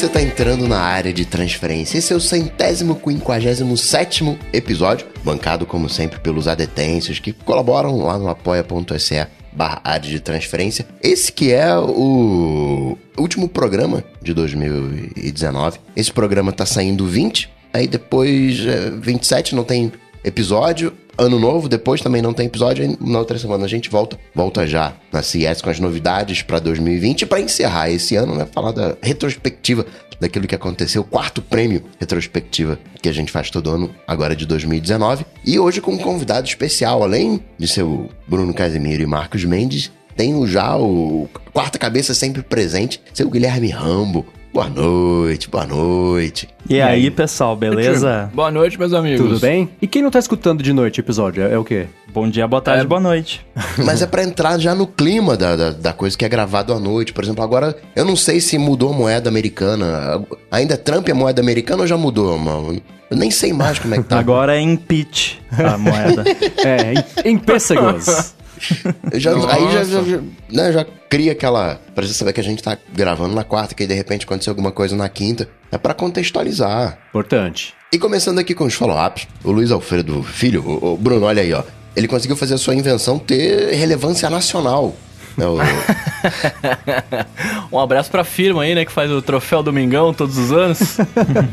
você está entrando na área de transferência. Esse é o centésimo quinquagésimo sétimo episódio, bancado como sempre pelos adetêncios que colaboram lá no apoia.se barra área de transferência. Esse que é o último programa de 2019. Esse programa tá saindo 20, aí depois é, 27 não tem episódio. Ano novo, depois também não tem episódio. Na outra semana a gente volta. Volta já na CS com as novidades para 2020. para encerrar esse ano, né? Falar da retrospectiva daquilo que aconteceu. Quarto prêmio retrospectiva que a gente faz todo ano, agora de 2019. E hoje com um convidado especial. Além de ser o Bruno Casimiro e Marcos Mendes, tem já o quarta cabeça sempre presente, seu Guilherme Rambo. Boa noite, boa noite. E, aí, pessoal, beleza? Boa noite, meus amigos. Tudo bem? E quem não tá escutando de noite o episódio? É, é o quê? Bom dia, boa tarde, É. boa noite. Mas é pra entrar já no clima da, da, da coisa que é gravado à noite. Por exemplo, agora eu não sei se mudou a moeda americana. Ainda é Trump é moeda americana ou já mudou, mano? Eu nem sei mais como é que tá. Agora é em pitch a moeda. É, em, em pêssegos. Eu já, aí já, já, né, já cria aquela. Pra você saber que a gente tá gravando na quarta, que aí de repente aconteceu alguma coisa na quinta. É pra contextualizar. Importante. E começando aqui com os follow-ups, o Luiz Alfredo Filho, o, o Bruno, olha aí, ó. Ele conseguiu fazer a sua invenção ter relevância nacional. É o- Um abraço pra firma aí, né, que faz o troféu Domingão todos os anos.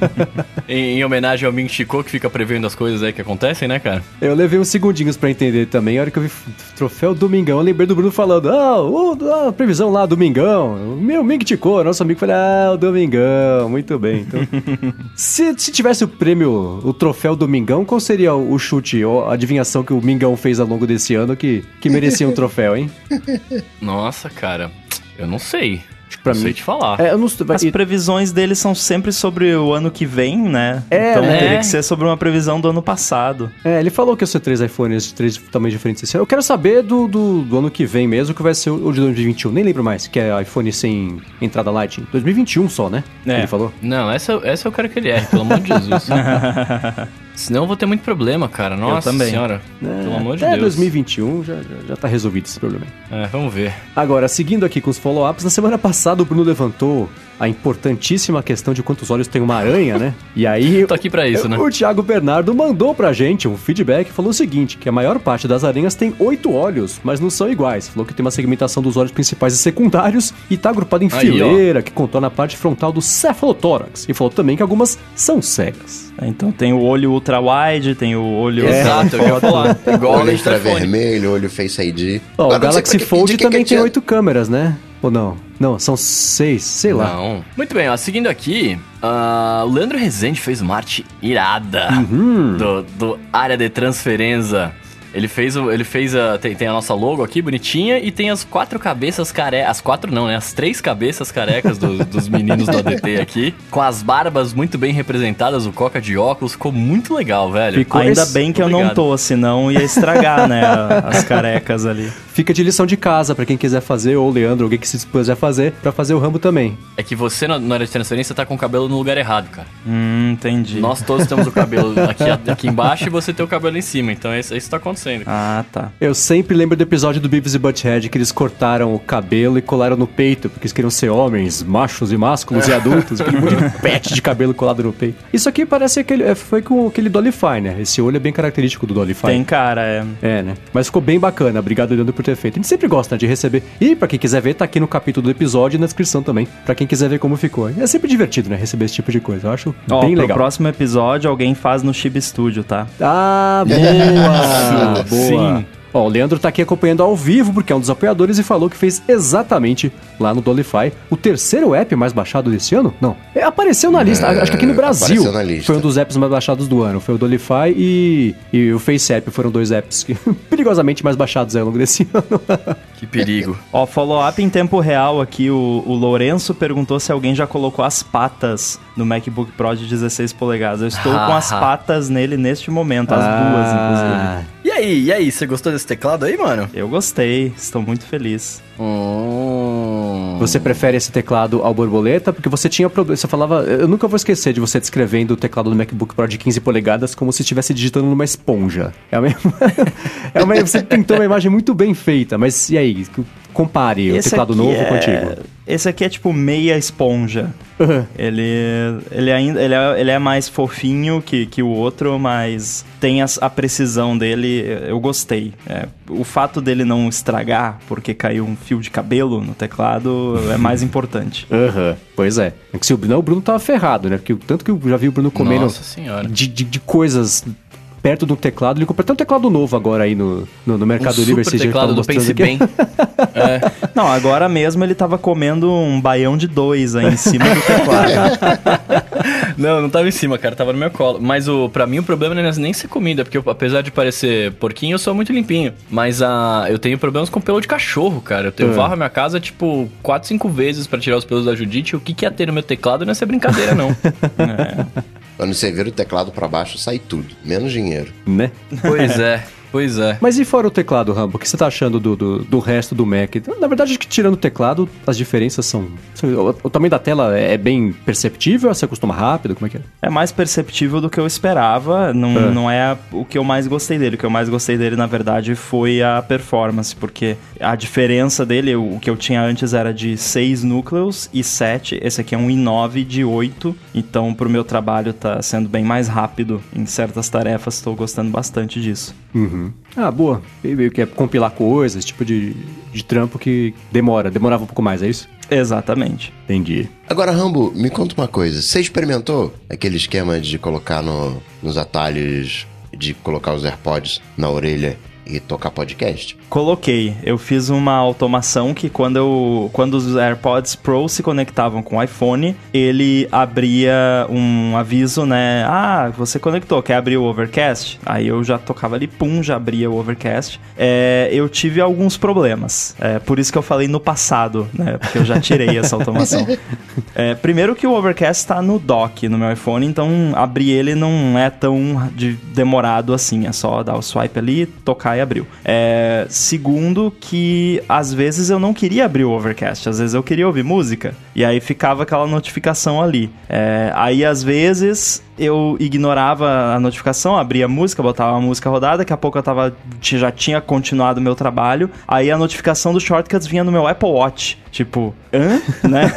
em, em homenagem ao Ming Chico, que fica prevendo as coisas aí que acontecem, né, cara? Eu levei uns segundinhos pra entender também. A hora que eu vi troféu Domingão, eu lembrei do Bruno falando: Ah, o, a previsão lá, Domingão. O meu Ming Ticô, nosso amigo, falei: Ah, o Domingão. Muito bem. Então, se, se tivesse o prêmio, o troféu Domingão, qual seria o, o chute ou a adivinhação que o Mingão fez ao longo desse ano que, que merecia um troféu, hein? Nossa, cara, eu não sei. Acho que pra não mim. sei te falar. É, eu não As previsões deles são sempre sobre o ano que vem, né? É, então né? teria que ser sobre uma previsão do ano passado. É, ele falou que ia ser três iPhones de três tamanhos diferentes esse ano. Eu quero saber do, do, do ano que vem mesmo, que vai ser o de 2021. Nem lembro mais, que é iPhone sem entrada Lightning. 2021 só, né? É. Ele falou. Não, essa, essa eu quero que ele erre, pelo amor de Jesus. Senão eu vou ter muito problema, cara. Nossa também. senhora. pelo amor de Até Deus. 2021 já, já, já tá resolvido esse problema. É, vamos ver. Agora, seguindo aqui com os follow-ups, na semana passada o Bruno levantou a importantíssima questão de quantos olhos tem uma aranha, né? E aí. Tô aqui pra isso, né? O Thiago Bernardo mandou pra gente um feedback e falou o seguinte: que a maior parte das aranhas tem oito olhos, mas não são iguais. Falou que tem uma segmentação dos olhos principais e secundários e tá agrupado em Aí, fileira, que contorna a parte frontal do cefalotórax. E falou também que algumas são cegas. Então tem o olho ultra-wide, tem o olho... Exato, eu ia falar. Igual olho infravermelho, olho Face ID. Ó, o Galaxy Fold também que tem adianta- oito câmeras, né? Ou não? Não, são seis, sei lá. Não. Muito bem, ó, seguindo aqui, ah, o Leandro Rezende fez uma arte irada Uhum. do, do área de transferência. Ele fez, o, ele fez a, tem, tem a nossa logo aqui, bonitinha, e tem as quatro cabeças carecas. As quatro não, né? As três cabeças carecas do- dos meninos do ADT aqui. Com as barbas muito bem representadas, o coca de óculos. Ficou muito legal, velho. Ficou Ainda esse- bem que eu não Obrigado. tô, senão ia estragar, né, as carecas ali. Fica de lição de casa pra quem quiser fazer, ou o Leandro, alguém que se dispôs a fazer, pra fazer o Rambo também. É que você, na, área de transferência, tá com o cabelo no lugar errado, cara. Hum, entendi. Nós todos temos o cabelo aqui, aqui embaixo e você tem o cabelo em cima. Então é isso, isso que tá acontecendo. Ah, tá. Eu sempre lembro do episódio do Beavis e Butthead que eles cortaram o cabelo e colaram no peito, porque eles queriam ser homens, machos e másculos e adultos, aquele monte de pet de cabelo colado no peito. Isso aqui parece aquele. é, Foi com aquele Dollyfy, né? Esse olho é bem característico do Dollyfy. Tem cara, é. É, né? Mas ficou bem bacana. Obrigado, Leandro, por ter feito. A gente sempre gosta né, de receber. E pra quem quiser ver, tá aqui no capítulo do episódio e na descrição também. Pra quem quiser ver como ficou. É sempre divertido, né? Receber esse tipo de coisa. Eu acho Ó, bem pro legal. próximo episódio alguém faz no Chib Studio, tá? Ah, boa! Boa. Sim. Ó, o Leandro tá aqui acompanhando ao vivo, porque é um dos apoiadores, e falou que fez exatamente lá no Dolify o terceiro app mais baixado desse ano? Não. É, apareceu na lista, É, acho que aqui no Brasil apareceu na lista. foi um dos apps mais baixados do ano. Foi o Dolify e, e o FaceApp foram dois apps que, perigosamente mais baixados aí ao longo desse ano. Que perigo. Ó, follow-up em tempo real aqui, o, o Lourenço perguntou se alguém já colocou as patas no MacBook Pro de 16 polegadas. Eu estou com as Ah. patas nele neste momento, as Ah. duas, inclusive. E aí, e aí, você gostou desse teclado aí, mano? Eu gostei, estou muito feliz. Hum. Você prefere esse teclado ao borboleta? Porque você tinha problema. Você falava. Eu nunca vou esquecer de você descrevendo o teclado do MacBook Pro de 15 polegadas como se estivesse digitando numa esponja. É a mesma. é uma, você pintou uma imagem muito bem feita, mas e aí? Compare o Esse teclado aqui novo é- contigo. Esse aqui é tipo meia esponja. Ele, ele ainda ele é, ele é mais fofinho que, que o outro, mas tem as- a, precisão dele. Eu gostei. É, o fato dele não estragar porque caiu um fio de cabelo no teclado é mais importante. Aham, pois é. É que se o, não, o Bruno tava ferrado, né? Porque o tanto que eu já vi o Bruno comendo Nossa senhora. de, de, de coisas perto do teclado. Ele comprou até um teclado novo agora aí no, no, no Mercado Um Livre. que teclado do Pense aqui. Bem. É. Não, agora mesmo ele tava comendo um baião de dois aí em cima do teclado. Não, não tava em cima, cara, tava no meu colo. Mas o, pra mim o problema não é nem ser comida, porque eu, apesar de parecer porquinho, eu sou muito limpinho. Mas a, eu tenho problemas com pelo de cachorro, cara. Eu, tenho, É. varro a minha casa, tipo, 4, 5 vezes pra tirar os pelos da Judite. O que, que ia ter no meu teclado não é ser brincadeira, não. Quando você vira o teclado pra baixo, sai tudo. Menos dinheiro. Né? pois é, pois é. Mas e fora o teclado, Rambo? O que você tá achando do, do, do resto do Mac? Na verdade, acho que tirando o teclado, as diferenças são. O, o tamanho da tela é bem perceptível? Você acostuma rápido? Como é que é? É mais perceptível do que eu esperava. Não É. não é o que eu mais gostei dele. O que eu mais gostei dele, na verdade, foi a performance, porque a diferença dele, o o que eu tinha antes era de 6 núcleos e 7. Esse aqui é um i9 de 8. Então, pro meu trabalho, tá sendo bem mais rápido em certas tarefas. Estou gostando bastante disso. Uhum. Ah, boa. E Que é compilar coisas, tipo de, de trampo que demora. Demorava um pouco mais, é isso? Exatamente. Entendi. Agora, Rambo, me conta uma coisa. Você experimentou aquele esquema de colocar no- nos atalhos, de colocar os AirPods na orelha e tocar podcast? Coloquei. Eu fiz uma automação que quando, eu, quando os AirPods Pro se conectavam com o iPhone, ele abria um aviso, né? Ah, você conectou, quer abrir o Overcast? Aí eu já tocava ali, pum, já abria o Overcast. É, eu tive alguns problemas. É, por isso que eu falei no passado, né? Porque eu já tirei essa automação. É, primeiro que o Overcast está no dock no meu iPhone, então abrir ele não é tão de- demorado assim. É só dar o swipe ali, tocar e abriu. É, segundo que às vezes eu não queria abrir o Overcast, às vezes eu queria ouvir música. E aí ficava aquela notificação ali. É, aí às vezes eu ignorava a notificação, abria a música, botava a música rodada, daqui a pouco eu tava, já tinha continuado o meu trabalho, aí a notificação do Shortcuts vinha no meu Apple Watch. Tipo, hã? né?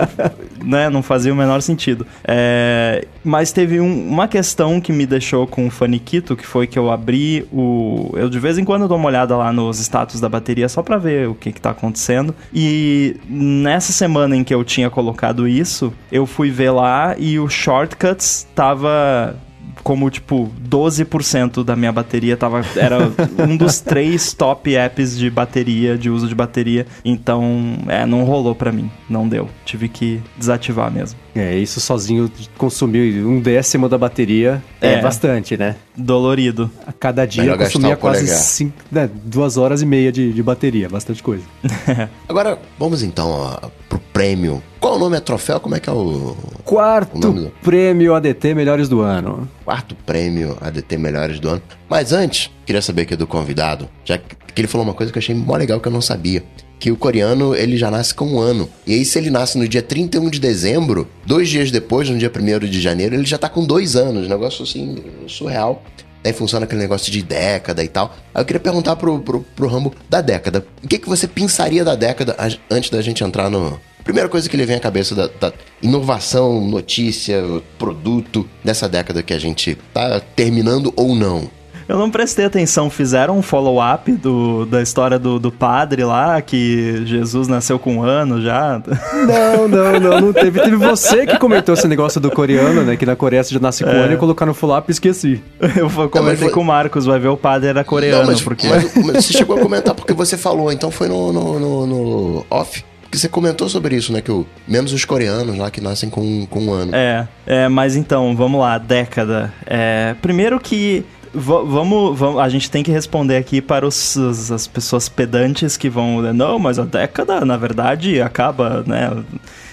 né? Não fazia o menor sentido. É, mas teve um- uma questão que me deixou com o faniquito, que foi que eu abri o... Eu de vez em quando dou uma olhada lá nos status da bateria só pra ver o que que tá acontecendo. E nessa semana em que eu tinha colocado isso, eu fui ver lá e o Shortcuts tava como, tipo, 12% da minha bateria tava. Era um dos três top apps de bateria, de uso de bateria. Então, é, não rolou pra mim. Não deu. Tive que desativar mesmo. É, isso sozinho consumiu um décimo da bateria. É, É. bastante, né? Dolorido. A cada dia Melhor consumia o quase cinco, né, duas horas e meia de, de bateria. Bastante coisa. Agora, vamos então ó, pro prêmio. Qual o nome é troféu? Como é que é o O Quarto nome do- prêmio ADT Melhores do Ano. quarto prêmio ADT Melhores do Ano? Mas antes, queria saber aqui do convidado, já que que ele falou uma coisa que eu achei mó legal que eu não sabia. Que o coreano, ele já nasce com um ano. E aí, se ele nasce no dia 31 de dezembro, dois dias depois, no dia 1 de janeiro, ele já tá com dois anos. Negócio, assim, surreal. Aí funciona aquele negócio de década e tal. Aí eu queria perguntar pro, pro, pro Rambo da década. O que, que você pensaria da década antes da gente entrar no. Primeira coisa que lhe vem à cabeça da, da inovação, notícia, produto dessa década que a gente tá terminando ou não. Eu não prestei atenção. Fizeram um follow-up do, da história do, do padre lá, que Jesus nasceu com um ano já. Não, não, não, não teve. Teve você que comentou esse negócio do coreano, né? Que na Coreia você já nasce com um ano e colocar no follow-up e esqueci. Eu comentei foi- com o Marcos, vai ver o padre era coreano, não, mas, porque. mas- mas você chegou a comentar porque você falou, então foi no, no, no- no off. Que você comentou sobre isso, né? Que o, menos os coreanos lá que nascem com, com um ano. É, é, mas então, vamos lá, década. É, primeiro que. Va- Vamos, vamos, a gente tem que responder aqui para os, os- as pessoas pedantes que vão. Não, mas a década, na verdade, acaba, né?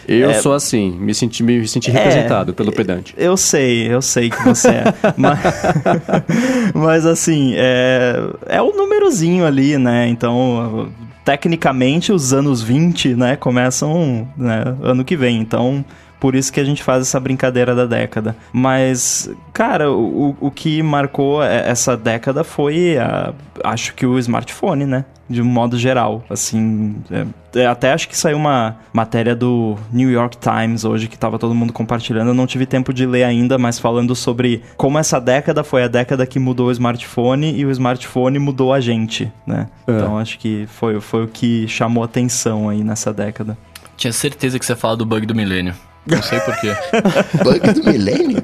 Eu É. sou assim, me senti, me senti É. representado pelo pedante. Eu sei, eu sei que você é. mas, mas assim, é, é o númerozinho ali, né? Então, tecnicamente, os anos 20, né, começam né, ano que vem. Então, Por isso que a gente faz essa brincadeira da década. Mas, cara, o, o que marcou essa década foi, a, acho que o smartphone, né? de um modo geral. Assim, é, é, até acho que saiu uma matéria do New York Times hoje que estava todo mundo compartilhando. Eu não tive tempo de ler ainda, mas falando sobre como essa década foi a década que mudou o smartphone e o smartphone mudou a gente, né? É. Então acho que foi, foi o que chamou atenção aí nessa década. Tinha certeza que você fala do bug do milênio. Não sei porquê. Bug do milênio?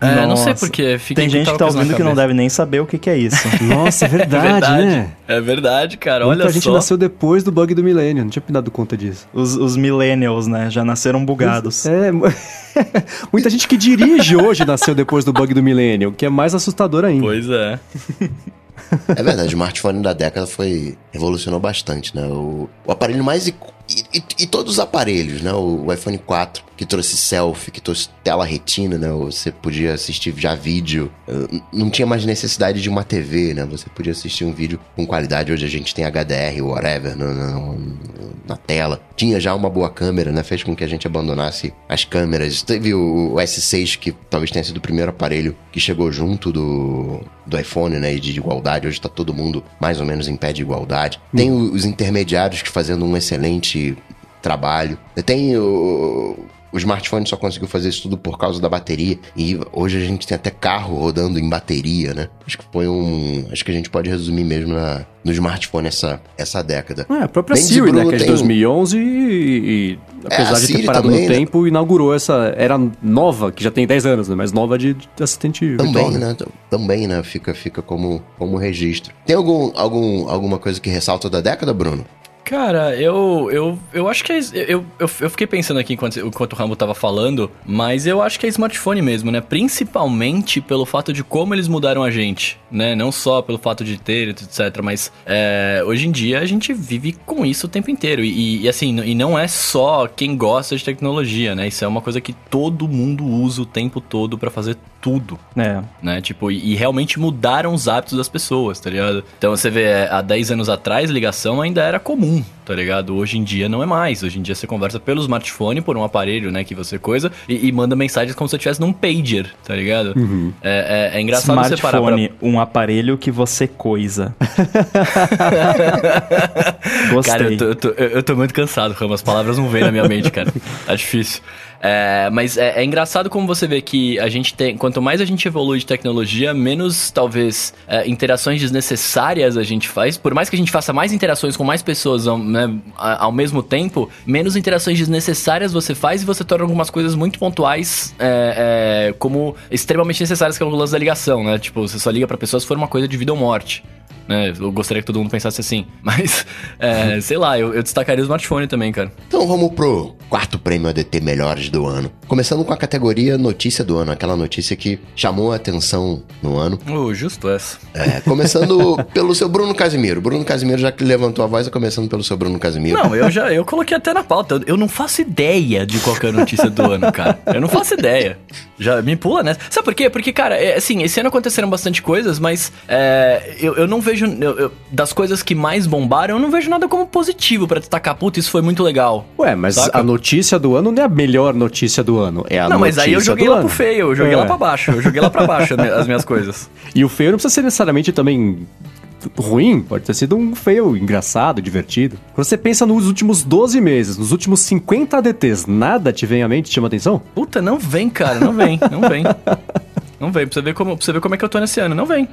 É, Nossa. não sei porquê. Tem gente que tá ouvindo que não deve nem saber o que, que é isso. Nossa, é verdade, é verdade, né? É verdade, cara. Muita Olha gente nasceu depois do bug do milênio. Não tinha me dado conta disso. Os, os millennials, né? Já nasceram bugados. É. Muita gente que dirige hoje nasceu depois do bug do milênio, que é mais assustador ainda. Pois é. É verdade, o smartphone da década foi. evolucionou bastante, né? O, o aparelho mais e, e, e, todos os aparelhos, né? O, o, iPhone 4, que trouxe selfie, que trouxe tela retina, né? Você podia assistir já vídeo. Não tinha mais necessidade de uma TV, né? Você podia assistir um vídeo com qualidade. Hoje a gente tem HDR, whatever, no, no, na tela. Tinha já uma boa câmera, né? Fez com que a gente abandonasse as câmeras. Teve o, o S6, que talvez tenha sido o primeiro aparelho que chegou junto do, do iPhone, né? E de igualdade. Hoje tá todo mundo mais ou menos em pé de igualdade. Tem hum. os intermediários que fazendo um excelente trabalho. Tem o, o smartphone só conseguiu fazer isso tudo por causa da bateria. E hoje a gente tem até carro rodando em bateria, né? Acho que foi um. Acho que a gente pode resumir mesmo na, no smartphone essa, essa década. É, a própria Bem Siri, né? Que é de 2011 e, e apesar é, de ter parado também, no né? tempo, inaugurou essa era nova, que já tem 10 anos, né? Mas nova de, de assistente Também, virtual, né? né? Também, né? Fica, fica como, como registro. Tem algum, algum, alguma coisa que ressalta da década, Bruno? Cara, eu, eu, eu acho que é, eu, eu, eu fiquei pensando aqui enquanto, enquanto o Rambo tava falando, mas eu acho que é smartphone mesmo, né? Principalmente pelo fato de como eles mudaram a gente, né? Não só pelo fato de ter, etc. Mas é, hoje em dia a gente vive com isso o tempo inteiro. E, e, assim, e não é só quem gosta de tecnologia, né? Isso é uma coisa que todo mundo usa o tempo todo para fazer tudo. É. Né? Tipo, e, e, realmente mudaram os hábitos das pessoas, tá ligado? Então você vê, é, há 10 anos atrás, ligação ainda era comum tá ligado? Hoje em dia não é mais. Hoje em dia você conversa pelo smartphone, por um aparelho, né, que você coisa, e, e manda mensagens como se você estivesse num pager, tá ligado? Uhum. É, é, é, engraçado smartphone, você parar pra... um aparelho que você coisa. Gostei. Cara, eu tô, eu, tô, eu tô muito cansado, Rama. As palavras não vêm na minha mente, cara. Tá difícil. É, mas é, é, engraçado como você vê que a gente tem. Quanto mais a gente evolui de tecnologia, menos talvez é, interações desnecessárias a gente faz. Por mais que a gente faça mais interações com mais pessoas né, ao mesmo tempo, menos interações desnecessárias você faz e você torna algumas coisas muito pontuais é, é, como extremamente necessárias, que é o lance da ligação, né? Tipo, você só liga pra pessoas se for uma coisa de vida ou morte. Né? Eu gostaria que todo mundo pensasse assim. Mas, é, sei lá, eu, eu, destacaria o smartphone também, cara. Então vamos pro quarto prêmio ADT Melhores do ano. Começando com a categoria Notícia do Ano, aquela notícia que chamou a atenção no ano. Oh, justo essa. É, começando pelo seu Bruno Casimiro. Bruno Casimiro, já que levantou a voz, é começando pelo seu Bruno Casimiro. Não, eu já eu coloquei até na pauta. Eu não faço ideia de qual é a notícia do ano, cara. Eu não faço ideia. Já me pula nessa. Sabe por quê? Porque, cara, é, assim, esse ano aconteceram bastante coisas, mas é, eu, eu não vejo vejo. Eu, eu, das coisas que mais bombaram, eu não vejo nada como positivo para destacar. Puta, isso foi muito legal. Ué, mas saca? a notícia do ano não é a melhor notícia do ano. É a não, mas aí eu joguei lá ano. pro feio, eu joguei é. lá pra baixo. Eu joguei lá pra baixo as minhas coisas. E o feio não precisa ser necessariamente também ruim, pode ter sido um feio, engraçado, divertido. Quando você pensa nos últimos 12 meses, nos últimos 50 ADTs, nada te vem à mente, te chama atenção? Puta, não vem, cara, não vem, não vem. Não vem, pra você, ver como, pra você ver como é que eu tô nesse ano. Não vem.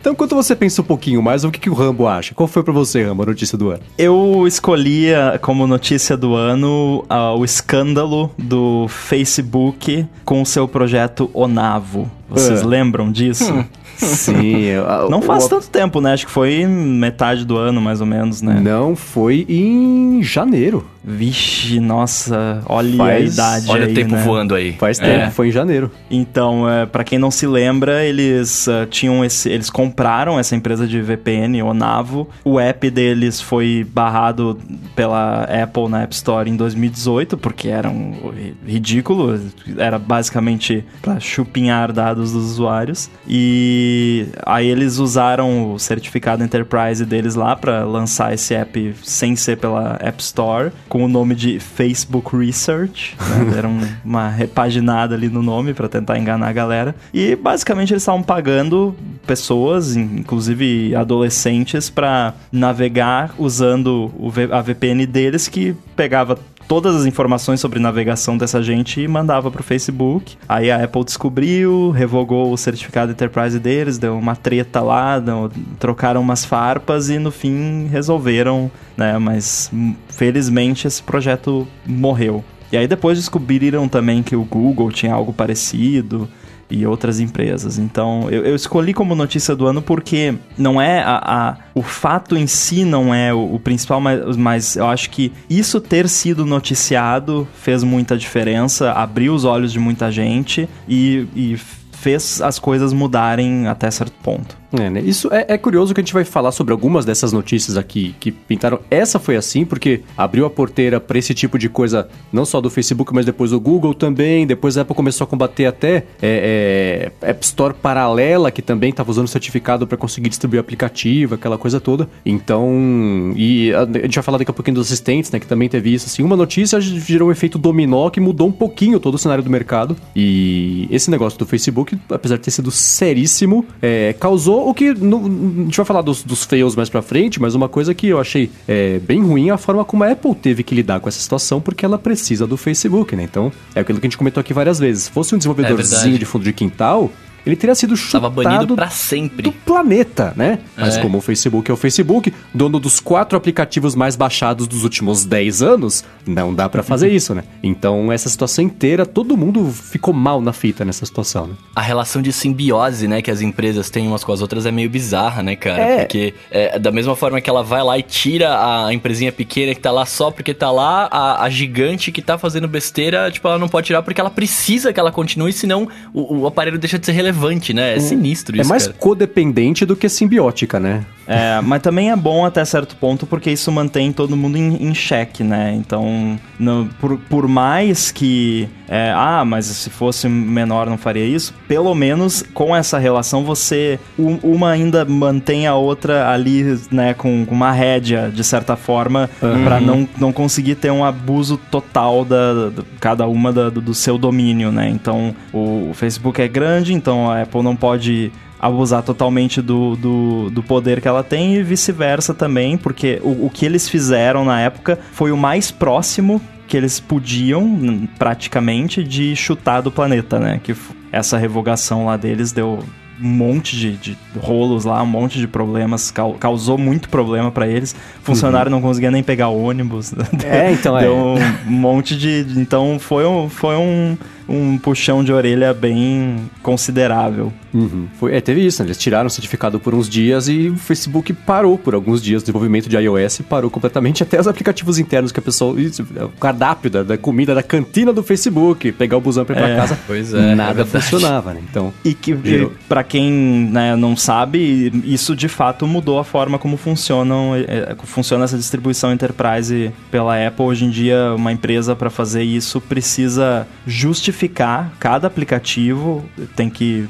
Então, quando você pensa um pouquinho mais, o que, que o Rambo acha? Qual foi pra você, Rambo, a notícia do ano? Eu escolhia como notícia do ano uh, o escândalo do Facebook com o seu projeto Onavo. Vocês uh. lembram disso? Hum. Sim. não faz o, tanto tempo, né? Acho que foi metade do ano, mais ou menos, né? Não, foi em janeiro. Vixe, nossa, olha Faz, a idade Olha aí, o tempo né? voando aí. Faz tempo, é. foi em janeiro. Então, é, para quem não se lembra, eles uh, tinham esse, eles compraram essa empresa de VPN, o Navo. O app deles foi barrado pela Apple na App Store em 2018, porque era um ridículo, era basicamente para chupinhar dados dos usuários. E aí eles usaram o certificado Enterprise deles lá para lançar esse app sem ser pela App Store com o nome de Facebook Research. Né? Era um, uma repaginada ali no nome para tentar enganar a galera. E basicamente eles estavam pagando pessoas, inclusive adolescentes, para navegar usando a VPN deles que pegava todas as informações sobre navegação dessa gente e mandava pro Facebook. Aí a Apple descobriu, revogou o certificado Enterprise deles, deu uma treta lá, deu, trocaram umas farpas e no fim resolveram, né? Mas hum, felizmente esse projeto morreu. E aí depois descobriram também que o Google tinha algo parecido e outras empresas. Então, eu, eu, escolhi como notícia do ano porque não é a, a o fato em si não é o, o, principal, mas, mas eu acho que isso ter sido noticiado fez muita diferença, abriu os olhos de muita gente e, e fez as coisas mudarem até certo ponto. É, né? Isso é, é, curioso que a gente vai falar sobre algumas dessas notícias aqui que pintaram. Essa foi assim, porque abriu a porteira para esse tipo de coisa, não só do Facebook, mas depois do Google também. Depois a Apple começou a combater até é, é, App Store paralela, que também estava usando certificado para conseguir distribuir aplicativo, aquela coisa toda. Então, e a, a, gente vai falar daqui a pouquinho dos assistentes, né? Que também teve isso. Assim, uma notícia gerou um efeito dominó que mudou um pouquinho todo o cenário do mercado. E esse negócio do Facebook, apesar de ter sido seríssimo, é, causou o que. No, a gente vai falar dos, dos fails mais pra frente, mas uma coisa que eu achei é, bem ruim é a forma como a Apple teve que lidar com essa situação, porque ela precisa do Facebook, né? Então, é aquilo que a gente comentou aqui várias vezes. Se fosse um desenvolvedorzinho é de fundo de quintal, ele teria sido chutado Tava banido para sempre do planeta, né? Mas é. como o Facebook é o Facebook, dono dos quatro aplicativos mais baixados dos últimos 10 anos, não dá para fazer isso, né? Então essa situação inteira, todo mundo ficou mal na fita nessa situação, né? A relação de simbiose, né, que as empresas têm umas com as outras é meio bizarra, né, cara? É. Porque é, da mesma forma que ela vai lá e tira a empresinha pequena que tá lá só porque tá lá, a, a gigante que tá fazendo besteira, tipo, ela não pode tirar porque ela precisa que ela continue, senão o, o aparelho deixa de ser relevante relevante, né? É sinistro é isso. É mais cara. codependente do que simbiótica, né? É, mas também é bom até certo ponto porque isso mantém todo mundo em, em xeque, né? Então, no, por, por mais que. É, ah, mas se fosse menor não faria isso, pelo menos com essa relação você. Uma ainda mantém a outra ali, né, com, com uma rédea, de certa forma, uhum. para não, não conseguir ter um abuso total da, da cada uma da, do, do seu domínio, né? Então, o, o Facebook é grande, então a Apple não pode abusar totalmente do, do, do poder que ela tem e vice-versa também, porque o, o que eles fizeram na época foi o mais próximo que eles podiam, praticamente, de chutar do planeta, né? Que essa revogação lá deles deu um monte de, de rolos lá, um monte de problemas, causou muito problema para eles. Funcionário uhum. não conseguia nem pegar ônibus. É, então Deu é. um monte de. Então foi um, foi um, um puxão de orelha bem considerável. Uhum. Foi, é, teve isso, né? Eles tiraram o certificado por uns dias e o Facebook parou por alguns dias. O desenvolvimento de iOS parou completamente. Até os aplicativos internos que a pessoa. Isso, o cardápio da, da, comida da cantina do Facebook, pegar o busão pra ir pra é, casa. Pois é. Nada é funcionava, né? Então. E que, gerou... para quem né, não sabe, isso de fato mudou a forma como funcionam, é, funciona essa distribuição enterprise pela Apple. Hoje em dia, uma empresa para fazer isso precisa justificar cada aplicativo, tem que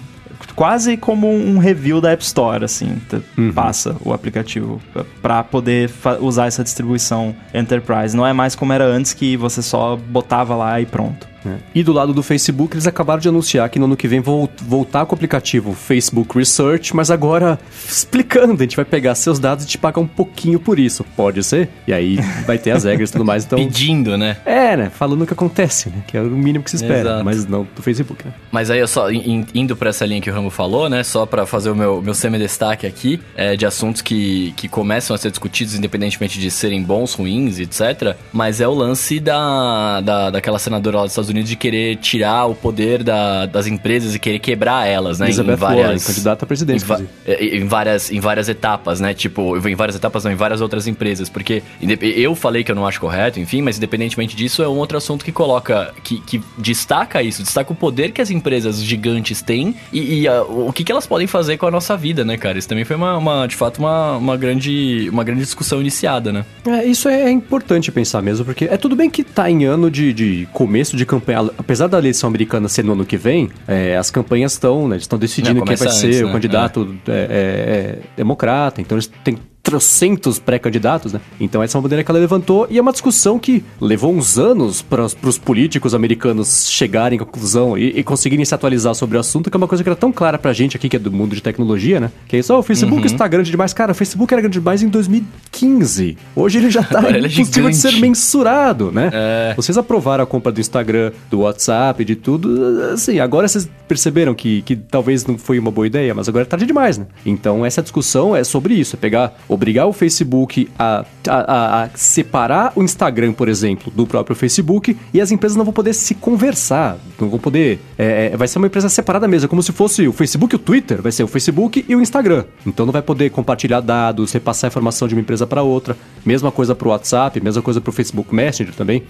quase como um review da App Store, assim, uhum. passa o aplicativo para poder usar essa distribuição Enterprise. Não é mais como era antes que você só botava lá e pronto. É. E do lado do Facebook, eles acabaram de anunciar que no ano que vem vão voltar com o aplicativo Facebook Research, mas agora explicando, a gente vai pegar seus dados e te pagar um pouquinho por isso. Pode ser? E aí vai ter as regras e tudo mais. Então... Pedindo, né? É, né? Falando o que acontece, né? Que é o mínimo que se espera, Exato. mas não do Facebook, né? Mas aí, eu só indo para essa linha que o Rambo falou, né? Só para fazer o meu, meu semi-destaque aqui, é, de assuntos que, que começam a ser discutidos independentemente de serem bons, ruins, etc. Mas é o lance da, da, daquela senadora lá dos Estados Unidos de querer tirar o poder da, das empresas e querer quebrar elas, né? Elizabeth em várias, Warren, candidata a presidente. Em, é, em, várias, em várias etapas, né? Tipo, em várias etapas, não, em várias outras empresas. Porque eu falei que eu não acho correto, enfim, mas independentemente disso, é um outro assunto que coloca, que, que destaca isso, destaca o poder que as empresas gigantes têm e, e uh, o que, que elas podem fazer com a nossa vida, né, cara? Isso também foi uma, uma de fato, uma, uma, grande, uma grande discussão iniciada, né? É, isso é importante pensar mesmo, porque é tudo bem que tá em ano de, de começo de campanha apesar da eleição americana ser no ano que vem, é, as campanhas estão, né, estão decidindo Não, quem vai ser o né? candidato é. É, é. democrata, então eles têm trocentos pré-candidatos, né? Então essa é uma bandeira que ela levantou e é uma discussão que levou uns anos para os políticos americanos chegarem à conclusão e, e, conseguirem se atualizar sobre o assunto, que é uma coisa que era tão clara pra gente aqui, que é do mundo de tecnologia, né? Que é isso, oh, o Facebook uhum. está grande demais. Cara, o Facebook era grande demais em 2015. Hoje ele já tá é impossível de ser mensurado, né? É. Vocês aprovaram a compra do Instagram, do WhatsApp, de tudo. Assim, agora vocês perceberam que, que talvez não foi uma boa ideia, mas agora é tarde demais, né? Então essa discussão é sobre isso, é pegar obrigar o Facebook a, a, a, separar o Instagram, por exemplo, do próprio Facebook e as empresas não vão poder se conversar, não vão poder. É, é vai ser uma empresa separada mesmo, é como se fosse o Facebook e o Twitter, vai ser o Facebook e o Instagram. Então não vai poder compartilhar dados, repassar informação de uma empresa para outra. Mesma coisa para o WhatsApp, mesma coisa para o Facebook Messenger também.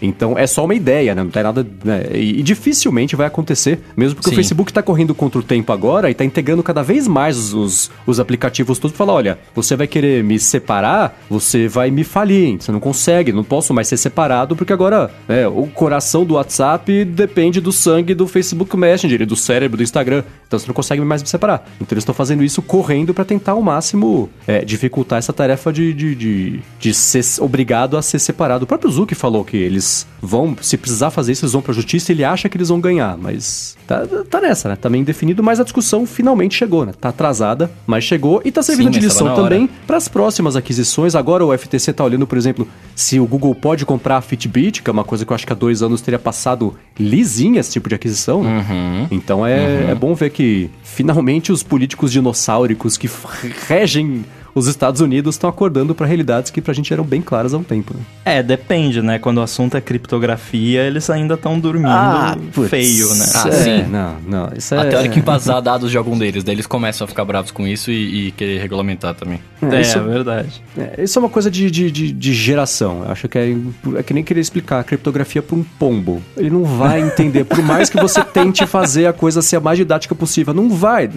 Então é só uma ideia, né? Não tem nada. Né? E, e, dificilmente vai acontecer, mesmo porque Sim. o Facebook está correndo contra o tempo agora e está integrando cada vez mais os, os aplicativos todos falar: olha, você vai querer me separar, você vai me falir, você não consegue, não posso mais ser separado, porque agora né, o coração do WhatsApp depende do sangue do Facebook Messenger e do cérebro do Instagram. Então você não consegue mais me separar. Então eles estão fazendo isso correndo para tentar ao máximo é, dificultar essa tarefa de, de, de, de ser obrigado a ser separado. O próprio Zuki falou que eles eles vão, se precisar fazer isso, eles vão pra justiça e ele acha que eles vão ganhar, mas tá, tá nessa, né? Tá meio indefinido, mas a discussão finalmente chegou, né? Tá atrasada, mas chegou e tá servindo Sim, de lição também para as próximas aquisições. Agora o FTC tá olhando, por exemplo, se o Google pode comprar a Fitbit, que é uma coisa que eu acho que há dois anos teria passado lisinha esse tipo de aquisição, né? Uhum. Então é, uhum. é bom ver que finalmente os políticos dinossáuricos que regem os Estados Unidos estão acordando para realidades que pra gente eram bem claras há um tempo. Né? É, depende, né? Quando o assunto é criptografia, eles ainda estão dormindo ah, feio, né? Ah, sim. Não, não. Isso é... Até a hora que vazar dados de algum deles, daí eles começam a ficar bravos com isso e, e querer regulamentar também. É, é, isso, é verdade. É, isso é uma coisa de, de, de, de geração. Eu acho que é, é que nem querer explicar a criptografia para um pombo. Ele não vai entender, por mais que você tente fazer a coisa ser a mais didática possível. Não vai.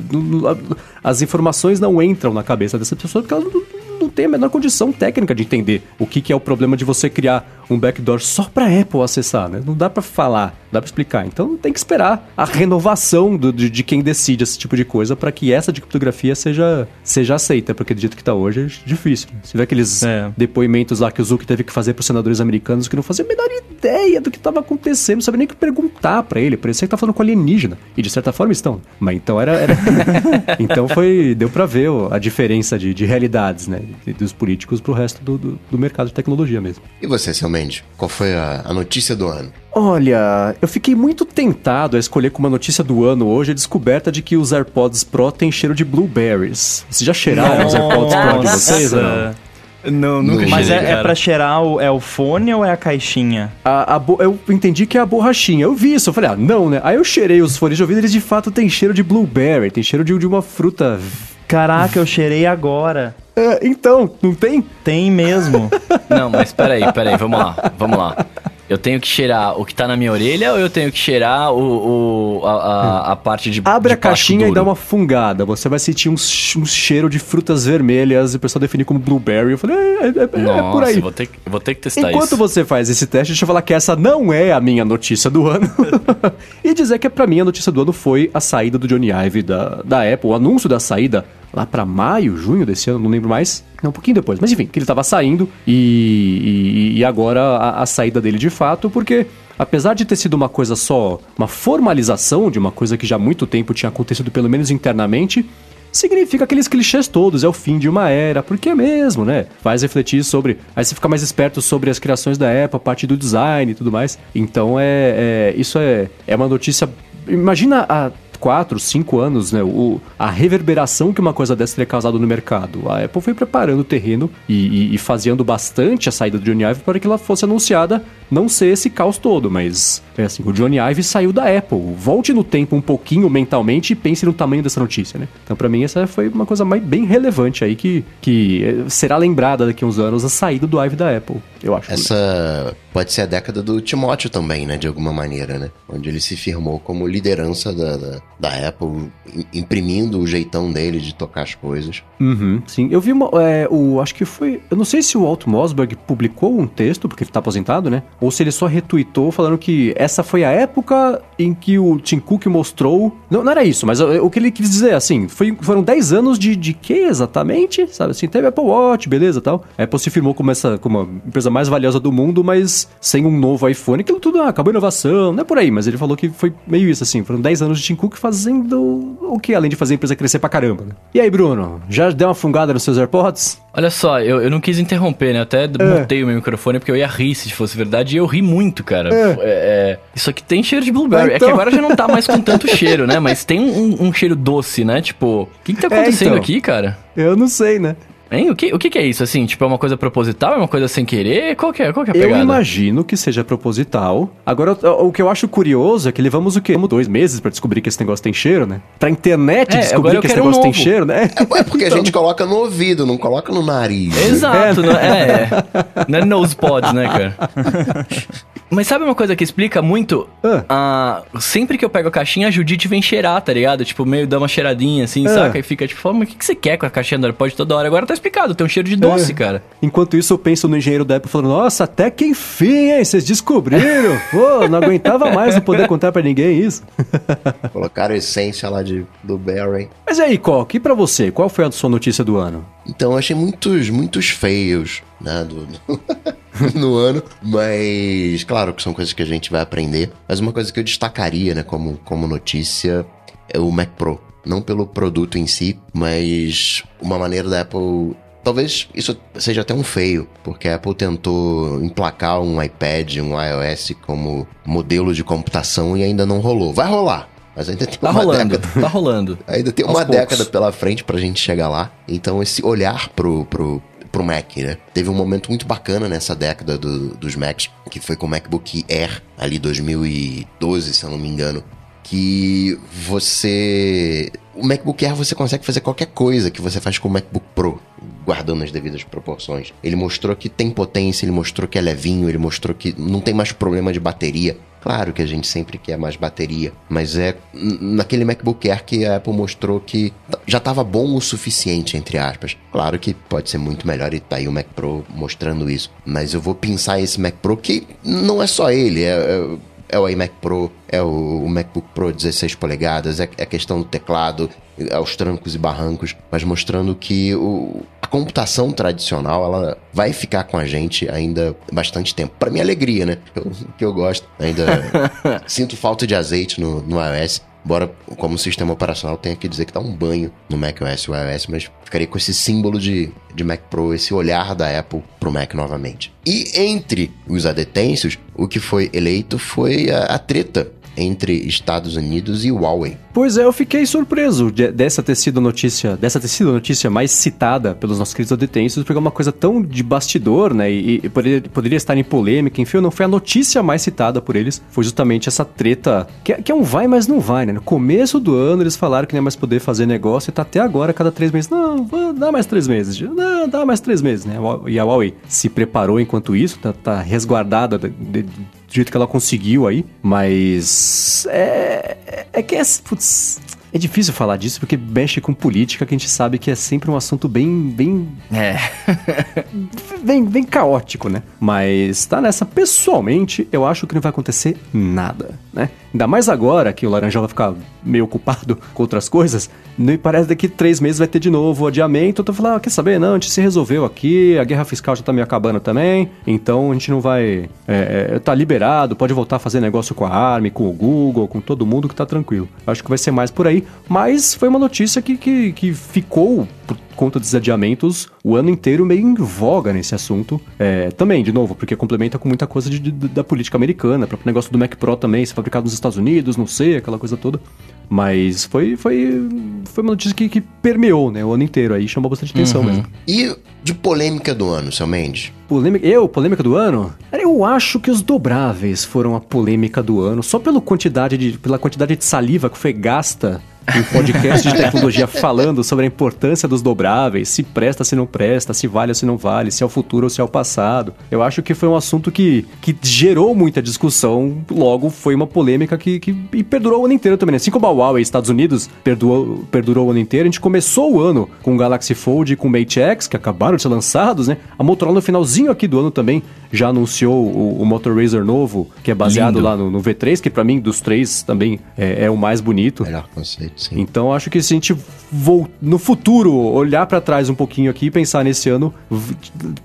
As informações não entram na cabeça dessa pessoa porque ela não, tem a menor condição técnica de entender o que, que é o problema de você criar um backdoor só para Apple acessar, né? Não dá para falar, dá para explicar. Então tem que esperar a renovação do, de, de, quem decide esse tipo de coisa para que essa de criptografia seja, seja aceita, porque do jeito que tá hoje é difícil. Se vê aqueles é. depoimentos lá que o Zuck teve que fazer para os senadores americanos que não faziam a menor ideia do que estava acontecendo, não sabia nem o que perguntar para ele, parecia que tá falando com alienígena. E de certa forma estão. Mas então era. era... então foi. Deu para ver a diferença de, de realidades, né? Dos políticos pro resto do, do, do mercado de tecnologia mesmo. E você, seu Mendes, qual foi a, a notícia do ano? Olha, eu fiquei muito tentado a escolher como uma notícia do ano hoje a descoberta de que os AirPods Pro têm cheiro de blueberries. Vocês já cheiraram os AirPods Pro de vocês? Não? Não, nunca Mas cheirei, é, é pra cheirar o, é o fone ou é a caixinha? A, a eu entendi que é a borrachinha. Eu vi isso, eu falei, ah, não, né? Aí eu cheirei os fones de ouvido, eles de fato têm cheiro de blueberry, tem cheiro de, de uma fruta. Caraca, eu cheirei agora. É, então, não tem? Tem mesmo. não, mas peraí, peraí, vamos lá, vamos lá. Eu tenho que cheirar o que tá na minha orelha ou eu tenho que cheirar o, o a, a, a, parte de Abre de a caixinha duro? e dá uma fungada. Você vai sentir um, um cheiro de frutas vermelhas e o pessoal define como blueberry. Eu falei, é, é, Nossa, é por aí. Vou ter, vou ter que testar Enquanto isso. Enquanto você faz esse teste, deixa eu falar que essa não é a minha notícia do ano. e dizer que pra mim a notícia do ano foi a saída do Johnny Ive da, da Apple, o anúncio da saída lá para maio, junho desse ano, não lembro mais. Não, um pouquinho depois. Mas enfim, que ele estava saindo e, e, e agora a, a, saída dele de fato, porque apesar de ter sido uma coisa só, uma formalização de uma coisa que já há muito tempo tinha acontecido, pelo menos internamente, significa aqueles clichês todos, é o fim de uma era, porque é mesmo, né? Faz refletir sobre. Aí você fica mais esperto sobre as criações da Apple, a parte do design e tudo mais. Então é. é isso é, é uma notícia. Imagina a quatro, cinco anos, né, o, a reverberação que uma coisa dessa teria causado no mercado. A Apple foi preparando o terreno e, e, e fazendo bastante a saída do Johnny Ive para que ela fosse anunciada não ser esse caos todo, mas é assim, o Johnny Ive saiu da Apple. Volte no tempo um pouquinho mentalmente e pense no tamanho dessa notícia, né? Então, para mim, essa foi uma coisa mais, bem relevante aí que, que eh, será lembrada daqui a uns anos a saída do Ive da Apple, eu acho. Essa pode ser a década do Timóteo também, né? De alguma maneira, né? Onde ele se firmou como liderança da, da da Apple, im- imprimindo o jeitão dele de tocar as coisas. Uhum, sim. Eu vi uma. é, o, acho que foi. Eu não sei se o Walt Mossberg publicou um texto, porque ele tá aposentado, né? Ou se ele só retweetou falando que essa foi a época em que o Tim Cook mostrou. Não, não era isso, mas o, o que ele quis dizer, assim, foi, foram 10 anos de, de quê exatamente? Sabe assim, teve Apple Watch, beleza tal. A Apple se firmou como essa como a empresa mais valiosa do mundo, mas sem um novo iPhone. Aquilo tudo ah, acabou inovação, não é por aí, mas ele falou que foi meio isso, assim. Foram 10 anos de Tim Cook fazendo o que? Além de fazer a empresa crescer pra caramba. Né? E aí, Bruno, já deu uma fungada nos seus AirPods? Olha só, eu, eu não quis interromper, né? Eu até mutei o meu microfone porque eu ia rir se fosse verdade. E eu ri muito, cara. É, é, isso aqui tem cheiro de blueberry. É, É então. que agora já não tá mais com tanto cheiro, né? Mas tem um, um cheiro doce, né? Tipo, o que que tá É, acontecendo então. aqui, cara? Eu não sei, né? Hein? O que, o que que é isso, assim? Tipo, é uma coisa proposital? É uma coisa sem querer? Qual que é, qual que é a Eu pegada? imagino que seja proposital. Agora, o, o que eu acho curioso é que levamos o quê? Vamos dois meses pra descobrir que esse negócio tem cheiro, né? Pra internet É, descobrir eu que esse quero um negócio tem cheiro, né? É porque Então. a gente coloca no ouvido, não coloca no nariz. Exato, não é, não é nose pods, né, cara? Mas sabe uma coisa que explica muito? Ah. Ah, sempre que eu pego a caixinha, a Judite vem cheirar, tá ligado? Tipo, meio dá uma cheiradinha assim, Ah. saca? E fica tipo, "Fala, mas o que, que você quer com a caixinha do AirPod toda hora? Agora tá explicado, tem um cheiro de doce, É. cara. Enquanto isso, eu penso no engenheiro da Apple falando: Nossa, até que enfim, hein? Vocês descobriram. Pô, não aguentava mais não poder contar pra ninguém isso. Colocaram a essência lá de Blueberry. Mas e aí, Coque, e pra você? Qual foi a sua notícia do ano? Então achei muitos, muitos feios, né, do, do- no ano, mas claro que são coisas que a gente vai aprender. Mas uma coisa que eu destacaria, né, como, como notícia é o Mac Pro. Não pelo produto em si, mas uma maneira da Apple. Talvez isso seja até um feio, porque a Apple tentou emplacar um iPad, um iOS como modelo de computação e ainda não rolou. Vai rolar, mas ainda tem Tá uma rolando, década. tá rolando. Ainda tem Aos uma poucos. década pela frente pra gente chegar lá. Então, esse olhar pro, pro, pro Mac, né? Teve um momento muito bacana nessa década do- dos Macs, que foi com o MacBook Air, ali 2012, se eu não me engano. Que você. O MacBook Air você consegue fazer qualquer coisa que você faz com o MacBook Pro, guardando as devidas proporções. Ele mostrou que tem potência, ele mostrou que é levinho, ele mostrou que não tem mais problema de bateria. Claro que a gente sempre quer mais bateria, mas é naquele MacBook Air que a Apple mostrou que já estava bom o suficiente, entre aspas. Claro que pode ser muito melhor e tá aí o Mac Pro mostrando isso. Mas eu vou pensar esse Mac Pro que não é só ele, é, é, é o iMac Pro, é o, MacBook Pro 16 polegadas, é, é a questão do teclado, é aos trancos e barrancos, mas mostrando que o, a computação tradicional ela vai ficar com a gente ainda bastante tempo. Para minha alegria, né? Eu, que eu gosto. Ainda sinto falta de azeite no, no iOS. Embora, como sistema operacional, tenha que dizer que dá um banho no macOS e o iOS, mas ficaria com esse símbolo de, de Mac Pro, esse olhar da Apple pro Mac novamente. E entre os adetêncios, o que foi eleito foi a, a treta entre Estados Unidos e Huawei. Pois é, eu fiquei surpreso de- dessa ter sido notícia, dessa ter sido notícia mais citada pelos nossos queridos adetensos, porque é uma coisa tão de bastidor, né? E, e poderia, poderia estar em polêmica, enfim, não foi a notícia mais citada por eles, foi justamente essa treta, que, é- que é um vai, mas não vai, né? No começo do ano eles falaram que não ia mais poder fazer negócio e tá até agora, cada três meses, não, dar mais três meses, não, dá mais três meses, né? E a Huawei se preparou enquanto isso, tá, tá resguardada de- de- do jeito que ela conseguiu aí, mas é, é- é que é, putz, é difícil falar disso porque mexe com política que a gente sabe que é sempre um assunto bem, bem, É. bem, bem caótico, né? Mas tá nessa, pessoalmente, eu acho que não vai acontecer nada, né? Ainda mais agora que o Laranjal vai ficar meio ocupado com outras coisas, me parece que daqui três meses vai ter de novo o adiamento. Eu tô falando, ah, quer saber? Não, a gente se resolveu aqui, a guerra fiscal já tá meio acabando também, então a gente não vai. É, é, tá liberado, pode voltar a fazer negócio com a ARM, com o Google, com todo mundo que tá tranquilo. Acho que vai ser mais por aí, mas foi uma notícia que, que, que ficou por conta dos adiamentos o ano inteiro meio em voga nesse assunto. É, também, de novo, porque complementa com muita coisa de- de- da política americana, próprio negócio do Mac Pro também, ser fabricado nos Estados Unidos, não sei, aquela coisa toda. Mas foi, foi, foi uma notícia que, que permeou né, o ano inteiro aí, chamou bastante atenção mesmo. E de polêmica do ano, seu Mendes? Polêmica, eu, polêmica do ano? Eu acho que os dobráveis foram a polêmica do ano, só pela quantidade de, pela quantidade de saliva que foi gasta um podcast de tecnologia falando sobre a importância dos dobráveis, se presta, se não presta, se vale ou se não vale, se é o futuro ou se é o passado. Eu acho que foi um assunto que, que gerou muita discussão, logo foi uma polêmica que, que e perdurou o ano inteiro também. né? Assim como a Huawei Estados Unidos perdurou, perdurou o ano inteiro, a gente começou o ano com o Galaxy Fold e com o Mate X, que acabaram de ser lançados, né? A Motorola no finalzinho aqui do ano também já anunciou o, o Motor Razr novo, que é baseado Lindo. lá no, no V3, que pra mim dos três também é, é o mais bonito. Melhor conceito, sim. Então acho que se a gente no futuro olhar pra trás um pouquinho aqui e pensar nesse ano,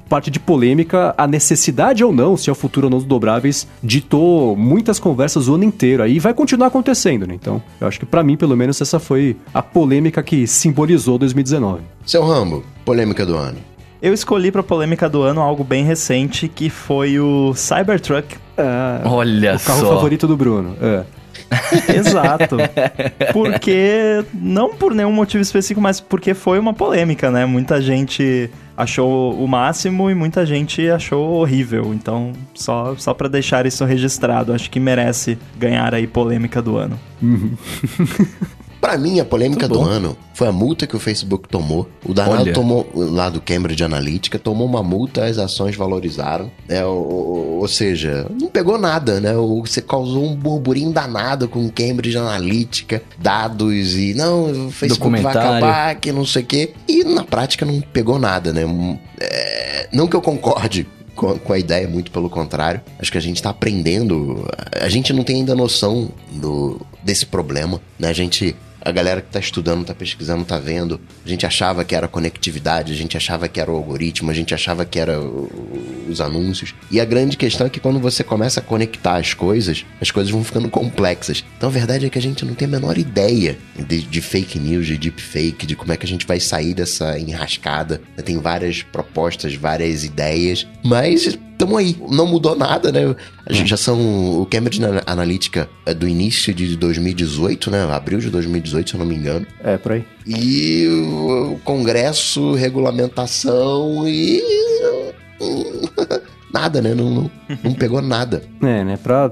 parte de polêmica, a necessidade ou não, se é o futuro ou não dos dobráveis, ditou muitas conversas o ano inteiro. Aí vai continuar acontecendo, né? Então, eu acho que pra mim, pelo menos, essa foi a polêmica que simbolizou 2019. Seu Rambo, polêmica do ano. Eu escolhi pra polêmica do ano algo bem recente, que foi o Cybertruck. Ah, Olha o carro só. favorito do Bruno. É. Exato. Porque, não por nenhum motivo específico, mas porque foi uma polêmica, né? Muita gente achou o máximo e muita gente achou horrível. Então, só, só para deixar isso registrado, acho que merece ganhar aí polêmica do ano. Pra mim, a polêmica Muito do ano foi a multa que o Facebook tomou. O danado Olha. tomou, lá do Cambridge Analytica, tomou uma multa, as ações valorizaram. Né? Ou, ou- seja, não pegou nada, né? O- Você causou um burburinho danado com Cambridge Analytica, dados e não, o Facebook vai acabar, que não sei o quê. E na prática não pegou nada, né? É, não que eu concorde com, a ideia, muito pelo contrário. Acho que a gente tá aprendendo. A gente não tem ainda noção do, desse problema, né? A gente. A galera que tá estudando, tá pesquisando, tá vendo. A gente achava que era conectividade, a gente achava que era o algoritmo, a gente achava que era os anúncios. E a grande questão é que quando você começa a conectar as coisas, as coisas vão ficando complexas. Então a verdade é que a gente não tem a menor ideia de, de fake news, de deepfake, de como é que a gente vai sair dessa enrascada. Tem várias propostas, várias ideias, mas estamos aí. Não mudou nada, né? A gente já são. O Cambridge Ana- Analytica é do início de 2018, né? Abril de 2018, se eu não me engano. É, por aí. E o o Congresso, regulamentação e. Nada, né? Não, não, não pegou nada. É, né? Pra,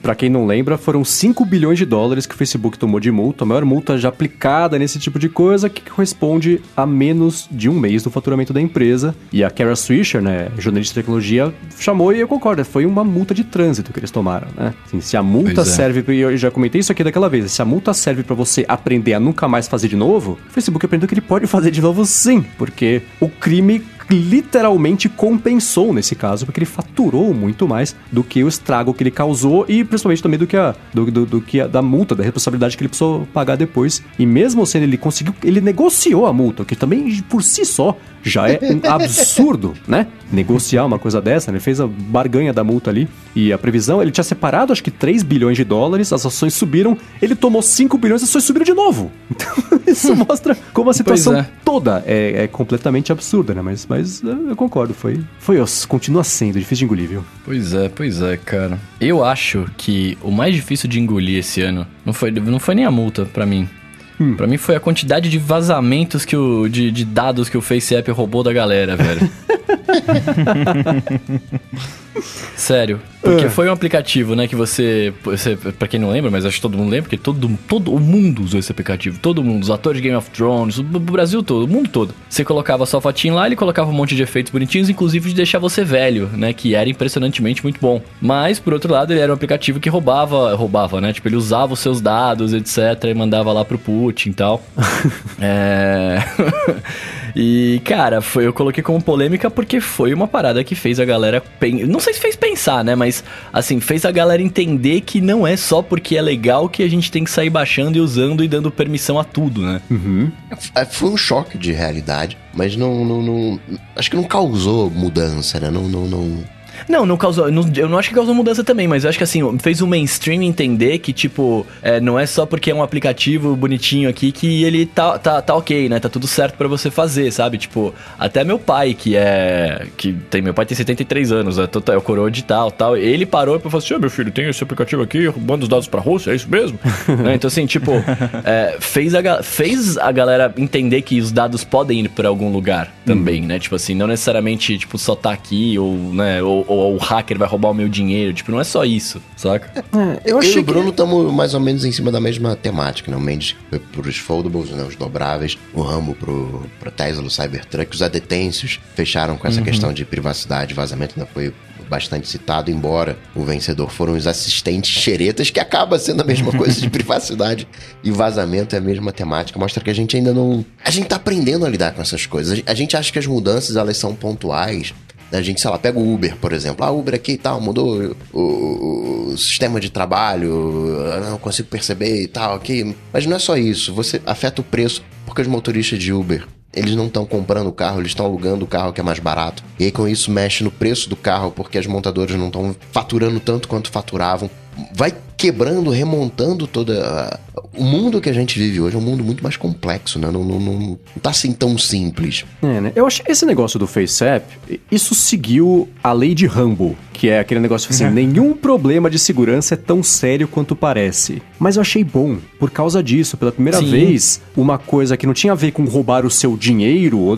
pra quem não lembra, foram 5 bilhões de dólares que o Facebook tomou de multa, a maior multa já aplicada nesse tipo de coisa, que corresponde a menos de um mês do faturamento da empresa. E a Kara Swisher, né, jornalista de tecnologia, chamou e eu concordo, foi uma multa de trânsito que eles tomaram, né? Assim, se a multa é. serve, pra- e eu já comentei isso aqui daquela vez, se a multa serve pra você aprender a nunca mais fazer de novo, o Facebook aprendeu que ele pode fazer de novo sim, porque o crime literalmente compensou nesse caso, porque ele faturou muito mais do que o estrago que ele causou e principalmente também do que a, do, do- do que a, da multa, da responsabilidade que ele precisou pagar depois. E mesmo sendo ele conseguiu, ele negociou a multa, que também por si só já é um absurdo, né? Negociar uma coisa dessa, né? Ele fez a barganha da multa ali e a previsão, ele tinha separado acho que 3 bilhões de dólares, as ações subiram, ele tomou 5 bilhões, as ações subiram de novo. Então isso mostra como a situação é. toda é, é completamente absurda, né? Mas, mas eh, eu concordo, foi, foi osso, continua sendo difícil de engolir, viu? Pois é, pois é, cara. Eu acho que o mais difícil de engolir esse ano não foi, não foi nem a multa pra mim. Pra mim foi a quantidade de vazamentos que o, de, de dados que o FaceApp roubou da galera, velho. Sério. Porque Ah. foi um aplicativo, né, que você, você... Pra quem não lembra, mas acho que todo mundo lembra, porque todo, todo o mundo usou esse aplicativo. Todo mundo. Os atores de Game of Thrones, o, Brasil todo, o mundo todo. Você colocava sua fotinho lá, ele colocava um monte de efeitos bonitinhos, inclusive de deixar você velho, né, que era impressionantemente muito bom. Mas, por outro lado, ele era um aplicativo que roubava, roubava, né, tipo, ele usava os seus dados, etc, e mandava lá pro Putin e tal. é... E, cara, foi, eu coloquei como polêmica porque foi uma parada que fez a galera. pen- Não sei se fez pensar, né? Mas, assim, fez a galera entender que não é só porque é legal que a gente tem que sair baixando e usando e dando permissão a tudo, né? É, Foi um choque de realidade, mas não, não, não- Acho que não causou mudança, né? Não, não, não. Não, não causou. não- eu não acho que causou mudança também, mas eu acho que assim, fez o mainstream entender que, tipo, é, não é só porque é um aplicativo bonitinho aqui que ele tá, tá, tá ok, né? Tá tudo certo pra você fazer, sabe? Tipo, até meu pai, que é. que tem Meu pai tem 73 anos, é, total- é o coroa de tal, tal. Ele parou e falou assim: Ô meu filho, tem esse aplicativo aqui, manda os dados pra Rússia, é isso mesmo? Né? Então, assim, tipo, é, fez, a, fez a galera entender que os dados podem ir pra algum lugar também, né? Tipo assim, não necessariamente, tipo, só tá aqui ou, né? Ou, ou, o hacker vai roubar o meu dinheiro. Tipo, não é só isso, saca? É, eu, eu e o Bruno estamos que... mais ou menos em cima da mesma temática, né? O Mendes foi pros foldables, né? Os dobráveis, o Rambo pro, pro Tesla, o Cybertruck, os adetêncios fecharam com essa uhum. questão de privacidade, vazamento, ainda foi bastante citado, embora o vencedor foram os assistentes xeretas, que acaba sendo a mesma coisa de privacidade e vazamento, é a mesma temática. Mostra que a gente ainda não. A gente tá aprendendo a lidar com essas coisas. A gente acha que as mudanças elas são pontuais. A gente, sei lá, pega o Uber, por exemplo. Ah, Uber aqui e tal, mudou o, o, o, sistema de trabalho, não consigo perceber e tal aqui. Mas não é só isso, você afeta o preço porque os motoristas de Uber eles não estão comprando o carro, eles estão alugando o carro que é mais barato. E aí com isso mexe no preço do carro, porque as montadoras não estão faturando tanto quanto faturavam. Vai quebrando, remontando toda. O mundo que a gente vive hoje é um mundo muito mais complexo, né? Não, não, não, não tá assim tão simples. É, né? Eu acho esse negócio do FaceApp, isso seguiu a lei de Rambo, que é aquele negócio assim: uhum. nenhum problema de segurança é tão sério quanto parece. Mas eu achei bom, por causa disso, pela primeira Sim. vez, uma coisa que não tinha a ver com roubar o seu dinheiro,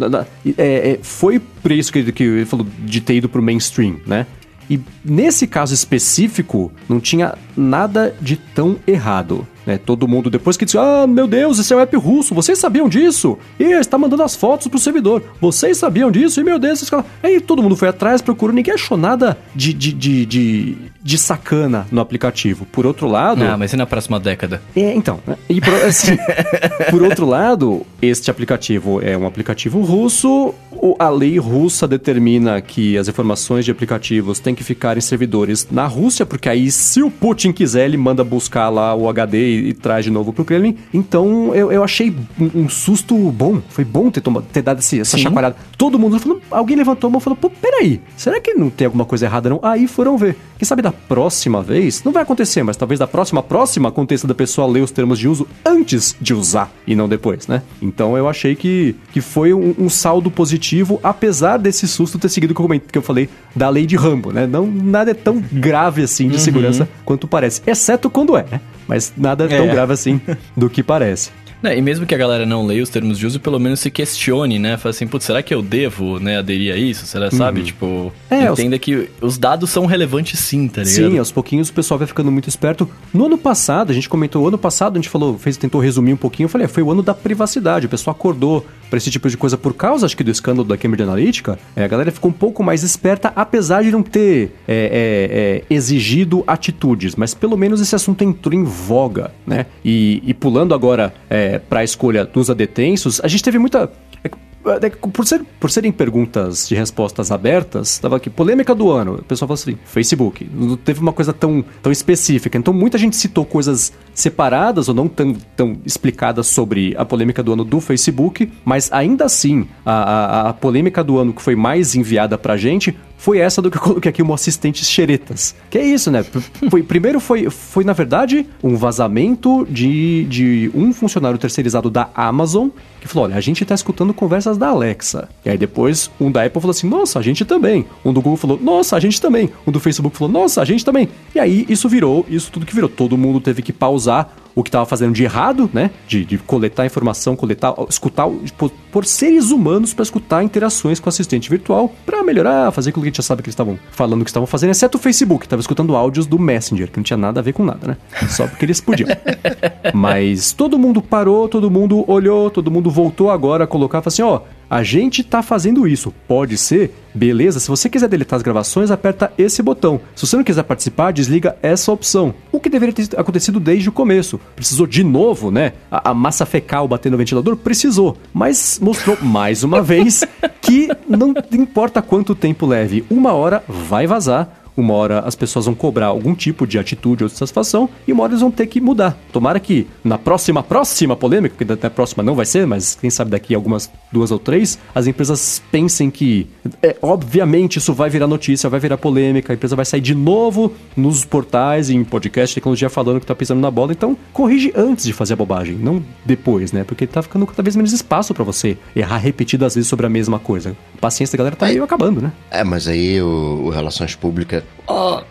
é, é, foi por isso que, que ele falou de ter ido pro mainstream, né? E nesse caso específico, não tinha nada de tão errado. Né? Todo mundo, depois que disse, ah, meu Deus, esse é o app russo, vocês sabiam disso? E está mandando as fotos pro servidor, vocês sabiam disso? E meu Deus, esses caras... Aí todo mundo foi atrás, procurou, ninguém achou nada de, de, de, de, de sacana no aplicativo. Por outro lado... Ah, mas e na próxima década? É, então, né? e por, assim, por outro lado, este aplicativo é um aplicativo russo, a lei russa determina que as informações de aplicativos têm que ficar em servidores na Rússia, porque aí se o Putin quiser, ele manda buscar lá o HD e, traz de novo pro Kremlin. Então eu, eu achei um, um susto bom. Foi bom ter, tomado, ter dado esse, essa Sim. chacoalhada. Todo mundo falou, alguém levantou a mão e falou: pô, peraí, será que não tem alguma coisa errada não? Aí foram ver. Quem sabe da próxima vez, não vai acontecer, mas talvez da próxima próxima aconteça da pessoa ler os termos de uso antes de usar e não depois, né? Então eu achei que, que foi um, um saldo positivo, apesar desse susto ter seguido o que eu falei da lei de Rambo, né? Não, nada é tão grave assim de uhum. segurança quanto parece, exceto quando é, né? Mas nada é tão grave assim do que parece. É, e mesmo que a galera não leia os termos de uso, pelo menos se questione, né? Fala assim, putz, será que eu devo, né, aderir a isso? Será, uhum. sabe? Tipo, é, entenda os... que os dados são relevantes sim, tá ligado? Sim, aos pouquinhos o pessoal vai ficando muito esperto. No ano passado, a gente comentou, ano passado a gente falou, fez, tentou resumir um pouquinho, eu falei, é, foi o ano da privacidade, o pessoal acordou para esse tipo de coisa por causa, acho que, do escândalo da Cambridge Analytica, é, a galera ficou um pouco mais esperta, apesar de não ter é, é, é exigido atitudes, mas pelo menos esse assunto entrou em voga, né? E, e pulando agora é, para a escolha dos adetensos, a gente teve muita é, por, ser, por serem perguntas de respostas abertas, tava aqui, polêmica do ano. O pessoal falou assim, Facebook. Não teve uma coisa tão, tão específica. Então muita gente citou coisas separadas ou não tão, tão explicadas sobre a polêmica do ano do Facebook, mas ainda assim, a, a, a polêmica do ano que foi mais enviada pra gente foi essa do que eu coloquei aqui, um assistente xeretas. Que é isso, né? Foi, primeiro foi, foi, na verdade, um vazamento de, de um funcionário terceirizado da Amazon que falou: olha, a gente tá escutando conversas da Alexa. E aí depois um da Apple falou assim: nossa, a gente também. Um do Google falou: nossa, a gente também. Um do Facebook falou: nossa, a gente também. E aí isso virou, isso tudo que virou. Todo mundo teve que pausar usar o que estava fazendo de errado, né? De, de coletar informação, coletar, escutar, por, por seres humanos para escutar interações com o assistente virtual, para melhorar, fazer aquilo que a gente já sabe que eles estavam falando que estavam fazendo, exceto o Facebook, estava escutando áudios do Messenger, que não tinha nada a ver com nada, né? Só porque eles podiam. Mas todo mundo parou, todo mundo olhou, todo mundo voltou agora a colocar, falou assim, ó, oh, a gente tá fazendo isso. Pode ser? Beleza. Se você quiser deletar as gravações, aperta esse botão. Se você não quiser participar, desliga essa opção. O que deveria ter acontecido desde o começo. Precisou de novo, né? A, a massa fecal bater no ventilador? Precisou. Mas mostrou mais uma vez que não importa quanto tempo leve, uma hora vai vazar uma hora as pessoas vão cobrar algum tipo de atitude ou satisfação e uma hora eles vão ter que mudar. Tomara que na próxima, próxima polêmica, que até a próxima não vai ser, mas quem sabe daqui algumas duas ou três, as empresas pensem que, é, obviamente, isso vai virar notícia, vai virar polêmica, a empresa vai sair de novo nos portais, em podcast, tecnologia falando que tá pisando na bola. Então, corrige antes de fazer a bobagem, não depois, né? Porque tá ficando cada vez menos espaço para você errar repetidas vezes sobre a mesma coisa. A paciência da galera tá meio acabando, né? É, mas aí o, o Relações Públicas ó,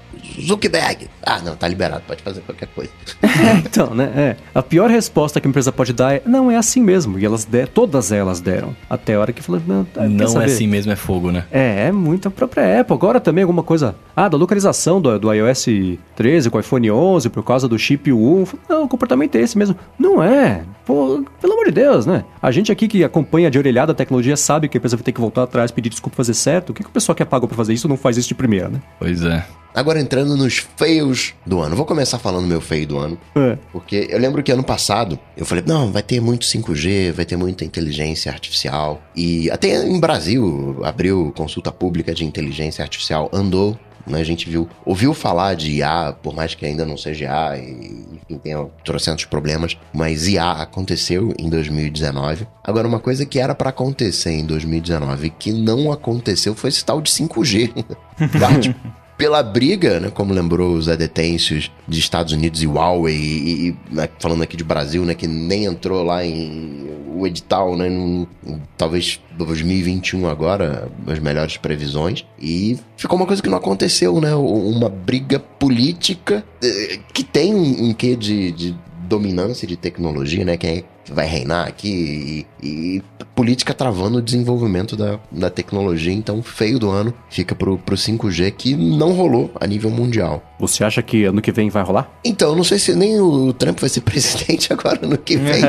Zuckerberg. Ah, não, tá liberado, pode fazer qualquer coisa. então, né? É. A pior resposta que a empresa pode dar é: não, é assim mesmo. E elas der, todas elas deram. Até a hora que falou: não, tá, quer Não é assim mesmo, é fogo, né? É, é muito a própria Apple. Agora também alguma coisa. Ah, da localização do, do iOS 13 com o iPhone 11 por causa do chip 1. Não, o comportamento é esse mesmo. Não é. Pô, pelo amor de Deus, né? A gente aqui que acompanha de orelhada a tecnologia sabe que a empresa vai ter que voltar atrás, pedir desculpa, fazer certo. O que, que o pessoal que pagou pra fazer isso não faz isso de primeira, né? Pois é. Agora entrando nos feios do ano. Vou começar falando meu feio do ano. É. Porque eu lembro que ano passado eu falei, não, vai ter muito 5G, vai ter muita inteligência artificial. E até em Brasil abriu consulta pública de inteligência artificial, andou. Né, a gente viu, ouviu falar de IA, por mais que ainda não seja IA, e enfim, tenha trocentos problemas, mas IA aconteceu em 2019. Agora, uma coisa que era pra acontecer em 2019 que não aconteceu foi esse tal de 5G. Parte pela briga, né, como lembrou os adetêncios de Estados Unidos e Huawei, e, e, né, falando aqui de Brasil, né, que nem entrou lá em o edital, né, talvez 2021 agora, as melhores previsões, e ficou uma coisa que não aconteceu, né, uma briga política eh, que tem um, um quê de, de dominância de tecnologia, né, quem que vai reinar aqui, e, e política travando o desenvolvimento da, da tecnologia, então feio do ano fica pro, pro 5G que não rolou a nível mundial. Você acha que ano que vem vai rolar? Então, eu não sei se nem o Trump vai ser presidente agora no que vem.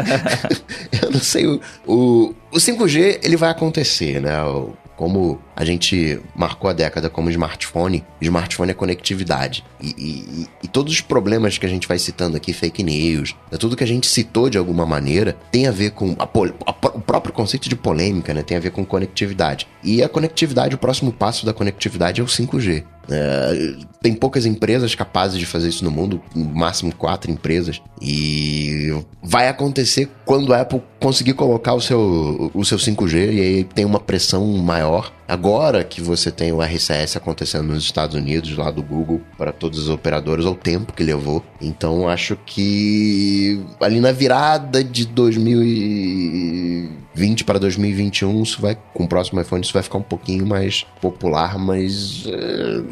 eu não sei. O, o, o 5G, ele vai acontecer, né? O- como a gente marcou a década como smartphone, smartphone é conectividade. E, e- e todos os problemas que a gente vai citando aqui, fake news, né, tudo que a gente citou de alguma maneira, tem a ver com a a o próprio conceito de polêmica, né? Tem a ver com conectividade. E a conectividade, o próximo passo da conectividade é o 5G. É, tem poucas empresas capazes de fazer isso no mundo, no máximo quatro empresas. E vai acontecer quando a Apple conseguir colocar o seu, o seu 5G e aí tem uma pressão maior. Agora que você tem o RCS acontecendo nos Estados Unidos, lá do Google, para todos os operadores, o tempo que levou. Então acho que ali na virada de 2020 para 2021, isso vai, com o próximo iPhone, isso vai ficar um pouquinho mais popular, mas. eh,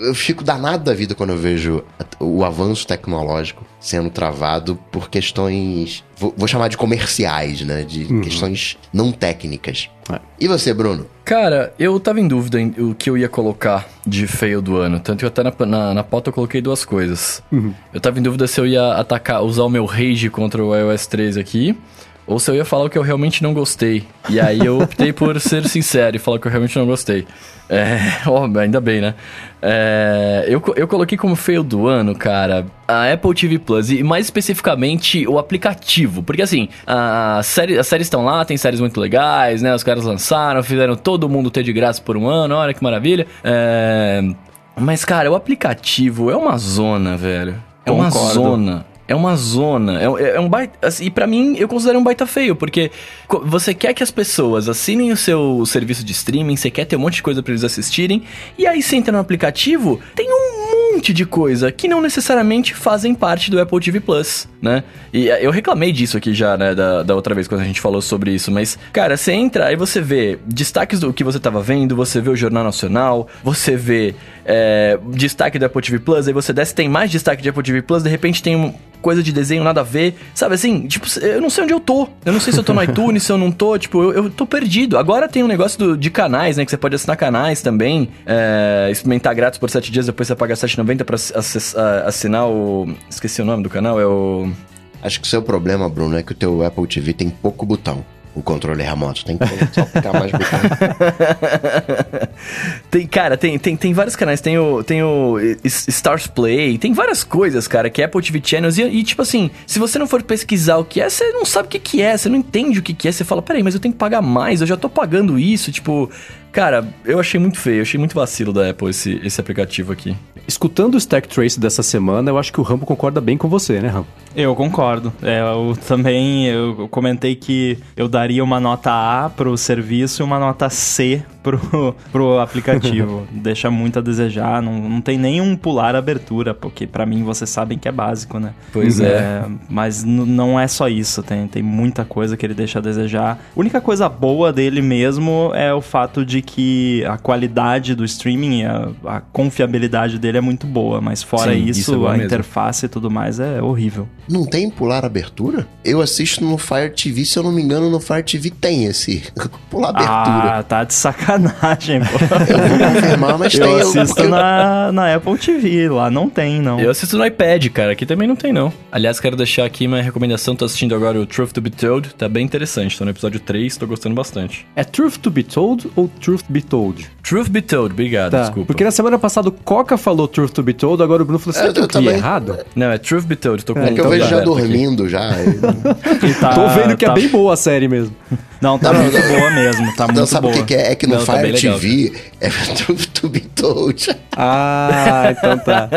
eu fico danado da vida quando eu vejo o avanço tecnológico sendo travado por questões, vou, vou chamar de comerciais, né? De questões não técnicas. É. E você, Bruno? Cara, eu tava em dúvida em o que eu ia colocar de feio do ano. Tanto que até na, na, na pauta eu coloquei duas coisas. Eu tava em dúvida se eu ia atacar, usar o meu rage contra o iOS 13 aqui. Ou se eu ia falar o que eu realmente não gostei. E aí eu optei por ser sincero e falar o que eu realmente não gostei. É, ó, ainda bem, né? É, eu, eu coloquei como feio do ano, cara, a Apple TV Plus e mais especificamente o aplicativo. Porque assim, a série, as séries estão lá, tem séries muito legais, né? Os caras lançaram, fizeram todo mundo ter de graça por um ano, olha que maravilha. É, mas, cara, o aplicativo é uma zona, velho. É uma Concordo. zona. É uma zona. É, é- é um baita. assim, e pra mim, eu considero um baita feio, porque você quer que as pessoas assinem o seu serviço de streaming, você quer ter um monte de coisa pra eles assistirem, e aí você entra no aplicativo, tem um monte de coisa que não necessariamente fazem parte do Apple TV Plus, né? E eh, eu reclamei disso aqui já, né, da, da outra vez quando a gente falou sobre isso, mas, cara, você entra, aí você vê destaques do que você tava vendo, você vê o Jornal Nacional, você vê é, destaque do Apple TV Plus, aí você desce, tem mais destaque de Apple TV Plus, de repente tem um, coisa de desenho nada a ver, sabe assim? Tipo, eu não sei onde eu tô. Eu não sei se eu tô no iTunes, se eu não tô, tipo, eu, eu tô perdido. Agora tem um negócio do- de canais, né, que você pode assinar canais também, é, experimentar grátis por 7 dias, depois você paga R$7,90 pra assinar o... Esqueci o nome do canal, é o... Acho que o seu problema, Bruno, é que o teu Apple TV tem pouco botão. O controle remoto tem que só ficar mais botão. tem, cara, tem, tem, tem vários canais. Tem o, tem o Stars Play, tem várias coisas, cara, que é Apple TV Channels. E, e, tipo assim, se você não for pesquisar o que é, você não sabe o que, que é, você não entende o que, que é. Você fala, peraí, mas eu tenho que pagar mais, eu já tô pagando isso. Tipo, cara, eu achei muito feio, eu achei muito vacilo da Apple esse, esse aplicativo aqui. Escutando o Stack Trace dessa semana, eu acho que o Rambo concorda bem com você, né, Rambo? Eu concordo. É, eu também eu comentei que eu daria uma nota A pro serviço e uma nota C pro, pro aplicativo. Deixa muito a desejar, não, não tem nenhum pular abertura, porque pra mim vocês sabem que é básico, né? Pois é. mas n- não é só isso, tem, tem muita coisa que ele deixa a desejar. A única coisa boa dele mesmo é o fato de que a qualidade do streaming, a, a confiabilidade dele é muito boa, mas fora Sim, isso, isso é a mesmo. interface e tudo mais é horrível. Não tem pular abertura? Eu assisto no Fire TV, se eu não me engano, no Fire TV tem esse pular abertura. Ah, tá de sacanagem, pô. Eu vou confirmar, mas tem. Eu eu- assisto porque- na, na Apple TV, lá não tem, não. Eu assisto no iPad, cara. Aqui também não tem, não. Aliás, quero deixar aqui uma recomendação. Tô assistindo agora o Truth to Be Told. Tá bem interessante. Tô no episódio 3, tô gostando bastante. É Truth to be Told ou Truth be Told? Truth Be Told, obrigado, Tá, desculpa. porque na semana passada o Coca falou Truth to be Told, agora o Bruno falou, será É, que eu, eu também. errado? Não, é Truth Be Told. Tô com É que eu o vejo já aberto aqui. dormindo já. E tá- Tô vendo que tá- é bem boa a série mesmo. Não, tá Não, muito não. boa mesmo, tá Não, muito sabe o boa. que, que é? É que no Não, tá Fire legal, TV é to be told. Ah, então tá.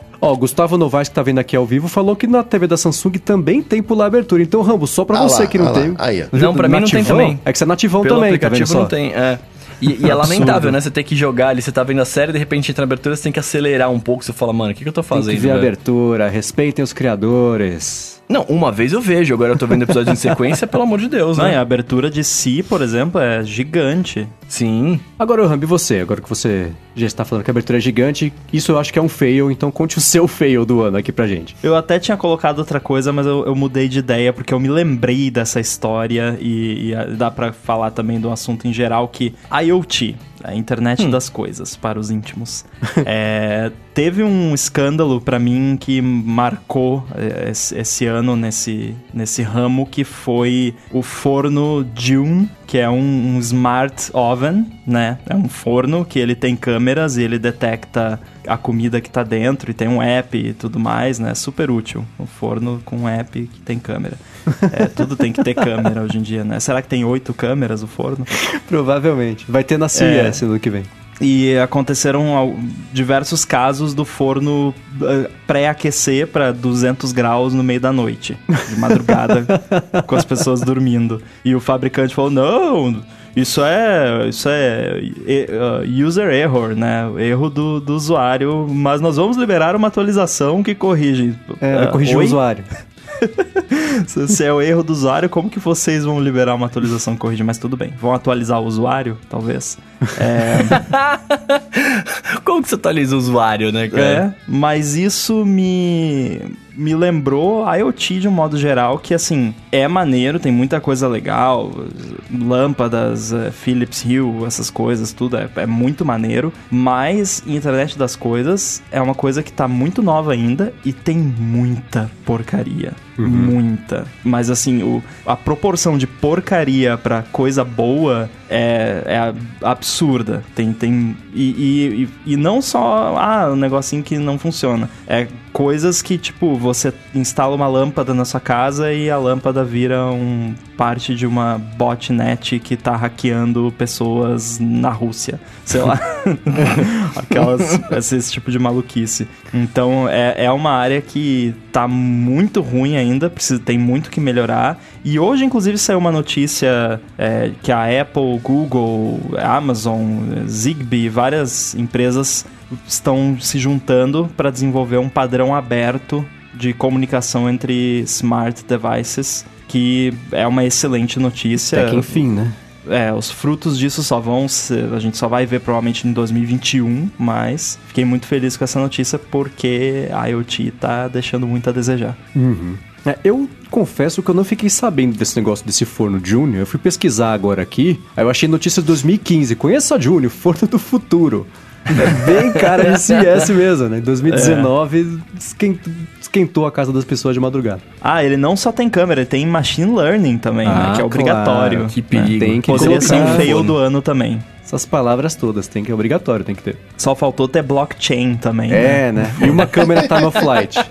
Ó, o Gustavo Novaes, que tá vendo aqui ao vivo, falou que na TV da Samsung também tem pular abertura. Então, Rambo, só pra Ah você lá, que não ah tem. Aí. Não, pra mim não tem também. É que você é nativão Pelo também, tá vendo só? não tem, é. E, e é lamentável, né? Você ter que jogar ali, você tá vendo a série, de repente entra na abertura, você tem que acelerar um pouco. Você fala, mano, o que, que eu tô Tem fazendo? que ver a abertura, respeitem os criadores. Não, uma vez eu vejo, agora eu tô vendo episódio em sequência, pelo amor de Deus, Não, e né? a abertura de si, por exemplo, é gigante. Sim. Agora, Rambo, e você? Agora que você já está falando que a abertura é gigante, isso eu acho que é um fail, então conte o seu fail do ano aqui pra gente. Eu até tinha colocado outra coisa, mas eu, eu mudei de ideia porque eu me lembrei dessa história e, e a- dá pra falar também do assunto em geral que IoT, a internet das coisas para os íntimos, é, teve um escândalo pra mim que marcou é, esse, esse ano nesse, nesse ramo que foi o forno Dune, que é um, um smart oven, né? É um forno que ele tem câmeras e ele detecta a comida que tá dentro e tem um app e tudo mais, né? Super útil. Um forno com um app que tem câmera. É, tudo tem que ter câmera hoje em dia, né? Será que tem oito câmeras o forno? Provavelmente. Vai ter na CES no ano que vem. E aconteceram diversos casos do forno eh, pré-aquecer para 200 graus no meio da noite, de madrugada, com as pessoas dormindo. E o fabricante falou: não. Isso é, isso é e- uh, user error, né? Erro do, do usuário, mas nós vamos liberar uma atualização que corrige. É, vai Ah, corrigir o usuário. Se se é o erro do usuário, como que vocês vão liberar uma atualização que corrige? Mas tudo bem. Vão atualizar o usuário, talvez. É, Como que você atualiza o usuário, né, cara? É, mas isso me me lembrou a IoT de um modo geral, que assim, é maneiro, tem muita coisa legal, lâmpadas, eh, Philips Hue, essas coisas, tudo é, é muito maneiro, mas internet das coisas é uma coisa que tá muito nova ainda e tem muita porcaria. Muita. Mas assim, o, a proporção de porcaria pra coisa boa é, é absurda. Tem. tem e, e, e- e não só, ah, um negocinho que não funciona. É coisas que, tipo, você instala uma lâmpada na sua casa e a lâmpada vira um parte de uma botnet que tá hackeando pessoas na Rússia. Sei lá. Aquelas, esse, esse tipo de maluquice. Então, é, é uma área que tá muito ruim ainda, precisa, tem muito que melhorar. E hoje, inclusive, saiu uma notícia é, que a Apple, Google, Amazon, Zigbee, várias empresas estão se juntando para desenvolver um padrão aberto de comunicação entre smart devices, que é uma excelente notícia. Até que enfim, né? É, os frutos disso só vão ser, a gente só vai ver provavelmente em 2021, mas fiquei muito feliz com essa notícia porque a IoT tá deixando muito a desejar. É, eu confesso que eu não fiquei sabendo desse negócio desse forno Junior. Eu fui pesquisar agora aqui. Aí eu achei notícia de 2015. Conheça a Junior, forno do futuro. É bem cara de CS mesmo, né? Em 2019 esquent- esquentou a casa das pessoas de madrugada. Ah, ele não só tem câmera, ele tem machine learning também, né, Ah, que é obrigatório. claro. Que perigo. Tem que Poderia ser um fail do ano também. Essas palavras todas, tem que é obrigatório, tem que ter. Só faltou ter blockchain também, né? É, né? E uma câmera time of flight.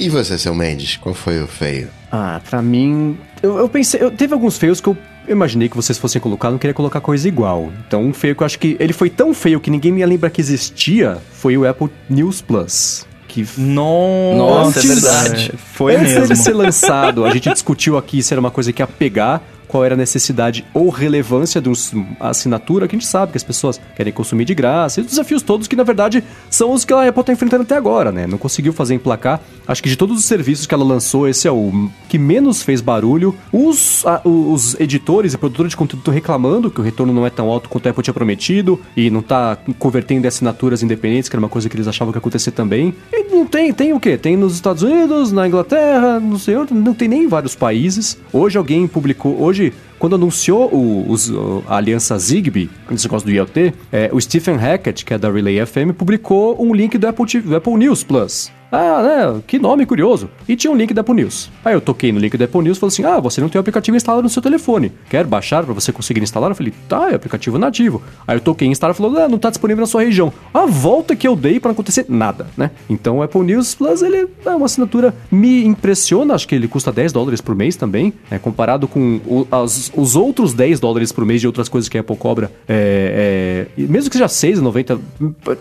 E você, seu Mendes, qual foi o feio? Ah, pra mim. Eu, eu pensei. Eu, teve alguns feios que eu imaginei que vocês fossem colocar, não queria colocar coisa igual. Então, um feio que eu acho que. Ele foi tão feio que ninguém me lembra que existia foi o Apple News Plus. Que Nossa, Nossa, é verdade. Foi Antes mesmo. dele ser lançado, a gente discutiu aqui se era uma coisa que ia pegar qual era a necessidade ou relevância de uma assinatura, que a gente sabe que as pessoas querem consumir de graça, e os desafios todos que, na verdade, são os que a Apple está enfrentando até agora, né? Não conseguiu fazer emplacar. Acho que de todos os serviços que ela lançou, esse é o que menos fez barulho. Os, a, os editores e produtores de conteúdo estão reclamando que o retorno não é tão alto quanto a Apple tinha prometido e não está convertendo em assinaturas independentes, que era uma coisa que eles achavam que ia acontecer também. E não tem, tem o quê? Tem nos Estados Unidos, na Inglaterra, não sei onde, não tem nem em vários países. Hoje alguém publicou, hoje quando anunciou o, os, a aliança Zigbee, esse negócio do IoT, é, o Stephen Hackett, que é da Relay FM, publicou um link do Apple, TV, do Apple News Plus. Ah, né? Que nome curioso. E tinha um link da Apple News. Aí eu toquei no link da Apple News e falei assim: Ah, você não tem o aplicativo instalado no seu telefone. Quer baixar para você conseguir instalar? Eu falei: Tá, é aplicativo nativo. Aí eu toquei em instalar e falou: Ah, não tá disponível na sua região. A volta que eu dei para não acontecer nada, né? Então o Apple News Plus, ele é uma assinatura, me impressiona. Acho que ele custa 10 dólares por mês também. Né? Comparado com o, as, os outros 10 dólares por mês de outras coisas que a Apple cobra. É, é, mesmo que seja 6,90,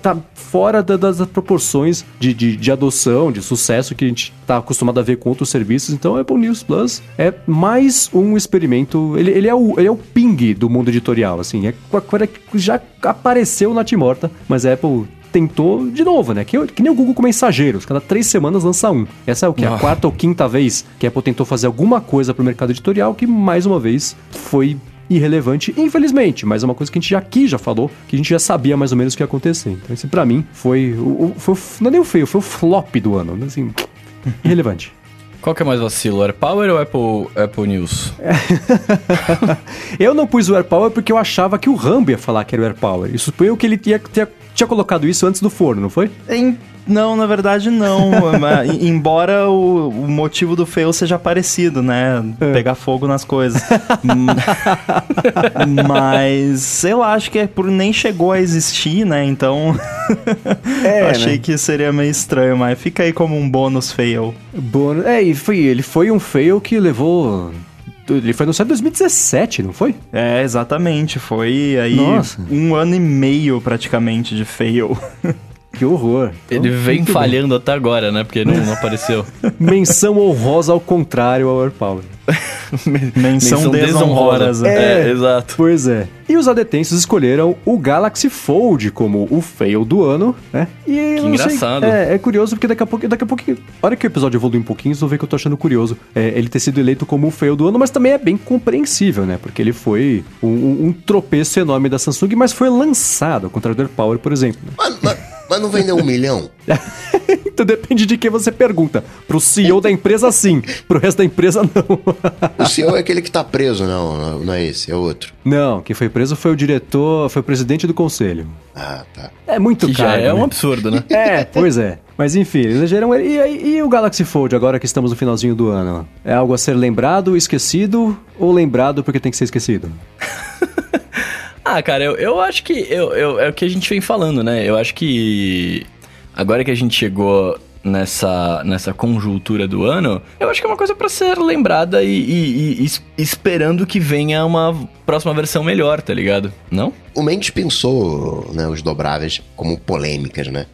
tá fora da, das proporções de, de, de adoção, de sucesso que a gente está acostumado a ver com outros serviços. Então, a Apple News Plus é mais um experimento. Ele, ele, é, o, ele é o ping do mundo editorial, assim. É coisa que já apareceu na Timorta, mas a Apple tentou de novo, né? Que, que nem o Google com mensageiros, cada três semanas lança um. Essa é o que? A quarta ou quinta vez que a Apple tentou fazer alguma coisa para o mercado editorial que, mais uma vez, foi irrelevante, infelizmente, mas é uma coisa que a gente já aqui já falou, que a gente já sabia mais ou menos o que ia acontecer. Então, esse pra mim foi o, foi, não é nem o feio, foi o flop do ano, assim, irrelevante. Qual que é mais vacilo, AirPower ou Apple, Apple News? eu não pus o AirPower porque eu achava que o Rambo ia falar que era o AirPower. Isso foi o que ele tinha, tinha, tinha colocado isso antes do forno, não foi? Não, na verdade não. Embora o, o, motivo do fail seja parecido, né? É. Pegar fogo nas coisas. Mas eu acho que é por nem chegou a existir, né? Então é, achei né? que seria meio estranho, mas fica aí como um bônus fail. Bônus. É, e foi, ele foi um fail que levou ele foi anunciado em 2017, não foi? É, exatamente. Foi aí Nossa. um ano e meio praticamente de fail. Que horror. Ele então, vem falhando bom. até agora, né? Porque não, não apareceu. Menção honrosa ao contrário ao AirPower. Menção, Menção desonrosa. É, é, exato. Pois é. E os adetensos escolheram o Galaxy Fold como o fail do ano, né? E que engraçado. Sei, é, é, curioso porque daqui a pouco, daqui a pouco, a hora que o episódio evolui um pouquinho, vocês vão ver que eu tô achando curioso é, ele ter sido eleito como o fail do ano, mas também é bem compreensível, né? Porque ele foi um, um, um tropeço enorme da Samsung, mas foi lançado, ao contrário do AirPower, por exemplo. Mas, mas, não vendeu um milhão? então depende de quem você pergunta. Pro CEO da empresa, sim. Pro resto da empresa, não. o CEO é aquele que tá preso, não. Não é esse, é outro. Não, quem foi preso foi o diretor, foi o presidente do conselho. Ah, tá. É muito que caro. Já é né? um absurdo, né? É, pois é. Mas enfim, exageram. E, e, e o Galaxy Fold, agora que estamos no finalzinho do ano? É algo a ser lembrado, esquecido ou lembrado porque tem que ser esquecido? ah, cara, eu, eu acho que eu, eu, é o que a gente vem falando, né? Eu acho que agora que a gente chegou nessa, nessa conjuntura do ano, eu acho que é uma coisa para ser lembrada e, e, e, esperando que venha uma próxima versão melhor, tá ligado? Não? O Mendes pensou né, os dobráveis como polêmicas, né?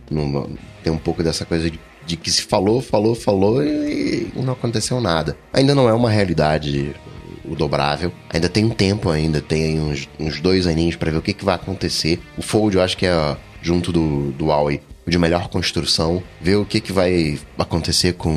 tem um pouco dessa coisa de, de que se falou, falou, falou e não aconteceu nada. Ainda não é uma realidade o dobrável. Ainda tem um tempo ainda, tem uns, uns dois aninhos para ver o que, que vai acontecer. O Fold eu acho que é junto do, do Huawei de melhor construção, ver o que, que vai acontecer com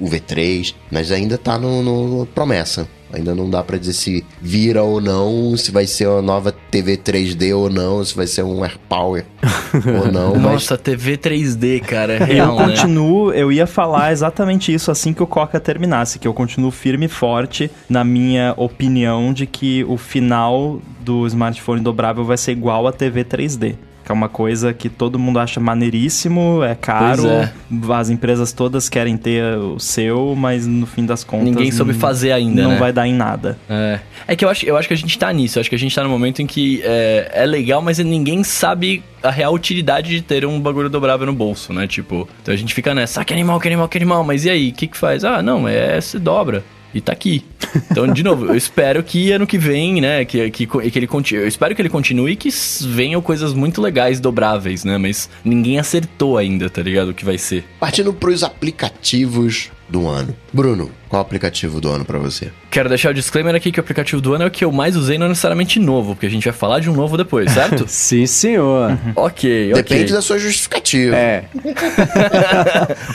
o, V3, mas ainda tá no, no promessa. Ainda não dá para dizer se vira ou não, se vai ser uma nova TV 3D ou não, se vai ser um AirPower ou não. Nossa, mas... TV 3D, cara, é real, Eu né? continuo, eu ia falar exatamente isso assim que o Coca terminasse, que eu continuo firme e forte na minha opinião de que o final do smartphone dobrável vai ser igual a TV 3D que é uma coisa que todo mundo acha maneiríssimo, é caro, é. as empresas todas querem ter o seu, mas no fim das contas... Ninguém soube fazer ainda, Não né? vai dar em nada. É. é que eu acho, eu acho que a gente tá nisso, eu acho que a gente tá no momento em que é, é legal, mas ninguém sabe a real utilidade de ter um bagulho dobrável no bolso, né? Tipo, então a gente fica nessa, ah, que animal, que animal, que animal, mas e aí, o que que faz? Ah, não, é, se dobra e tá aqui. Então, de novo, eu espero que ano que vem, né, que, que, que ele continue. Eu espero que ele continue e que venham coisas muito legais dobráveis, né? Mas ninguém acertou ainda, tá ligado? O que vai ser. Partindo pros aplicativos do ano. Bruno, qual o aplicativo do ano pra você? Quero deixar o disclaimer aqui que o aplicativo do ano é o que eu mais usei, não necessariamente novo, porque a gente vai falar de um novo depois, certo? Sim, senhor. ok, ok. Depende da sua justificativa. É.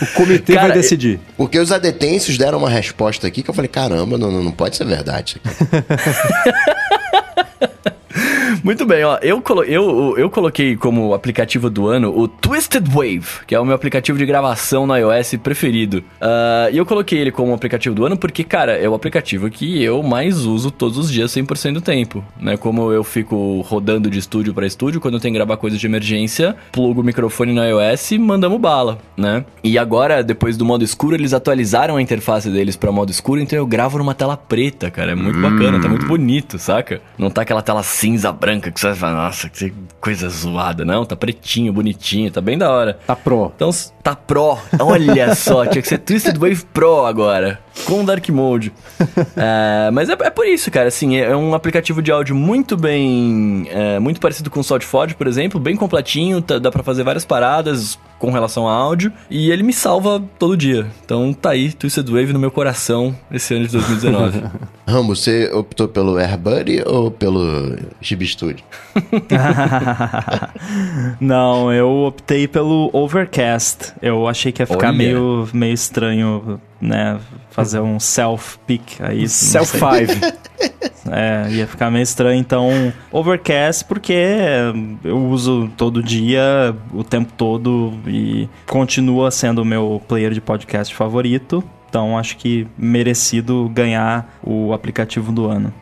o comitê Cara, vai decidir. Porque os adetêncios deram uma resposta aqui que eu falei, caramba, não, não, não pode ser verdade. Muito bem, ó. Eu, colo eu, eu coloquei como aplicativo do ano o Twisted Wave, que é o meu aplicativo de gravação no iOS preferido. Ah, E eu coloquei ele como aplicativo do ano porque, cara, é o aplicativo que eu mais uso todos os dias 100% do tempo. Né? Como eu fico rodando de estúdio para estúdio, quando eu tenho que gravar coisas de emergência, plugo o microfone no iOS e mandamos bala, né? E agora, depois do modo escuro, eles atualizaram a interface deles para modo escuro, então eu gravo numa tela preta, cara. É muito bacana, tá muito bonito, saca? Não tá aquela tela cinza branca que você vai falar, nossa, que coisa zoada. Não, tá pretinho, bonitinho, tá bem da hora. Tá pro. Então, tá Pro. Olha só, tinha que ser Twisted Wave Pro agora. Com Dark Mode. É, mas é, é por isso, cara. Assim, é um aplicativo de áudio muito bem. é, muito parecido com o SoundFod, por exemplo. Bem completinho. tá- dá pra fazer várias paradas com relação a áudio. E ele me salva todo dia. Então tá aí, Twisted Wave no meu coração esse ano de 2019. Rambo, você optou pelo AirBuddy ou pelo Gibi Studio? Não, eu optei pelo Overcast. Eu achei que ia ficar Olha. meio, meio estranho, né? Fazer um self-pick aí. não sei. Self 5. É, ia ficar meio estranho. Então, Overcast, porque eu uso todo dia, o tempo todo, e continua sendo o meu player de podcast favorito. Então, acho que merecido ganhar o aplicativo do ano.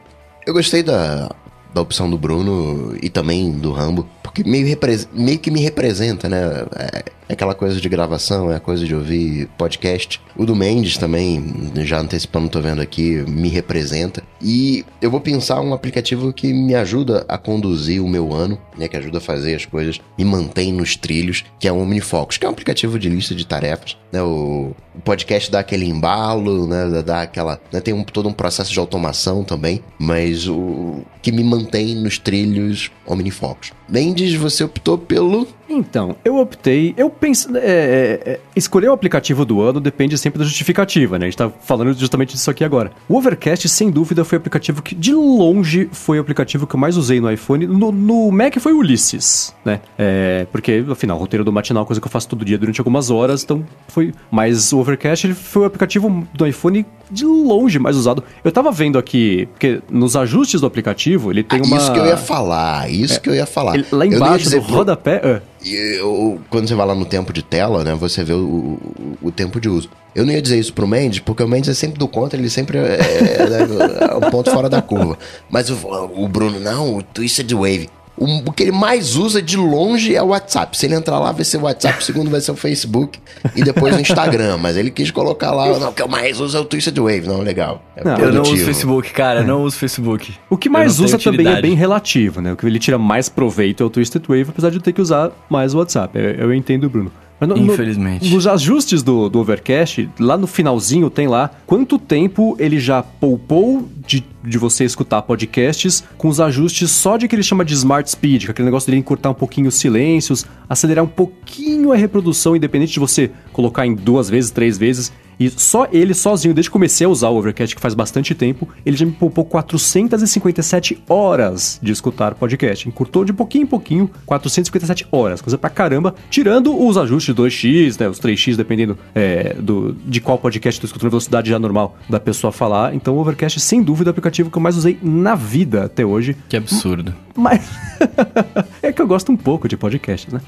Eu gostei da, da opção do Bruno e também do Rambo, porque meio, meio que me representa, né? É, é aquela coisa de gravação, é a coisa de ouvir podcast. O do Mendes também, já antecipando, tô vendo aqui, me representa. E eu vou pensar um aplicativo que me ajuda a conduzir o meu ano, né? Que ajuda a fazer as coisas, me mantém nos trilhos, que é o OmniFocus, que é um aplicativo de lista de tarefas, né? O, podcast dá aquele embalo, né? Dá aquela. né, Tem um, todo um processo de automação também, mas o que me mantém nos trilhos OmniFocus. Mendes, você optou pelo. Então, eu optei. Eu penso. É, é, é, escolher o aplicativo do ano depende sempre da justificativa, né? A gente tá falando justamente disso aqui agora. O Overcast, sem dúvida, foi o aplicativo que, de longe, foi o aplicativo que eu mais usei no iPhone. No, no Mac foi o Ulysses, né? É, porque, afinal, o roteiro do matinal é uma coisa que eu faço todo dia durante algumas horas, então foi. Mas o Overcast ele foi o aplicativo do iPhone de longe mais usado. Eu tava vendo aqui, porque nos ajustes do aplicativo, ele tem Ah, uma. Isso que eu ia falar, isso que eu ia falar. Ele- lá embaixo dizer do pro- rodapé. E eu- quando você vai lá no tempo de tela, né, você vê o, o, o tempo de uso. Eu não ia dizer isso pro Mendes, porque o Mendes é sempre do contra, ele sempre é, é, é um ponto fora da curva. Mas o, o Bruno, não, o Twisted Wave. O, o que ele mais usa de longe é o WhatsApp. Se ele entrar lá, vai ser o WhatsApp, o segundo vai ser o Facebook e depois o Instagram. Mas ele quis colocar lá, não, o que eu mais uso é o Twisted Wave. Não, legal. É Não, eu não uso. Facebook, cara. Eu não uso Facebook. O que mais usa também é bem relativo, né? O que ele tira mais proveito é o Twisted Wave, apesar de eu ter que usar mais o WhatsApp. Eu, eu entendo, Bruno. No- no- Infelizmente. nos ajustes do, do Overcast, lá no finalzinho tem lá quanto tempo ele já poupou de, de você escutar podcasts com os ajustes só de que ele chama de Smart Speed, que é aquele negócio dele encurtar um pouquinho os silêncios, acelerar um pouquinho a reprodução, independente de você colocar em duas vezes, três vezes. E só ele, sozinho, desde que comecei a usar o Overcast, que faz bastante tempo, ele já me poupou 457 horas de escutar podcast. Encurtou de pouquinho em pouquinho, 457 horas. Coisa pra caramba. Tirando os ajustes 2x, né? Os 3x, dependendo é, do, de qual podcast tu escuta na velocidade já normal da pessoa falar. Então o Overcast, sem dúvida, é o aplicativo que eu mais usei na vida até hoje. Que absurdo. Mas é que eu gosto um pouco de podcasts, né?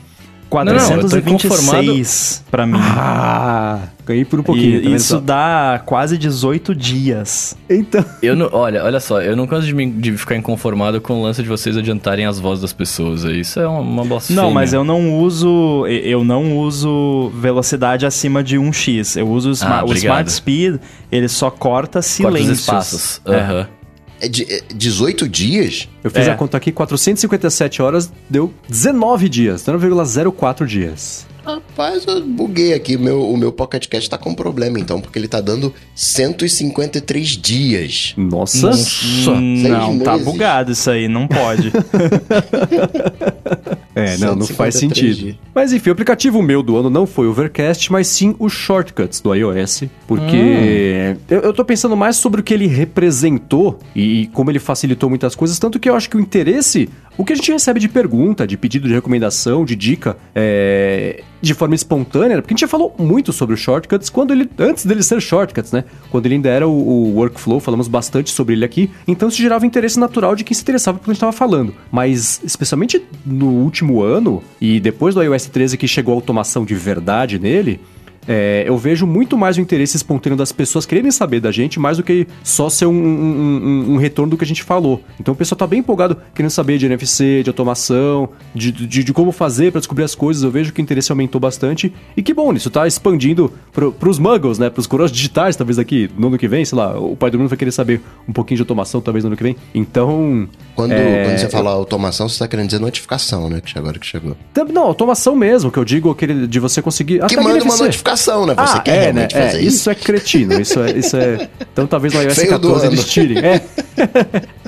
Não, eu tô inconformado. 426 pra mim. Ah, ganhei por um pouquinho. e tá isso só? dá quase 18 dias. Então. Eu não, olha, olha só, eu não canso de, me- de ficar inconformado com o lance de vocês adiantarem as vozes das pessoas. aí. Isso é uma, uma blasfêmia. Não, mas eu não uso eu não uso velocidade acima de 1x. Eu uso o, sma- Ah, o. Smart Speed, ele só corta Corta os silêncios. espaços. É. Aham. É de, é 18 dias? Eu fiz É. a conta aqui, 457 horas deu 19 dias, 0,04 dias. Rapaz, eu buguei aqui. Meu, o meu Pocket Cast tá com problema, então, porque ele tá dando 153 dias. Nossa! Hum, Não, tá meses. bugado isso aí, não pode. É, não, não faz 153 sentido. dias. Mas enfim, o aplicativo meu do ano não foi o Overcast, mas sim os Shortcuts do iOS. Porque eu, eu tô pensando mais sobre o que ele representou e como ele facilitou muitas coisas. Tanto que eu acho que o interesse, o que a gente recebe de pergunta, de pedido de recomendação, de dica, é, de forma espontânea, porque a gente já falou muito sobre os Shortcuts quando ele, antes dele ser Shortcuts, né? Quando ele ainda era o, o Workflow, falamos bastante sobre ele aqui. Então isso gerava interesse natural de quem se interessava pelo que a gente estava falando. Mas, especialmente no último ano, e depois do iOS 13 que chegou a automação de verdade nele, é, eu vejo muito mais o interesse espontâneo das pessoas quererem saber da gente, mais do que só ser um, um- um- um retorno do que a gente falou. Então o pessoal tá bem empolgado querendo saber de NFC, de automação, de, de, de como fazer para descobrir as coisas. Eu vejo que o interesse aumentou bastante. E que bom, isso tá expandindo pro, pros muggles, né? Pros coroas digitais, talvez daqui no ano que vem, sei lá, o pai do mundo vai querer saber um pouquinho de automação, talvez no ano que vem. Então. Quando, É, quando você fala automação, você tá querendo dizer notificação, né? Que agora que chegou. Não, automação mesmo, que eu digo aquele de você conseguir. Que manda uma NFC. Notificação, né? Você ah, quer é, né? realmente É, fazer isso? isso? é cretino. Isso é, isso é. Então talvez no iOS Feio do 14 ano. eles tirem. É.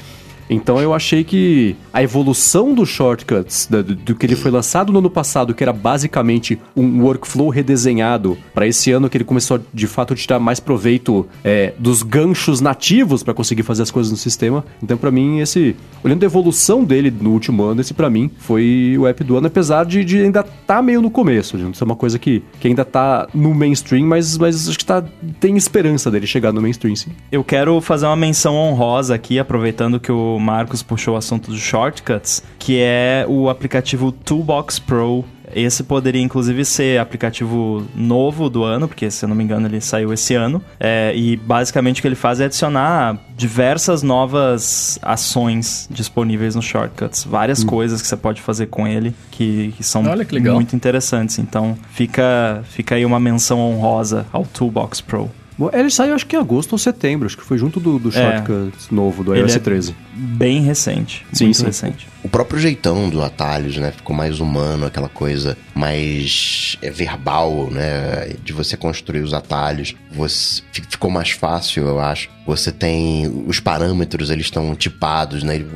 Então eu achei que a evolução dos shortcuts, do, do que ele foi lançado no ano passado, que era basicamente um workflow redesenhado, para esse ano que ele começou de fato a tirar mais proveito é, dos ganchos nativos para conseguir fazer as coisas no sistema. Então para mim esse, olhando a evolução dele no último ano, esse para mim foi o app do ano, apesar de, de ainda tá meio no começo, de não ser uma coisa que, que ainda tá no mainstream, mas, mas acho que tá, tem esperança dele chegar no mainstream, sim. Eu quero fazer uma menção honrosa aqui, aproveitando que o Marcos puxou o assunto dos shortcuts, que é o aplicativo Toolbox Pro. Esse poderia, inclusive, ser aplicativo novo do ano, porque, se eu não me engano, ele saiu esse ano. É, e, basicamente, o que ele faz é adicionar diversas novas ações disponíveis nos shortcuts. Várias coisas que você pode fazer com ele que, que são que muito interessantes. Então, fica, fica aí uma menção honrosa ao Toolbox Pro. Ele saiu acho que em agosto ou setembro, acho que foi junto do, do É. novo, do iOS é 13. Bem recente. Sim, muito sim. recente. O próprio jeitão dos atalhos, né? Ficou mais humano, aquela coisa mais é, verbal, né? De você construir os atalhos. Você, fi- ficou mais fácil, eu acho. Você tem os parâmetros, eles estão tipados, né? Ele,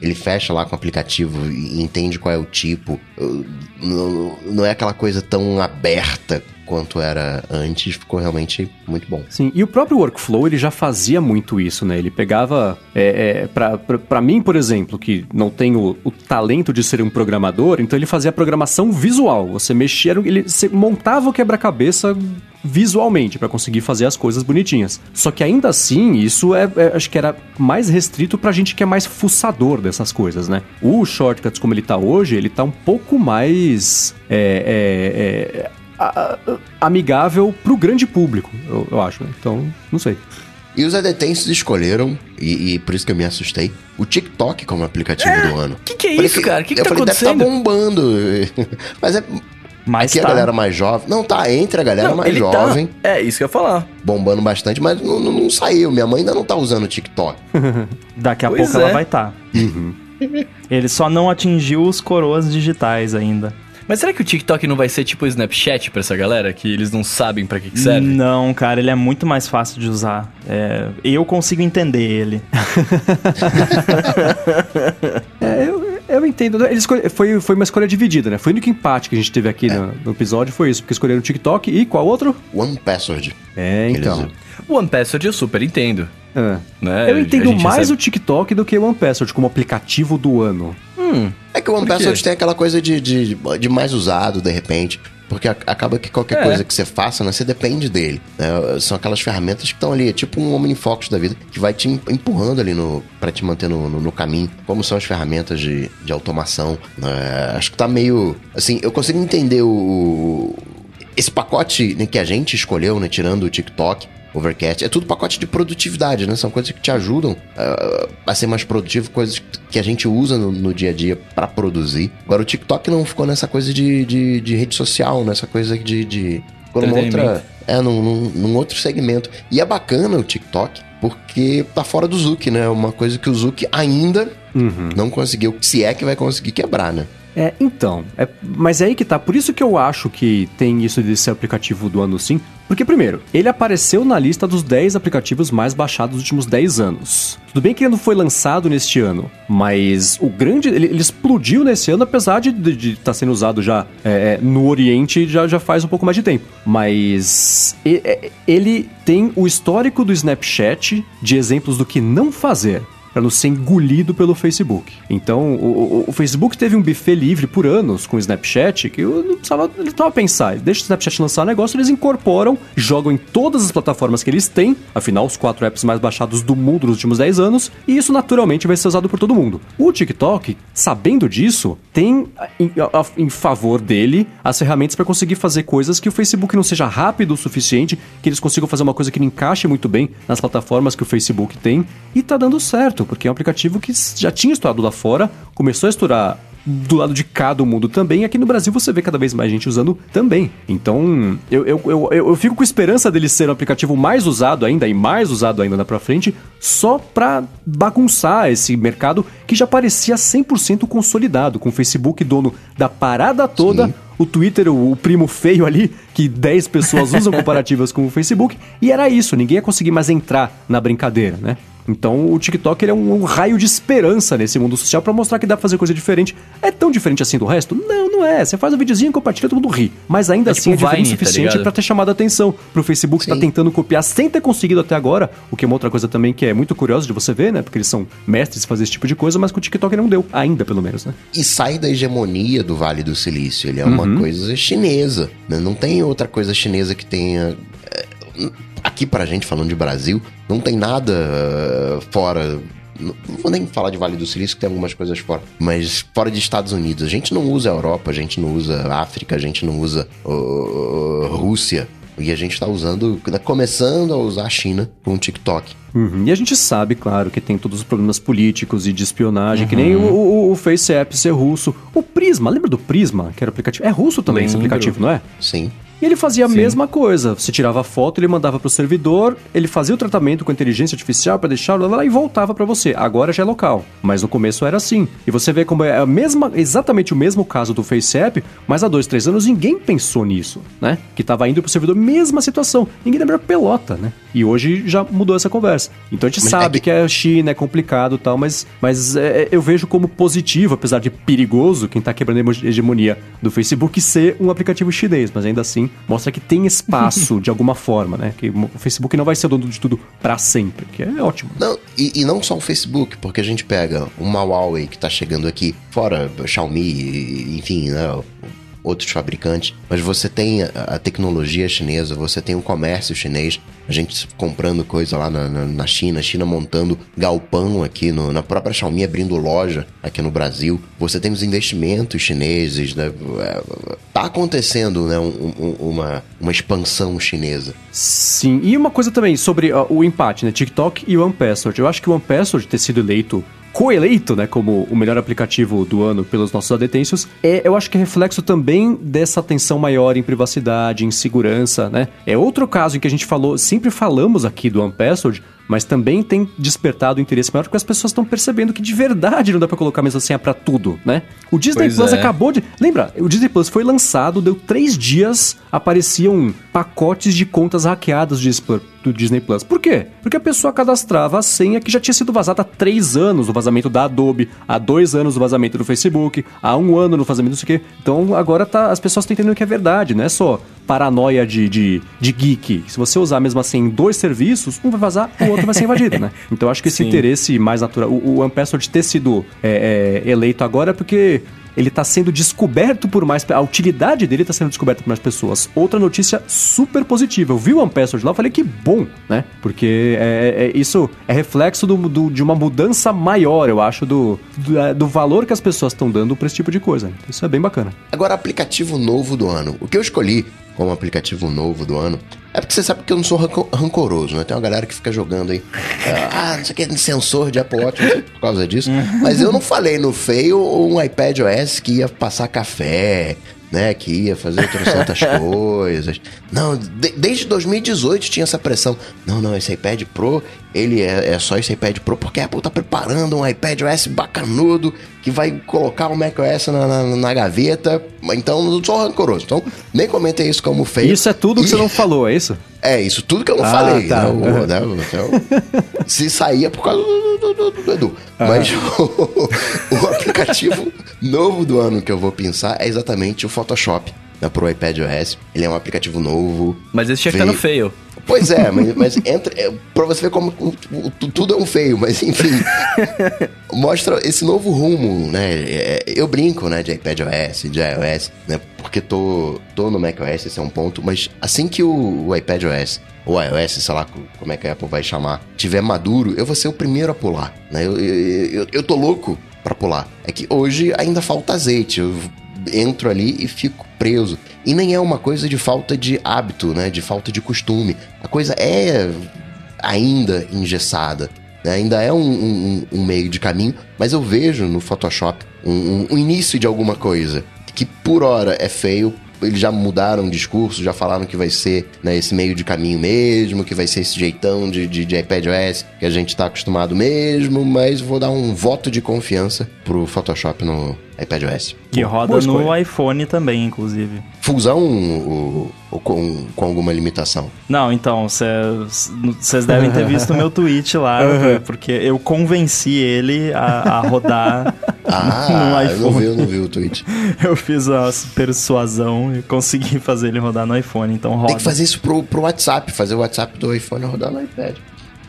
ele fecha lá com o aplicativo e entende qual é o tipo. Não, não é aquela coisa tão aberta quanto era antes. Ficou realmente muito bom. Sim, e o próprio workflow ele já fazia muito isso, né? Ele pegava, é, é, pra mim, por exemplo, que não tenho o talento de ser um programador, então ele fazia programação visual. Você mexia, ele você montava o quebra-cabeça visualmente pra conseguir fazer as coisas bonitinhas. Só que ainda assim, isso é, é- acho que era mais restrito pra gente que é mais fuçador dessas coisas, né? O Shortcuts, como ele tá hoje, ele tá um pouco mais. é, é, é, amigável pro grande público, eu, eu acho. né? Então, não sei. E os adetêncios escolheram, e, e por isso que eu me assustei, o TikTok como aplicativo do ano. que que é Falei isso, cara? Que que eu tá falei, deve acontecendo? tá bombando. Mas é. Mas aqui tá. a galera mais jovem. Não, tá entre a galera mais ele jovem, Tá. É, isso que eu ia falar. bombando bastante, mas não, não- não saiu. Minha mãe ainda não tá usando o TikTok. Daqui a Pois pouco é. ela vai estar. Ele só não atingiu os coroas digitais ainda. Mas será que o TikTok não vai ser tipo o Snapchat pra essa galera? Que eles não sabem pra que, que serve? Não, cara, ele é muito mais fácil de usar. É, eu consigo entender ele. É, eu, eu entendo. Eles escolhe- foi, foi uma escolha dividida, né? Foi o único empate que a gente teve aqui no, no episódio, foi isso. Porque escolheram o TikTok e qual outro? One Password. É, então. O One Password eu super entendo. É. Né? Eu entendo mais recebe- o TikTok do que o OnePassword como aplicativo do ano. Hum, É que o One? Password tem aquela coisa de, de, de mais usado, de repente. Porque acaba que qualquer É. coisa que você faça, né, você depende dele. né? São aquelas ferramentas que estão ali, é tipo um OmniFocus da vida, que vai te em- empurrando ali no, pra te manter no, no- no caminho. Como são as ferramentas de, de automação. né? acho que tá meio. Assim, eu consigo entender o. Esse pacote né, que a gente escolheu, né, tirando o TikTok, Overcast, é tudo pacote de produtividade, né? São coisas que te ajudam ah, a ser mais produtivo, coisas que a gente usa no, no dia a dia pra produzir. Agora, o TikTok não ficou nessa coisa de, de, de rede social, nessa coisa de. de ficou numa outra. É, num, num, num outro segmento. E é bacana o TikTok, porque tá fora do Zuki, né? Uma coisa que o Zuki ainda Uhum. não conseguiu, se é que vai conseguir quebrar, né? É, então, é, mas é aí que tá. Por isso que eu acho que tem isso de ser aplicativo do ano sim. Porque, primeiro, ele apareceu na lista dos 10 aplicativos mais baixados nos últimos 10 anos. Tudo bem que ele não foi lançado neste ano, mas o grande. Ele, ele explodiu nesse ano, apesar de estar tá sendo usado já é, no Oriente já, já faz um pouco mais de tempo. Mas é, ele tem o histórico do Snapchat de exemplos do que não fazer para não ser engolido pelo Facebook. Então, o, o, Facebook teve um buffet livre por anos com o Snapchat, que eu não precisava, ele precisava pensar. Deixa o Snapchat lançar um negócio, eles incorporam, jogam em todas as plataformas que eles têm, afinal, os quatro apps mais baixados do mundo nos últimos 10 anos, e isso naturalmente vai ser usado por todo mundo. O TikTok, sabendo disso, tem em, em favor dele as ferramentas para conseguir fazer coisas que o Facebook não seja rápido o suficiente, que eles consigam fazer uma coisa que não encaixe muito bem nas plataformas que o Facebook tem, e tá dando certo porque é um aplicativo que já tinha estourado lá fora, começou a estourar do lado de cá do mundo também. Aqui no Brasil você vê cada vez mais gente usando também. Então, eu, eu, eu, eu, fico com esperança dele ser um aplicativo mais usado ainda e mais usado ainda na pra frente, só pra bagunçar esse mercado que já parecia 100% consolidado, com o Facebook dono da parada toda. Sim. O Twitter, o, primo feio ali, que 10 pessoas usam comparativas com o Facebook, e era isso, ninguém ia conseguir mais entrar na brincadeira, né? Então o TikTok é um, um, raio de esperança nesse mundo social para mostrar que dá pra fazer coisa diferente. É tão diferente assim do resto? Não, não é. Você faz um videozinho, compartilha, todo mundo ri. Mas ainda é assim tipo é diferente o tá suficiente tá para ter chamado a atenção pro Facebook Sim. tá tentando copiar sem ter conseguido até agora, o que é uma outra coisa também que é muito curiosa de você ver, né? Porque eles são mestres em fazer esse tipo de coisa, mas com o TikTok não deu, ainda pelo menos, né? E sai da hegemonia do Vale do Silício. Ele é uma uhum. coisa chinesa. Né? Não tem outra coisa chinesa que tenha é, aqui pra gente, falando de Brasil, não tem nada uh, fora. Não vou nem falar de Vale do Silício, que tem algumas coisas fora. Mas fora de Estados Unidos. A gente não usa a Europa, a gente não usa África, a gente não usa uh, Rússia. E a gente está usando, né, começando a usar a China com o TikTok. Uhum. E a gente sabe, claro, que tem todos os problemas políticos e de espionagem, uhum. que nem o, o, o FaceApp ser russo. O Prisma, lembra do Prisma, que era aplicativo? É russo também Lembro. esse aplicativo, não é? Sim. E ele fazia a Sim. mesma coisa. Você tirava a foto, ele mandava para o servidor, ele fazia o tratamento com inteligência artificial para deixar lá e voltava para você. Agora já é local, mas no começo era assim. E você vê como é a mesma, exatamente o mesmo caso do FaceApp, mas há dois, três anos ninguém pensou nisso, né? Que estava indo para o servidor, mesma situação. Ninguém lembra pelota, né? E hoje já mudou essa conversa. Então a gente mas é sabe é que... que a China é complicado e tal, mas, mas é, eu vejo como positivo, apesar de perigoso, quem está quebrando a hegemonia do Facebook ser um aplicativo chinês, mas ainda assim mostra que tem espaço de alguma forma, né? Que o Facebook não vai ser o dono de tudo para sempre, que é ótimo. Não, e, e, não só o Facebook, porque a gente pega uma Huawei que tá chegando aqui, fora Xiaomi, enfim, né? Outros fabricantes, mas você tem a, tecnologia chinesa, você tem o comércio chinês, a gente comprando coisa lá na, na, na China, China montando galpão aqui, no, na própria Xiaomi abrindo loja aqui no Brasil, você tem os investimentos chineses, né? É, tá acontecendo né, um, um, uma, uma expansão chinesa. Sim, e uma coisa também sobre uh, o empate, né? TikTok e o OnePassword. Eu acho que o OnePassword ter sido eleito coeleito, né, como o melhor aplicativo do ano pelos nossos adetêncios, é, eu acho que é reflexo também dessa atenção maior em privacidade, em segurança, né? É outro caso em que a gente falou, sempre falamos aqui do OnePassword, mas também tem despertado interesse maior porque as pessoas estão percebendo que de verdade não dá para colocar a mesma senha para tudo, né? O Disney pois Plus é. acabou de. Lembra? O Disney Plus foi lançado, deu três dias, apareciam pacotes de contas hackeadas do Disney Plus. Por quê? Porque a pessoa cadastrava a senha que já tinha sido vazada há três anos o vazamento da Adobe, há dois anos o vazamento do Facebook, há um ano no vazamento não sei o quê. Então agora tá, as pessoas estão entendendo que é verdade, não é só paranoia de, de, de geek. Se você usar mesmo assim dois serviços, um vai vazar, o outro vai ser invadido, né? Então acho que esse Sim. interesse mais natural. O, o Ampassword ter sido é, é, eleito agora é porque ele está sendo descoberto por mais. A utilidade dele está sendo descoberta por mais pessoas. Outra notícia super positiva. Eu vi o Ampassword lá e falei que bom, né? Porque é, é, isso é reflexo do, do, de uma mudança maior, eu acho, do, do, é, do valor que as pessoas estão dando para esse tipo de coisa. Isso é bem bacana. Agora, aplicativo novo do ano. O que eu escolhi como aplicativo novo do ano É porque você sabe que eu não sou ranco- rancoroso, né? Tem uma galera que fica jogando aí. Ah, não sei o que, sensor de Apple Watch, por causa disso. Mas eu não falei no feio um iPad OS que ia passar café, né? Que ia fazer trocentas coisas. Não, de- desde 2018 tinha essa pressão. Não, não, esse iPad Pro, ele é, é só esse iPad Pro porque a Apple tá preparando um iPad OS bacanudo que vai colocar o macOS na, na, na gaveta. Então, eu não sou rancoroso. Então, nem comentei isso como feio. Isso é tudo que E- você não falou, é isso? é, isso tudo que eu não Ah, falei. tá. né? O- né? Então, se saía por causa do, do- do- do Edu. Mas o, o aplicativo novo do ano que eu vou pensar é exatamente o Photoshop né, pro iPad OS. Ele é um aplicativo novo. Mas esse tinha que Veio- feio. Pois é, mas, mas entra. É, pra você ver como tudo é um feio, mas enfim. mostra esse novo rumo, né? É, Eu brinco, né, de iPad OS, de iOS, né? Porque tô, tô no macOS, esse é um ponto, mas assim que o, o iPad OS, ou iOS, sei lá co- como é que a Apple vai chamar, tiver maduro, eu vou ser o primeiro a pular, né? Eu, eu, eu, eu tô louco pra pular. É que hoje ainda falta azeite, eu entro ali e fico preso. E nem é uma coisa de falta de hábito, né? De falta de costume. A coisa é ainda engessada. né? Ainda é um, um- um meio de caminho, mas eu vejo no Photoshop um, um- início de alguma coisa. Que por hora é feio, eles já mudaram o discurso, já falaram que vai ser né, esse meio de caminho mesmo, que vai ser esse jeitão de, de, de iPadOS que a gente tá acostumado mesmo, mas vou dar um voto de confiança pro Photoshop no iPadOS. Que Boa roda no escolha. iPhone também, inclusive. Fusão ou, ou com, com alguma limitação? Não, então, vocês devem ter visto o meu tweet lá, porque eu convenci ele a, a rodar Ah, no eu não iPhone. vi, eu não vi o tweet. Eu fiz a persuasão e consegui fazer ele rodar no iPhone, então roda. Tem que fazer isso pro, pro WhatsApp, fazer o WhatsApp do iPhone rodar no iPad.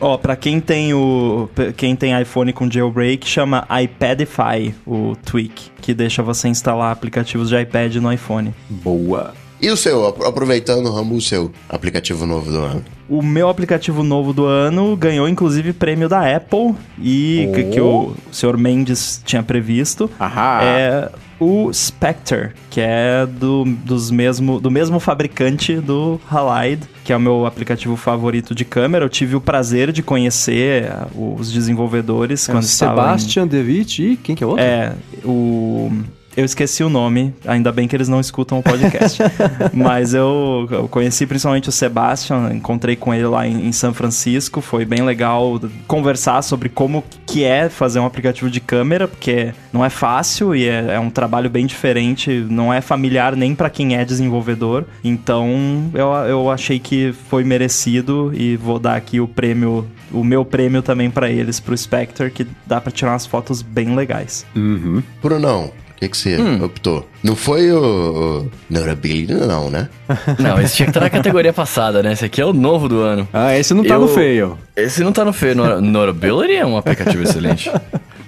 Ó, pra quem tem o quem tem iPhone com jailbreak, chama iPadify, o tweak, que deixa você instalar aplicativos de iPad no iPhone. Boa. E o seu, apro- aproveitando, Rambo, o seu aplicativo novo do ano? O meu aplicativo novo do ano ganhou inclusive prêmio da Apple e que, que o senhor Mendes tinha previsto. Ahá. É o Spectre, que é do, dos mesmo, do mesmo fabricante do Halide, que é o meu aplicativo favorito de câmera. Eu tive o prazer de conhecer ah, os desenvolvedores quando estavam em- Sebastian Devitt e quem que é o outro? É, o. Eu esqueci o nome, ainda bem que eles não escutam o podcast. Mas eu, eu conheci principalmente o Sebastian, encontrei com ele lá em, em São Francisco. Foi bem legal conversar sobre como que é fazer um aplicativo de câmera, porque não é fácil e é, é um trabalho bem diferente, não é familiar nem para quem é desenvolvedor. Então eu, eu achei que foi merecido e vou dar aqui o prêmio, o meu prêmio também para eles, pro Spectre, que dá para tirar umas fotos bem legais. Uhum. Brunão, que, que você Hum. optou? Não foi o, o Neurability, não, né? Não, esse tinha que estar na categoria passada, né? Esse aqui é o novo do ano. Ah, esse não tá Eu- no feio. Esse não tá no feio. Nor- Notability é um aplicativo excelente.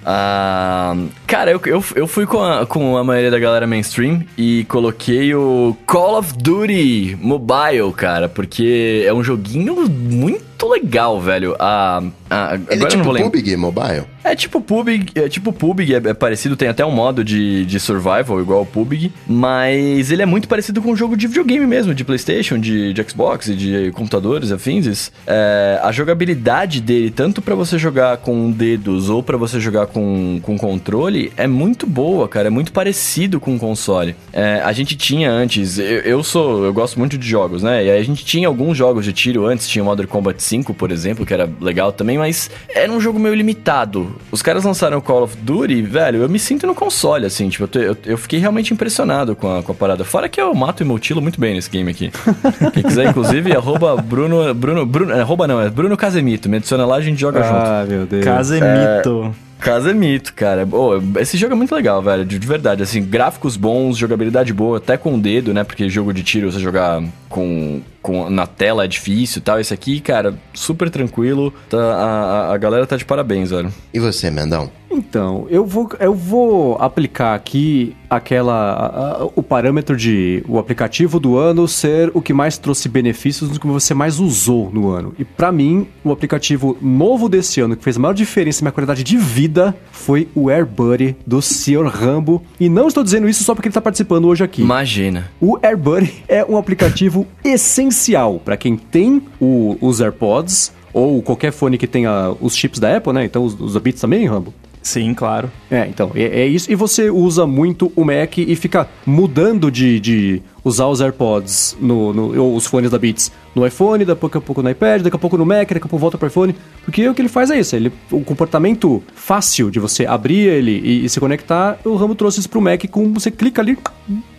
Ah, cara, eu, eu, eu fui com a, com a maioria da galera mainstream e coloquei o Call of Duty Mobile, cara, porque é um joguinho muito legal, velho. Ah, ah, Ele agora é tipo. PUBG Mobile? É tipo PUBG, é tipo PUBG, é, é parecido, tem até um modo de, de survival igual ao PUBG, mas ele é muito parecido com um jogo de videogame mesmo, de Playstation, de, de Xbox de computadores afins. É, a jogabilidade dele, tanto pra você jogar com dedos ou pra você jogar com, com controle, é muito boa, cara, é muito parecido com o console. É, a gente tinha antes, eu, eu sou, eu gosto muito de jogos, né, e aí a gente tinha alguns jogos de tiro antes, tinha o Modern Combat 5, por exemplo, que era legal também, mas era um jogo meio limitado. Os caras lançaram o Call of Duty, velho, eu me sinto no console, assim, tipo, eu, te- eu, eu fiquei realmente impressionado com a, com a parada. Fora que eu mato e mutilo muito bem nesse game aqui. Quem quiser, inclusive, arroba Bruno, Bruno, Bruno, é, arroba não, é Bruno Casemito, me adiciona lá, a gente joga junto. Ah, meu Deus. Casemito. Casemito, cara. Ô, esse jogo é muito legal, velho. De, de verdade, assim, gráficos bons, jogabilidade boa, até com o dedo, né? Porque jogo de tiro, você jogar com, com na tela é difícil e tal. Esse aqui, cara, super tranquilo. Tá, a- a galera tá de parabéns, velho. E você, Mendão? Então, eu vou, eu vou aplicar aqui aquela a- a- o parâmetro de o aplicativo do ano ser o que mais trouxe benefícios do que você mais usou no ano. E pra mim, o aplicativo novo desse ano que fez a maior diferença na minha qualidade de vida foi o AirBuddy do Sr. Rambo. E não estou dizendo isso só porque ele tá participando hoje aqui. Imagina. O AirBuddy é um aplicativo essencial para quem tem o- os AirPods ou qualquer fone que tenha os chips da Apple, né? Então os, os Beats também, Rambo? Sim, claro. É, então, é, é isso. E você usa muito o Mac e fica mudando de, de usar os AirPods no, no- ou os fones da Beats no iPhone, daqui a pouco no iPad, daqui a pouco no Mac, daqui a pouco volta para iPhone. Porque o que ele faz é isso. Ele, o comportamento fácil de você abrir ele e, e se conectar, o Rambo trouxe isso pro Mac com você clica ali.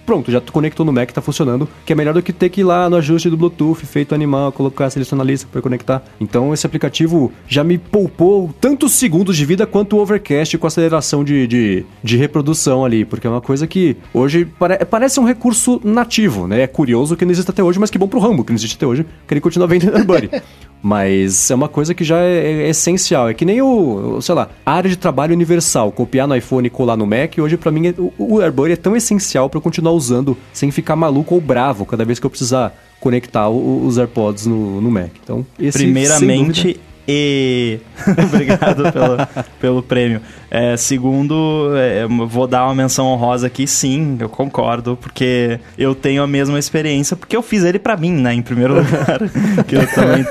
Pronto, já conectou no Mac, tá funcionando. Que é melhor do que ter que ir lá no ajuste do Bluetooth, feito animal, colocar, selecionar a lista para conectar. Então esse aplicativo já me poupou tantos segundos de vida quanto o Overcast com aceleração de, de, de reprodução ali. Porque é uma coisa que hoje pare- parece um recurso nativo, né? É curioso que não existe até hoje, mas que bom pro Rambo que não existe até hoje, que ele continua vendendo AirBuddy. Mas é uma coisa que já é, é essencial. É que nem o, o, sei lá, área de trabalho universal. Copiar no iPhone e colar no Mac. Hoje, pra mim, é- o, o AirBuddy é tão essencial pra eu continuar usando sem ficar maluco ou bravo cada vez que eu precisar conectar o- os AirPods no, no Mac. Então, esse, Primeiramente, e. Obrigado pelo, pelo prêmio. É, segundo, é, vou dar uma menção honrosa aqui, sim, eu concordo, porque eu tenho a mesma experiência, porque eu fiz ele pra mim, né, em primeiro lugar. que eu também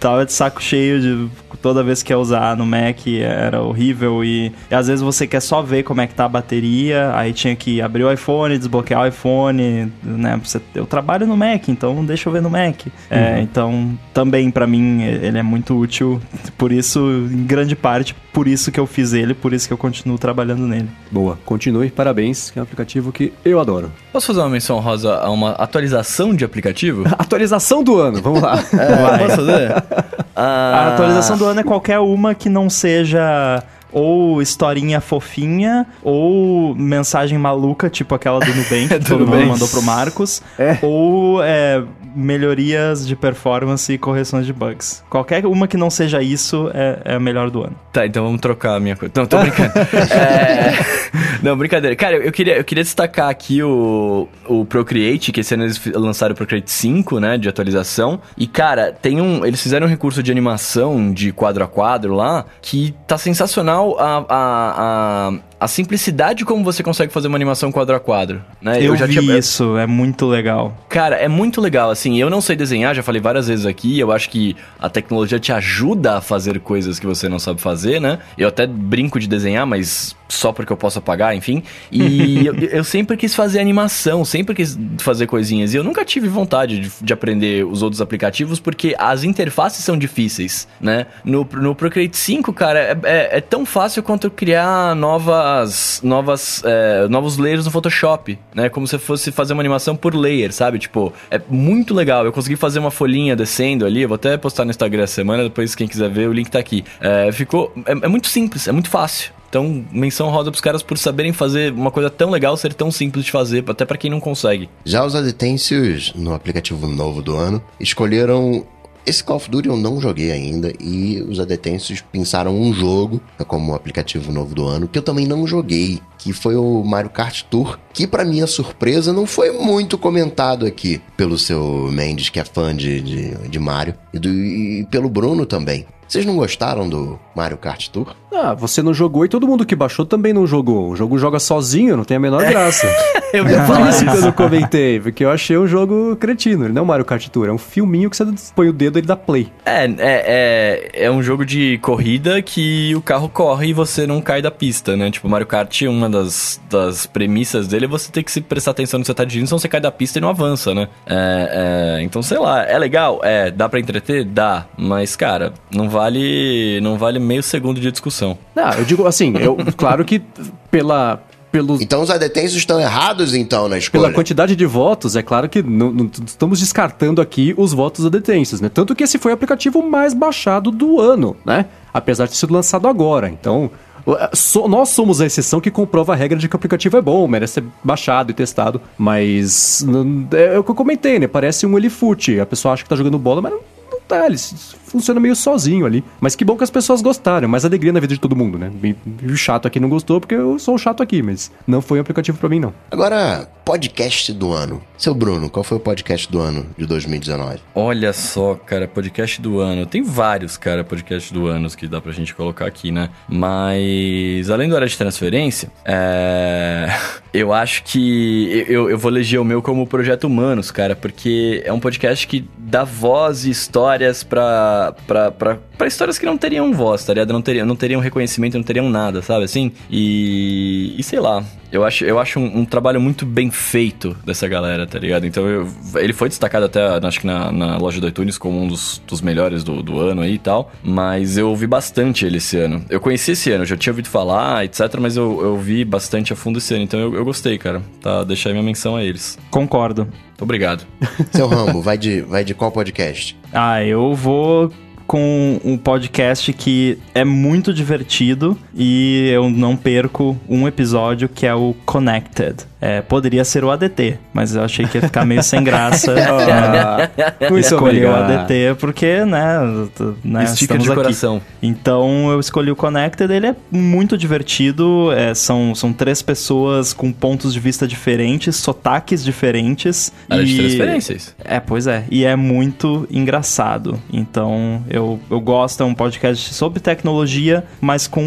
tava de saco cheio de toda vez que ia usar no Mac era horrível e, e às vezes você quer só ver como é que tá a bateria, aí tinha que abrir o iPhone, desbloquear o iPhone, né? Você, eu trabalho no Mac, então deixa eu ver no Mac. É, então, também pra mim ele é muito útil, por isso, em grande parte, por isso que eu fiz ele, por isso que eu continuo trabalhando nele. Boa, continue, parabéns, que é um aplicativo que eu adoro. Posso fazer uma menção rosa a uma atualização de aplicativo? Atualização do ano, vamos lá. Vai. Posso fazer? Ah, A atualização do ano é qualquer uma que não seja ou historinha fofinha, ou mensagem maluca, tipo aquela do Nubank, que Do todo mundo mandou pro Marcos, É. ou é, melhorias de performance e correções de bugs. Qualquer uma que não seja isso é, é a melhor do ano. Tá, então vamos trocar a minha coisa. Não, tô brincando. É, Não, brincadeira. Cara, eu queria, eu queria destacar aqui o, o Procreate, que esse ano eles lançaram o Procreate 5, né, de atualização. E, cara, tem um... Eles fizeram um recurso de animação de quadro a quadro lá, que tá sensacional a... a, a a simplicidade como você consegue fazer uma animação quadro a quadro, né? eu vi isso, é muito legal. Cara, é muito legal, assim, eu não sei desenhar, já falei várias vezes aqui, eu acho que a tecnologia te ajuda a fazer coisas que você não sabe fazer, né? Eu até brinco de desenhar, mas só porque eu posso apagar, enfim. E eu, eu sempre quis fazer animação, sempre quis fazer coisinhas, e eu nunca tive vontade de, de aprender os outros aplicativos, porque as interfaces são difíceis, né? No, no Procreate 5, cara, é, é- é tão fácil quanto criar novas, novas, é, novos layers no Photoshop, né? Como se fosse fazer uma animação por layer, sabe? Tipo, é muito legal. Eu consegui fazer uma folhinha descendo ali, eu vou até postar no Instagram essa semana, depois quem quiser ver, o link tá aqui. É, ficou... É, é muito simples, é muito fácil. Então, menção rosa pros caras por saberem fazer uma coisa tão legal, ser tão simples de fazer, até pra quem não consegue. Já os adetêncios no aplicativo novo do ano escolheram. Esse Call of Duty eu não joguei ainda e os adetêncios pensaram um jogo como aplicativo novo do ano que eu também não joguei, que foi o Mario Kart Tour, que pra minha surpresa não foi muito comentado aqui pelo seu Mendes, que é fã de, de, de Mario, e, do- e pelo Bruno também. Vocês não gostaram do Mario Kart Tour? Ah, você não jogou e todo mundo que baixou também não jogou. O jogo joga sozinho, não tem a menor graça. Eu É por isso que eu não comentei, porque eu achei um jogo cretino. Ele não é um Mario Kart Tour, é um filminho que você põe o dedo e ele dá play. É, é, é, é um jogo de corrida que o carro corre e você não cai da pista, né? Tipo, Mario Kart, uma das, das premissas dele é você ter que se prestar atenção no que você tá dirigindo, senão você cai da pista e não avança, né? É, é, então, sei lá, é legal? É, dá pra entreter? Dá. Mas, cara, não vale, não vale meio segundo de discussão. Ah, eu digo assim, eu, claro que pela, pelos, Então os adetêncios estão errados então na escolha. Pela quantidade de votos, é claro que não, não estamos descartando aqui os votos adetêncios, né? Tanto que esse foi o aplicativo mais baixado do ano, né? Apesar de ter sido lançado agora. Então, é, so- nós somos a exceção que comprova a regra de que o aplicativo é bom, merece ser baixado e testado. Mas não- é o que eu comentei, né? Parece um Elifute. A pessoa acha que tá jogando bola, mas não, não tá. Ele s- funciona meio sozinho ali. Mas que bom que as pessoas gostaram, mais alegria na vida de todo mundo, né? E, o chato aqui não gostou porque eu sou o chato aqui, mas não foi um aplicativo pra mim, não. Agora, podcast do ano. Seu Bruno, qual foi o podcast do ano de 2019? Olha só, cara, podcast do ano. Tem vários, cara, podcast do ano que dá pra gente colocar aqui, né? Mas, além do área de transferência, é... eu acho que eu, eu vou eleger o meu como Projeto Humanos, cara, porque é um podcast que dá voz e histórias pra, pra, histórias que não teriam voz, tá ligado? Não teriam, não teriam reconhecimento, não teriam nada, sabe assim? E, e sei lá, eu acho, eu acho um, um, trabalho muito bem feito dessa galera, tá ligado? Então, eu, ele foi destacado até, acho que na, na loja do iTunes como um dos, dos melhores do, do ano aí e tal. Mas eu ouvi bastante ele esse ano. Eu conheci esse ano, já tinha ouvido falar, etc. Mas eu, eu vi bastante a fundo esse ano. Então, eu, eu gostei, cara. Tá, deixar minha menção a eles. Concordo. Obrigado. Seu Rambo, vai de, vai de qual podcast? Ah, eu vou com um podcast que é muito divertido e eu não perco um episódio que é o Connected. É, poderia ser o ADT, mas eu achei que ia ficar meio sem graça. ah, escolhi o ADT porque, né, né Estica estamos de coração. Aqui. Então eu escolhi o Connected, ele é muito divertido, é, são, são três pessoas com pontos de vista diferentes, sotaques diferentes. Área e... de transferências. É, pois é, e é muito engraçado. Então eu, eu gosto, é um podcast sobre tecnologia, mas com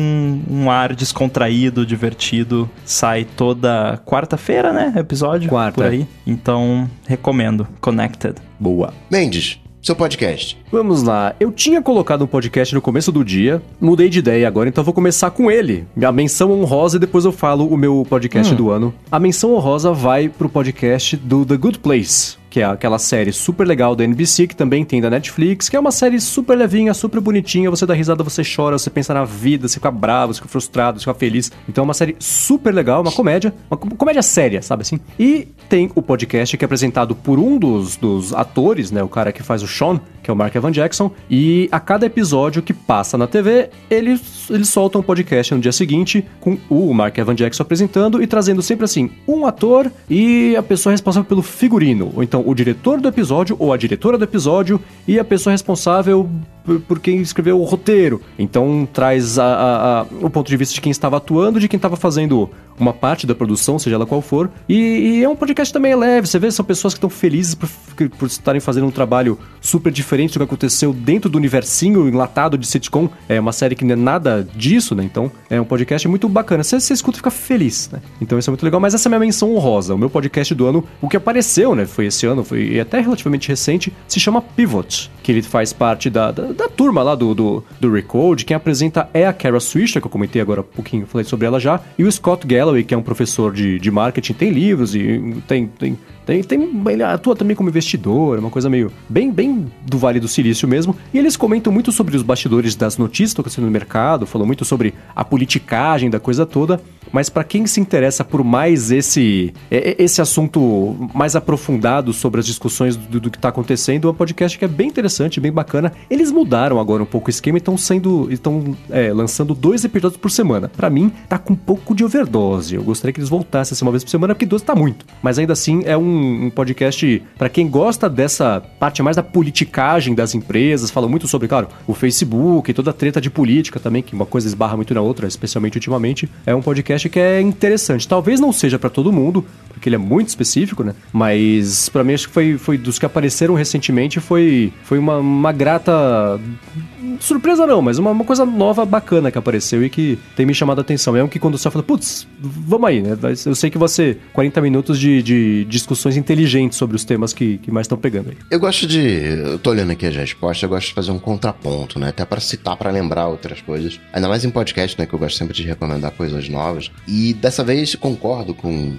um ar descontraído, divertido. Sai toda quarta-feira quarta-feira, né? Episódio. Quarta. Por aí. Então, recomendo. Connected. Boa. Mendes, seu podcast. Vamos lá. Eu tinha colocado um podcast no começo do dia, mudei de ideia agora, então vou começar com ele. A menção honrosa e depois eu falo o meu podcast hum. do ano. A menção honrosa vai pro podcast do The Good Place que é aquela série super legal da NBC, que também tem da Netflix, que é uma série super levinha, super bonitinha, você dá risada, você chora, você pensa na vida, você fica bravo, você fica frustrado, você fica feliz. Então é uma série super legal, uma comédia, uma comédia séria, sabe assim? E tem o podcast que é apresentado por um dos, dos atores, né, o cara que faz o Sean, que é o Mark Evan Jackson, e a cada episódio que passa na TV, eles, eles soltam um podcast no dia seguinte com o Mark Evan Jackson apresentando e trazendo sempre assim, um ator e a pessoa responsável pelo figurino, ou então o diretor do episódio ou a diretora do episódio e a pessoa responsável por quem escreveu o roteiro. Então traz a, a, a, o ponto de vista de quem estava atuando, de quem estava fazendo uma parte da produção, seja ela qual for. E, e, é um podcast também leve, você vê, são pessoas que estão felizes por, por estarem fazendo um trabalho super diferente do que aconteceu dentro do universinho enlatado de sitcom. É uma série que não é nada disso, né? Então é um podcast muito bacana. Você, você escuta e fica feliz, né? Então isso é muito legal. Mas essa é a minha menção honrosa. O meu podcast do ano, o que apareceu, né? Foi esse ano, foi até relativamente recente, se chama Pivot, que ele faz parte da, da, da turma lá do, do, do Recode. Quem apresenta é a Kara Swisher, que eu comentei agora há pouquinho, falei sobre ela já, e o Scott Gall Galloway, que é um professor de, de marketing, tem livros e tem, tem tem, tem, ele atua também como investidor, uma coisa meio bem, bem do Vale do Silício mesmo. E eles comentam muito sobre os bastidores das notícias que acontecendo no mercado, falam muito sobre a politicagem da coisa toda. Mas para quem se interessa por mais esse, esse assunto mais aprofundado sobre as discussões do, do que está acontecendo, é um podcast que é bem interessante, bem bacana. Eles mudaram agora um pouco o esquema e estão sendo. estão é, lançando dois episódios por semana. Para mim, tá com um pouco de overdose. Eu gostaria que eles voltassem assim uma vez por semana, porque dois tá muito. Mas ainda assim é um um, podcast para quem gosta dessa parte mais da politicagem das empresas, fala muito sobre, claro, o Facebook e toda a treta de política também, que uma coisa esbarra muito na outra, especialmente ultimamente. É um podcast que é interessante. Talvez não seja para todo mundo, porque ele é muito específico, né? Mas para mim acho que foi, foi dos que apareceram recentemente foi, foi uma, uma grata surpresa não, mas uma, uma, coisa nova, bacana que apareceu e que tem me chamado a atenção. É um que quando você fala, putz, vamos aí, né? Eu sei que ser 40 minutos de, de discussões inteligentes sobre os temas que, que mais estão pegando aí. Eu gosto de. Eu tô olhando aqui as respostas, eu gosto de fazer um contraponto, né? Até para citar, para lembrar outras coisas. Ainda mais em podcast, né? Que eu gosto sempre de recomendar coisas novas. E dessa vez concordo com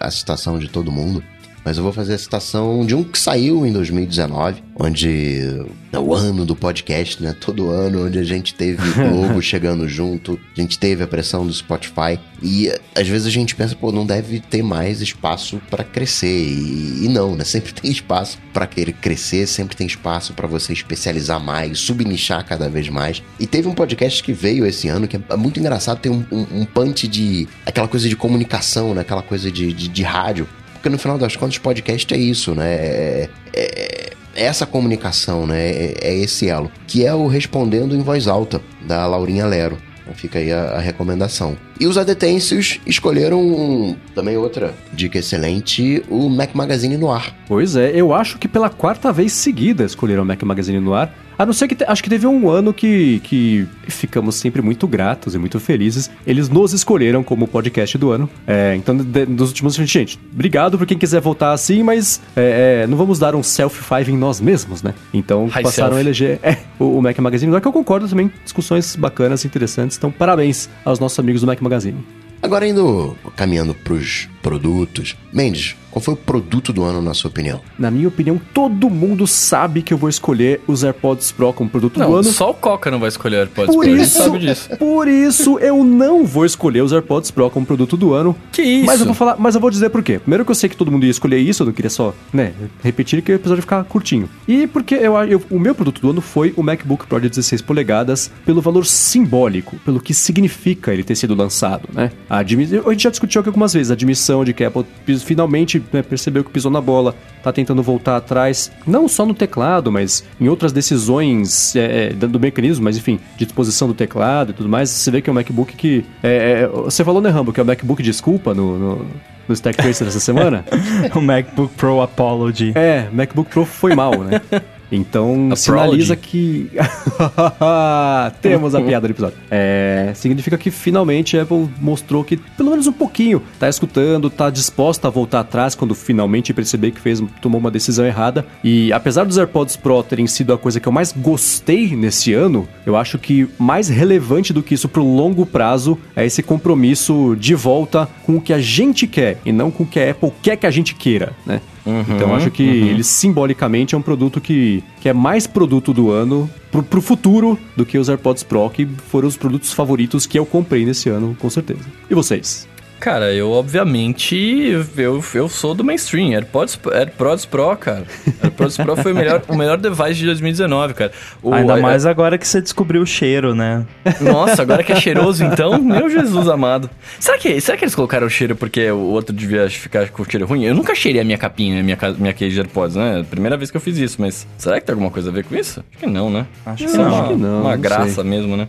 a citação de todo mundo mas eu vou fazer a citação de um que saiu em 2019, onde é o ano do podcast, né? Todo ano, onde a gente teve Globo chegando junto, a gente teve a pressão do Spotify e às vezes a gente pensa, pô, não deve ter mais espaço para crescer e, e, não, né? Sempre tem espaço para querer crescer, sempre tem espaço para você especializar mais, subnichar cada vez mais. E teve um podcast que veio esse ano que é muito engraçado, tem um, um, um punch de aquela coisa de comunicação, né? Aquela coisa de, de, de rádio porque no final das contas, podcast é isso, né? É, é, essa comunicação, né? É, é esse elo. Que é o respondendo em voz alta da Laurinha Lero. Então fica aí a, a, recomendação. E os adetêncios escolheram também outra dica excelente, o Mac Magazine no ar. Pois é, eu acho que pela quarta vez seguida escolheram o Mac Magazine no ar. A não ser que. Te, acho que teve um ano que, que ficamos sempre muito gratos e muito felizes. Eles nos escolheram como podcast do ano. É, então, de, nos últimos. Gente, obrigado por quem quiser voltar assim, mas é, é, não vamos dar um self-five em nós mesmos, né? Então, High passaram self. a eleger é, o, o, Mac Magazine. Agora que eu concordo também, discussões bacanas interessantes. Então, parabéns aos nossos amigos do Mac Magazine. Agora indo caminhando pros produtos. Mendes, qual foi o produto do ano, na sua opinião? Na minha opinião, todo mundo sabe que eu vou escolher os AirPods Pro como produto não, do ano. Só o Coca não vai escolher AirPods por Pro, isso, sabe disso. Por isso, eu não vou escolher os AirPods Pro como produto do ano. Que isso? Mas eu vou falar, mas eu vou dizer por quê. Primeiro que eu sei que todo mundo ia escolher isso, eu não queria só, né, repetir que o episódio ia ficar curtinho. E porque eu, eu, o meu produto do ano foi o MacBook Pro de 16 polegadas, pelo valor simbólico, pelo que significa ele ter sido lançado, né? A, a gente já discutiu aqui algumas vezes a admissão de que a Apple finalmente né, percebeu que pisou na bola, tá tentando voltar atrás, não só no teclado, mas em outras decisões é, é do mecanismo, mas enfim, de disposição do teclado e tudo mais. Você vê que é um MacBook que. É, é, você falou, né, Rambo, que é o MacBook desculpa no, no, no Stack Tracer essa semana? o MacBook Pro Apology. É, MacBook Pro foi mal, né? Então, a sinaliza que. Temos a piada do episódio. É, significa que finalmente a Apple mostrou que, pelo menos um pouquinho, tá escutando, tá disposta a voltar atrás quando finalmente perceber que fez, tomou uma decisão errada. E apesar dos AirPods Pro terem sido a coisa que eu mais gostei nesse ano, eu acho que mais relevante do que isso pro longo prazo é esse compromisso de volta com o que a gente quer e não com o que a Apple quer que a gente queira, né? Uhum, então acho que uhum. ele simbolicamente é um produto que, que é mais produto do ano pro, pro futuro do que os AirPods Pro, que foram os produtos favoritos que eu comprei nesse ano, com certeza. E vocês? Cara, eu obviamente eu, eu sou do mainstream. AirPods, AirPods Pro, cara. AirPods Pro foi o melhor, o melhor device de 2019, cara. O, Ainda mais agora que você descobriu o cheiro, né? Nossa, agora que é cheiroso então, meu Jesus amado. Será que, será que eles colocaram o cheiro porque o outro devia ficar com o cheiro ruim? Eu nunca cheirei a minha capinha, minha, minha case de AirPods, né? Primeira vez que eu fiz isso, mas será que tem alguma coisa a ver com isso? Acho que não, né? Acho que, não, uma, acho que não. Uma não graça sei. mesmo, né?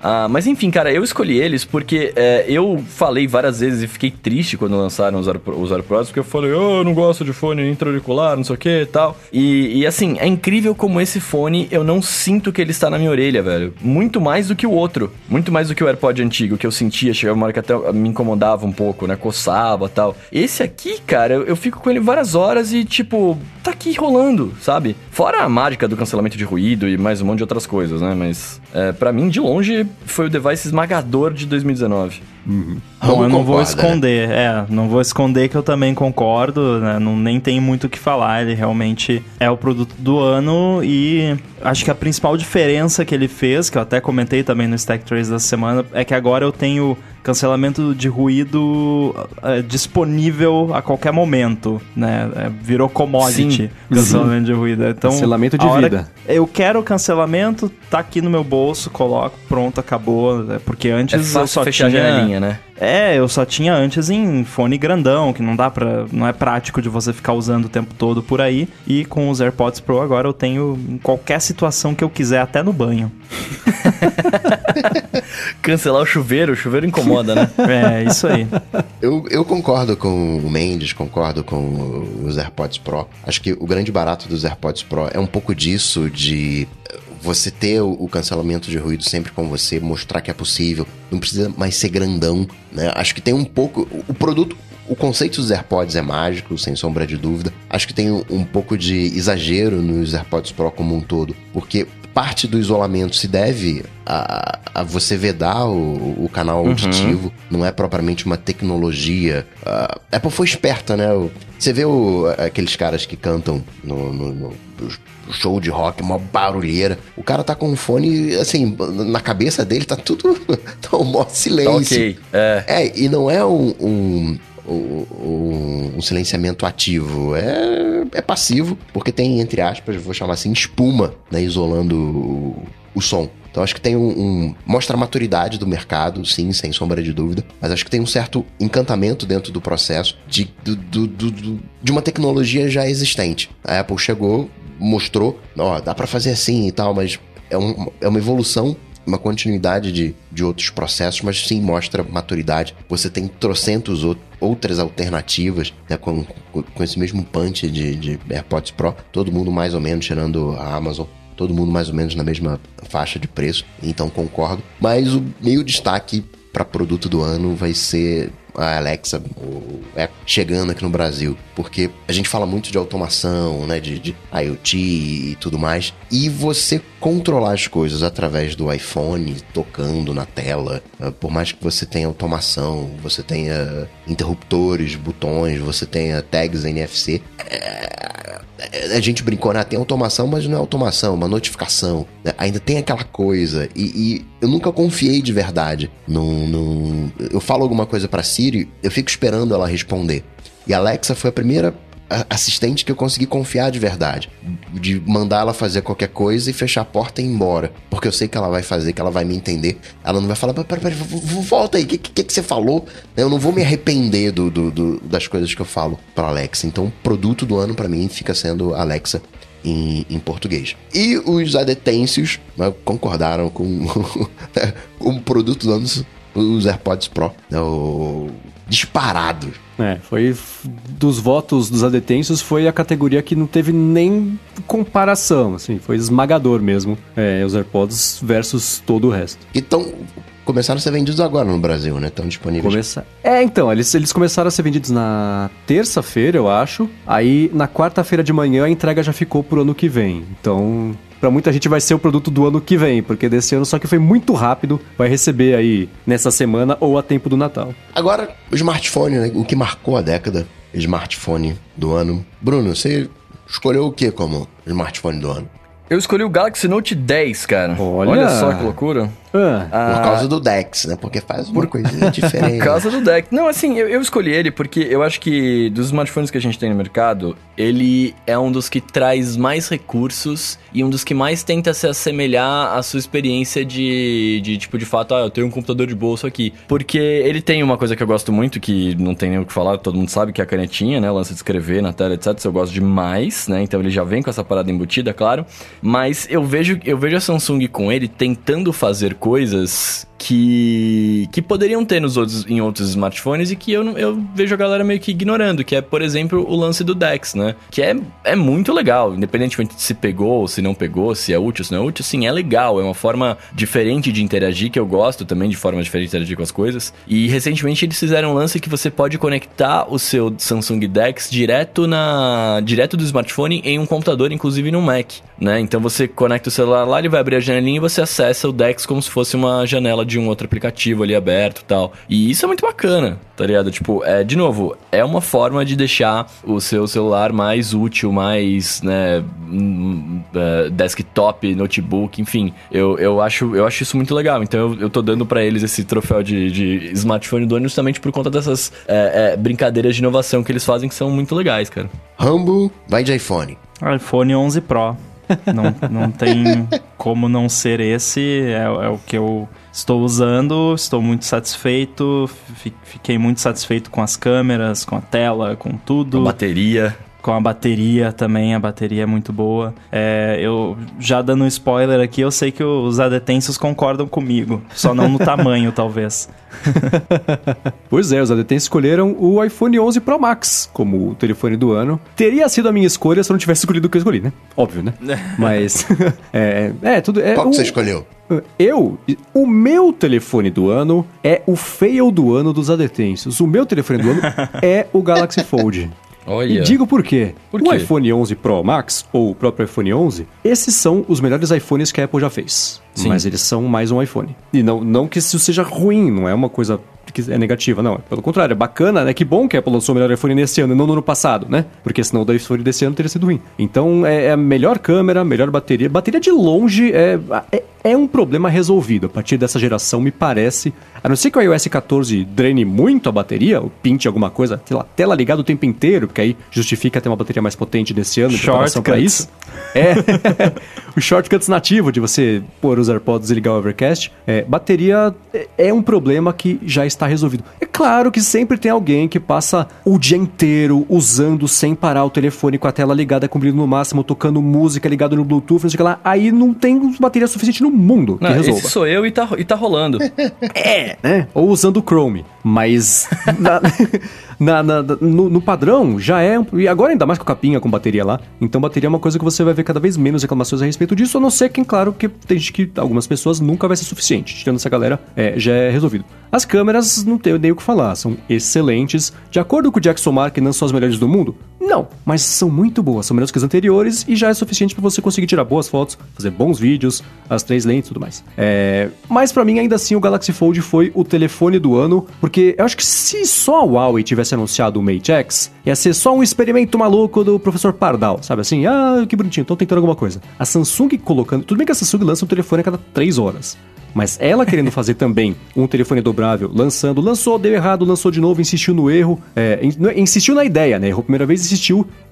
Ah, mas enfim, cara, eu escolhi eles porque é, eu falei várias vezes e fiquei triste quando lançaram os, os AirPods, porque eu falei, oh, eu não gosto de fone intra-auricular, não sei o que e tal. E, assim, é incrível como esse fone eu não sinto que ele está na minha orelha, velho. Muito mais do que o outro. Muito mais do que o AirPod antigo, que eu sentia, chegava uma hora que até me incomodava um pouco, né? Coçava tal. Esse aqui, cara, eu, eu fico com ele várias horas e, tipo, tá aqui rolando, sabe? Fora a mágica do cancelamento de ruído e mais um monte de outras coisas, né? Mas, é, para mim, de longe, foi o device esmagador de 2019. Uhum. Bom, eu não vou esconder, é, não vou esconder que eu também concordo, né? Não, nem tem muito o que falar, ele realmente é o produto do ano e acho que a principal diferença que ele fez, que eu até comentei também no Stack Trace da semana, é que agora eu tenho cancelamento de ruído é, disponível a qualquer momento, né? É, virou commodity Sim. cancelamento de ruído. Então, cancelamento de vida. Eu quero cancelamento, tá aqui no meu bolso, coloco, pronto, acabou. Né? Porque antes é eu só fechar tinha... a janelinha, né? É, eu só tinha antes em fone grandão, que não dá para, não é prático de você ficar usando o tempo todo por aí. E com os AirPods Pro agora eu tenho em qualquer situação que eu quiser, até no banho. Cancelar o chuveiro, o chuveiro incomoda, né? É, isso aí. Eu, eu concordo com o Mendes, concordo com os AirPods Pro. Acho que o grande barato dos AirPods Pro é um pouco disso de você ter o, cancelamento de ruído sempre com você, mostrar que é possível, não precisa mais ser grandão, né? Acho que tem um pouco. O produto. O conceito dos AirPods é mágico, sem sombra de dúvida. Acho que tem um pouco de exagero nos AirPods Pro como um todo, porque parte do isolamento se deve a, a você vedar o, o canal uhum. auditivo, não é propriamente uma tecnologia. A Apple foi esperta, né? Você vê o, aqueles caras que cantam no, no, no show de rock, uma barulheira. O cara tá com um fone, assim, na cabeça dele tá tudo. tá um maior silêncio. Tá ok. É. é, e não é um, um um, um, silenciamento ativo. É, é passivo, porque tem, entre aspas, vou chamar assim, espuma, né, isolando o, o som. Então acho que tem um, um, Mostra a maturidade do mercado, sim, sem sombra de dúvida. Mas acho que tem um certo encantamento dentro do processo de, do, do, do, de uma tecnologia já existente. A Apple chegou, mostrou, ó, dá pra fazer assim e tal, mas é, um, é uma evolução uma continuidade de, de outros processos, mas sim mostra maturidade. Você tem trocentos ou, outras alternativas né, com, com, esse mesmo punch de, de AirPods Pro, todo mundo mais ou menos, tirando a Amazon, todo mundo mais ou menos na mesma faixa de preço, então concordo. Mas o meio destaque para produto do ano vai ser a Alexa é chegando aqui no Brasil, porque a gente fala muito de automação, né, de, de IoT e tudo mais, e você controlar as coisas através do iPhone, tocando na tela, ah, por mais que você tenha automação, você tenha interruptores, botões, você tenha tags NFC, é... a gente brincou, né? Tem automação, mas não é automação, é uma notificação. Né? Ainda tem aquela coisa. E, e, eu nunca confiei de verdade num. num... Eu falo alguma coisa para Siri, eu fico esperando ela responder. E a Alexa foi a primeira assistente que eu consegui confiar de verdade. De mandar ela fazer qualquer coisa e fechar a porta e ir embora. Porque eu sei que ela vai fazer, que ela vai me entender. Ela não vai falar, peraí, peraí, volta aí, o que, que, que, você falou? Eu não vou me arrepender do, do, do, das coisas que eu falo pra Alexa. Então, o produto do ano para mim fica sendo Alexa. Em, em, português. E os adetêncios né, concordaram com o produto do ano, os AirPods Pro. Né, o disparado. É, foi dos votos dos adetêncios foi a categoria que não teve nem comparação, assim, foi esmagador mesmo. É, os AirPods versus todo o resto. Então, começaram a ser vendidos agora no Brasil, né? Estão disponíveis. Começa... É, então, eles, eles começaram a ser vendidos na terça-feira, eu acho. Aí, na quarta-feira de manhã, a entrega já ficou pro ano que vem. Então, para muita gente vai ser o produto do ano que vem, porque desse ano só que foi muito rápido, vai receber aí nessa semana ou a tempo do Natal. Agora, o smartphone, né? o que marcou a década, smartphone do ano. Bruno, você escolheu o que como smartphone do ano? Eu escolhi o Galaxy Note 10, cara. Olha, Olha só que loucura. Ah. Por causa do Dex, né? Porque faz uma por... coisa diferente. Por causa do Dex. Não, assim, eu, eu, escolhi ele porque eu acho que dos smartphones que a gente tem no mercado, ele é um dos que traz mais recursos e um dos que mais tenta se assemelhar à sua experiência de, de tipo, de fato, ah, eu tenho um computador de bolso aqui. Porque ele tem uma coisa que eu gosto muito, que não tem nem o que falar, todo mundo sabe, que é a canetinha, né? O lance de escrever na tela, etc. Isso eu gosto demais, né? Então ele já vem com essa parada embutida, claro. Mas eu vejo, eu vejo a Samsung com ele tentando fazer coisas que, que poderiam ter nos outros, em outros smartphones e que eu, eu vejo a galera meio que ignorando, que é, por exemplo, o lance do DeX, né? Que é, é muito legal, independentemente de se pegou, se não pegou, se é útil, se não é útil, sim, é legal, é uma forma diferente de interagir, que eu gosto também de forma diferente de interagir com as coisas. E recentemente eles fizeram um lance que você pode conectar o seu Samsung DeX direto na direto do smartphone em um computador, inclusive no Mac, né? Então você conecta o celular lá, ele vai abrir a janelinha e você acessa o DeX como se fosse uma janela de um outro aplicativo ali aberto e tal. E isso é muito bacana, tá ligado? Tipo, é, de novo, é uma forma de deixar o seu celular mais útil, mais, né, uh, desktop, notebook, enfim. Eu, eu, acho, eu acho isso muito legal. Então eu, eu tô dando para eles esse troféu de, de smartphone do ano justamente por conta dessas é, é, brincadeiras de inovação que eles fazem que são muito legais, cara. Rambo vai de iPhone. iPhone 11 Pro. Não, não tem como não ser esse. É, é, o que eu estou usando. Estou muito satisfeito. Fiquei muito satisfeito com as câmeras, com a tela, com tudo. Com a bateria com a bateria também, a bateria é muito boa. É, eu já dando um spoiler aqui, eu sei que os adetensos concordam comigo, só não no tamanho, talvez. pois é, os adetensos escolheram o iPhone 11 Pro Max como o telefone do ano. Teria sido a minha escolha se eu não tivesse escolhido o que eu escolhi, né? Óbvio, né? Mas é, é tudo é Qual que você escolheu? Eu, o meu telefone do ano é o fail do ano dos adetensos. O meu telefone do ano é o Galaxy Fold. Olha. E digo por quê. Por quê? O iPhone 11 Pro Max, ou o próprio iPhone 11, esses são os melhores iPhones que a Apple já fez. Sim. Mas eles são mais um iPhone. E não, não que isso seja ruim, não é uma coisa que é negativa, não. Pelo contrário, é bacana, né? Que bom que a Apple lançou o melhor iPhone nesse ano e não no ano passado, né? Porque senão o iPhone desse ano teria sido ruim. Então é, é a melhor câmera, melhor bateria. Bateria de longe é, é, é um problema resolvido. A partir dessa geração, me parece. A não ser que o iOS 14 drene muito a bateria, ou pinte alguma coisa, sei lá, tela ligada o tempo inteiro, porque aí justifica ter uma bateria mais potente nesse ano em preparação para isso. É. o shortcuts nativo de você pôr os AirPods e ligar o Overcast. É, bateria é, é um problema que já está está resolvido. É claro que sempre tem alguém que passa o dia inteiro usando sem parar o telefone com a tela ligada com brilho no máximo, tocando música ligado no Bluetooth, não sei o que lá. Aí não tem bateria suficiente no mundo não, que resolva. Esse sou eu e tá, e tá rolando. é, né? Ou usando o Chrome. Mas na, na, na, no, no, padrão já é. E agora ainda mais com capinha com bateria lá. Então bateria é uma coisa que você vai ver cada vez menos reclamações a respeito disso, a não ser que, claro, que tem gente que algumas pessoas nunca vai ser suficiente. Tirando essa galera, é, já é resolvido. As câmeras não tenho nem o que falar, são excelentes. De acordo com o Jackson Mark, não são as melhores do mundo? Não, mas são muito boas, são melhores que as anteriores e já é suficiente para você conseguir tirar boas fotos, fazer bons vídeos, as três lentes e tudo mais. É... Mas para mim, ainda assim, o Galaxy Fold foi o telefone do ano, porque eu acho que se só a Huawei tivesse anunciado o Mate X, ia ser só um experimento maluco do professor Pardal, sabe assim? Ah, que bonitinho, estão tentando alguma coisa. A Samsung colocando. Tudo bem que a Samsung lança um telefone a cada três horas. Mas ela querendo fazer também um telefone dobrável, lançando, lançou, deu errado, lançou de novo, insistiu no erro, é, insistiu na ideia, né? Errou a primeira vez, insistiu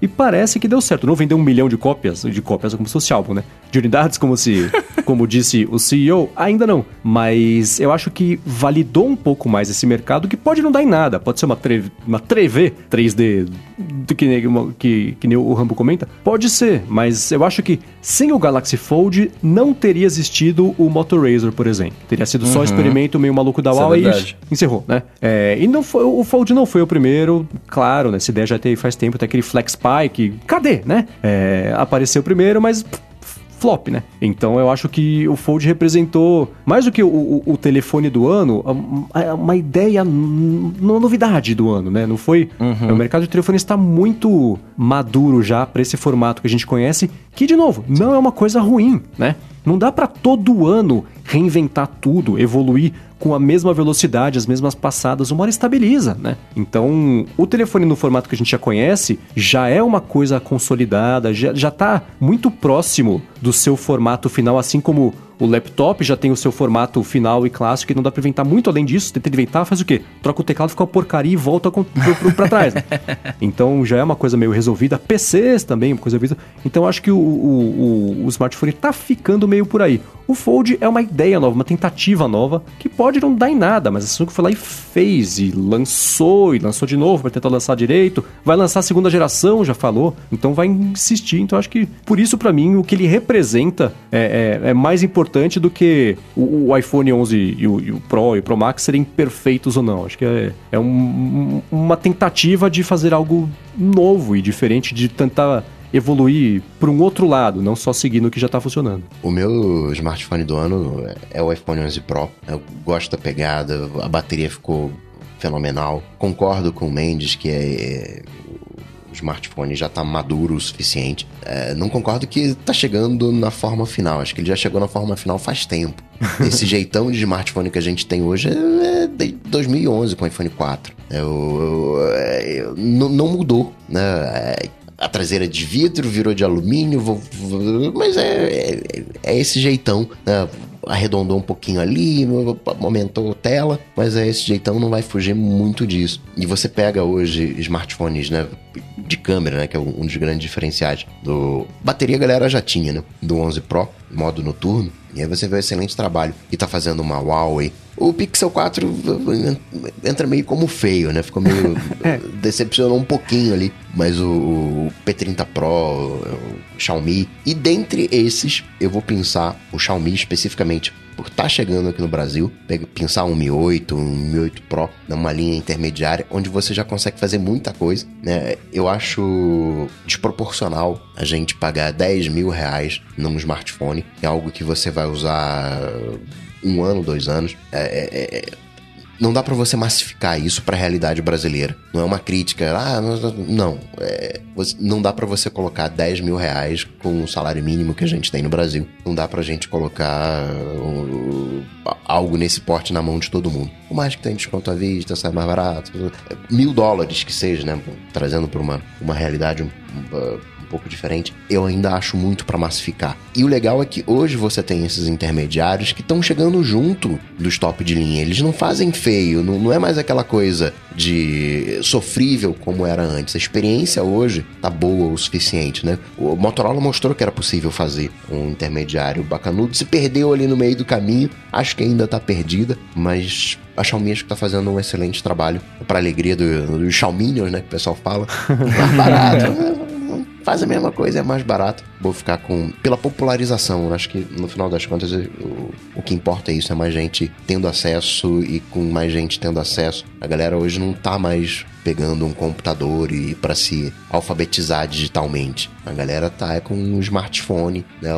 e parece que deu certo. Não vendeu um milhão de cópias, de cópias como se fosse álbum, né? De unidades, como se, como disse o CEO, ainda não. Mas eu acho que validou um pouco mais esse mercado, que pode não dar em nada. Pode ser uma, tre uma treve 3D, do que, que, que nem o Rambo comenta. Pode ser, mas eu acho que sem o Galaxy Fold não teria existido o Moto Razr, por exemplo. Teria sido uhum. só um experimento meio maluco da é Huawei é e encerrou, né? É, e não foi, o Fold não foi o primeiro, claro, né? Essa ideia já tem faz tempo, tem aquele que, cadê, né? É, apareceu primeiro, mas flop, né? Então eu acho que o Fold representou, mais do que o, o, o telefone do ano, uma ideia, uma novidade do ano, né? Não foi. Uhum. O mercado de telefone está muito maduro já para esse formato que a gente conhece, que, de novo, não é uma coisa ruim, né? Não dá para todo ano reinventar tudo, evoluir com a mesma velocidade, as mesmas passadas, uma hora estabiliza, né? Então, o telefone no formato que a gente já conhece já é uma coisa consolidada, já, já tá muito próximo do seu formato final, assim como o laptop já tem o seu formato final e clássico e não dá pra inventar muito além disso. Tenta inventar, faz o quê? Troca o teclado, fica uma porcaria e volta para trás. Né? Então já é uma coisa meio resolvida. PCs também, uma coisa resolvida. Então acho que o, o, o, o smartphone tá ficando meio por aí. O Fold é uma ideia nova, uma tentativa nova, que pode não dar em nada, mas a Samsung foi lá e fez, e lançou, e lançou de novo para tentar lançar direito. Vai lançar a segunda geração, já falou, então vai insistir. Então acho que, por isso, para mim, o que ele representa é, é, é mais importante do que o, o iPhone 11 e o, e o, Pro e o Pro Max serem perfeitos ou não. Acho que é, é um, uma tentativa de fazer algo novo e diferente, de tentar evoluir para um outro lado, não só seguindo o que já está funcionando. O meu smartphone do ano é o iPhone 11 Pro. Eu gosto da pegada, a bateria ficou fenomenal. Concordo com o Mendes que é, o smartphone já está maduro o suficiente. É, não concordo que está chegando na forma final. Acho que ele já chegou na forma final faz tempo. Esse jeitão de smartphone que a gente tem hoje é de 2011 com o iPhone 4. Eu, eu, eu, não, não mudou, né? A traseira de vidro virou de alumínio, vou, vou, mas é, é, é, esse jeitão, né? Arredondou um pouquinho ali, aumentou a tela, mas é esse jeitão, não vai fugir muito disso. E você pega hoje smartphones, né? De câmera, né? Que é um dos grandes diferenciais do. Bateria a galera já tinha, né? Do 11 Pro, modo noturno. E aí você vê o excelente trabalho que tá fazendo uma Huawei. O Pixel 4 entra meio como feio, né? Ficou meio. É. decepcionou um pouquinho ali. Mas o, o P30 Pro, o Xiaomi. E dentre esses, eu vou pensar o Xiaomi especificamente por estar tá chegando aqui no Brasil, pensar um Mi 8, um Mi 8 Pro, numa linha intermediária, onde você já consegue fazer muita coisa, né? Eu acho desproporcional a gente pagar 10 mil reais num smartphone, é algo que você vai usar um ano, dois anos. É, é, é não dá para você massificar isso para a realidade brasileira. Não é uma crítica, ah, não. É, não dá para você colocar 10 mil reais com o salário mínimo que a gente tem no Brasil. Não dá pra gente colocar uh, algo nesse porte na mão de todo mundo. Por mais que tenha desconto à vista, sai mais barato. Mil dólares que seja, né? Trazendo para uma, uma realidade. Um, pouco diferente, eu ainda acho muito para massificar. E o legal é que hoje você tem esses intermediários que estão chegando junto dos top de linha. Eles não fazem feio, não, não é mais aquela coisa de sofrível como era antes. A experiência hoje tá boa o suficiente, né? O Motorola mostrou que era possível fazer um intermediário bacanudo, se perdeu ali no meio do caminho, acho que ainda tá perdida, mas a Xiaomi acho que tá fazendo um excelente trabalho pra alegria do- dos Xiaominions, né, que o pessoal fala. Mais barato. Faz a mesma coisa, é mais barato. Vou ficar com. Pela popularização, acho que no final das contas o, o que importa é isso, é mais gente tendo acesso e com mais gente tendo acesso. A galera hoje não tá mais pegando um computador e para se alfabetizar digitalmente. A galera tá é com um smartphone, né?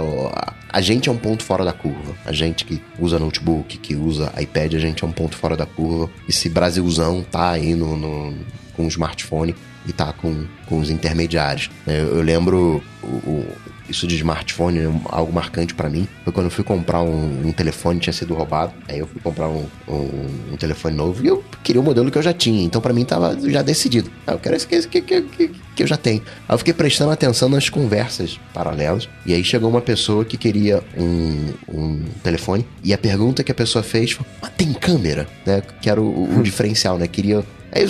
A- gente é um ponto fora da curva. A gente que usa notebook, que usa iPad, a gente é um ponto fora da curva. Esse Brasilzão tá aí no, no- com o smartphone e tá com, com os intermediários. Eu, eu lembro o, o- isso de smartphone, é algo marcante pra mim. Foi quando eu fui comprar um, um telefone, tinha sido roubado. Aí eu fui comprar um, um- um telefone novo e eu queria o modelo que eu já tinha. Então pra mim tava já decidido. Ah, eu quero esse que, que, que, que, que eu já tenho. Aí eu fiquei prestando atenção nas conversas paralelas. E aí chegou uma pessoa que queria um, um telefone. E a pergunta que a pessoa fez foi: Mas tem câmera? Né? Que era o, o diferencial, né? Queria. Aí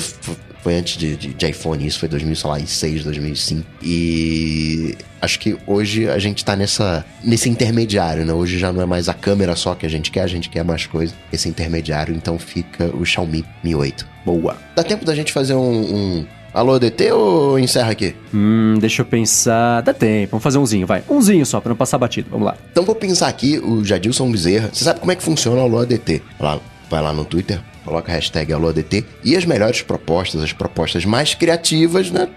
foi antes de, de, de iPhone, isso foi 2006, 2005. E acho que hoje a gente tá nessa, nesse intermediário, né? Hoje já não é mais a câmera só que a gente quer, a gente quer mais coisa. Esse intermediário, então fica o Xiaomi Mi 8. Boa. Dá tempo da gente fazer um, um Alô DT ou encerra aqui? Hum, deixa eu pensar. Dá tempo, vamos fazer umzinho, vai. Umzinho só, pra não passar batido. Vamos lá. Então vou pensar aqui, o Jadilson Bezerra. Você sabe como é que funciona o Alô ADT? Vai lá, vai lá no Twitter, coloca a hashtag Alô ADT e as melhores propostas, as propostas mais criativas, né?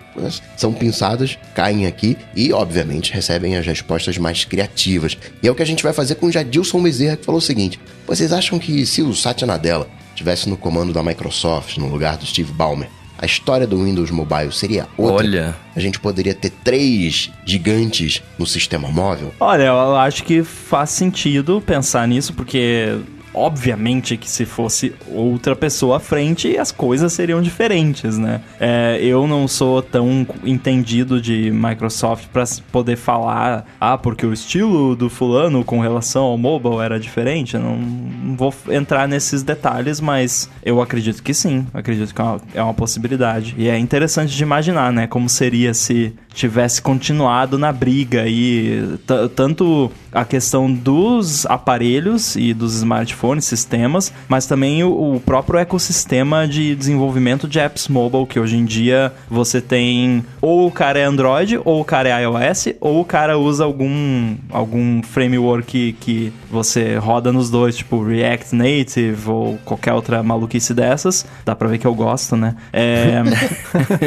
São pensadas, caem aqui e, obviamente, recebem as respostas mais criativas. E é o que a gente vai fazer com o Jadilson Bezerra, que falou o seguinte: vocês acham que se o Satya Nadella estivesse no comando da Microsoft, no lugar do Steve Ballmer, a história do Windows Mobile seria outra? Olha. A gente poderia ter três gigantes no sistema móvel? Olha, eu acho que faz sentido pensar nisso, porque obviamente que se fosse outra pessoa à frente, as coisas seriam diferentes, né? É, eu não sou tão entendido de Microsoft para poder falar, ah, porque o estilo do fulano com relação ao mobile era diferente. Não, não vou entrar nesses detalhes, mas eu acredito que sim. Acredito que é uma, é uma possibilidade. E é interessante de imaginar, né? Como seria se tivesse continuado na briga e tanto a questão dos aparelhos e dos smartphones, sistemas, mas também o, o próprio ecossistema de desenvolvimento de apps mobile, que hoje em dia você tem ou o cara é Android, ou o cara é iOS, ou o cara usa algum, algum framework que, que você roda nos dois, tipo React Native ou qualquer outra maluquice dessas. Dá pra ver que eu gosto, né? É...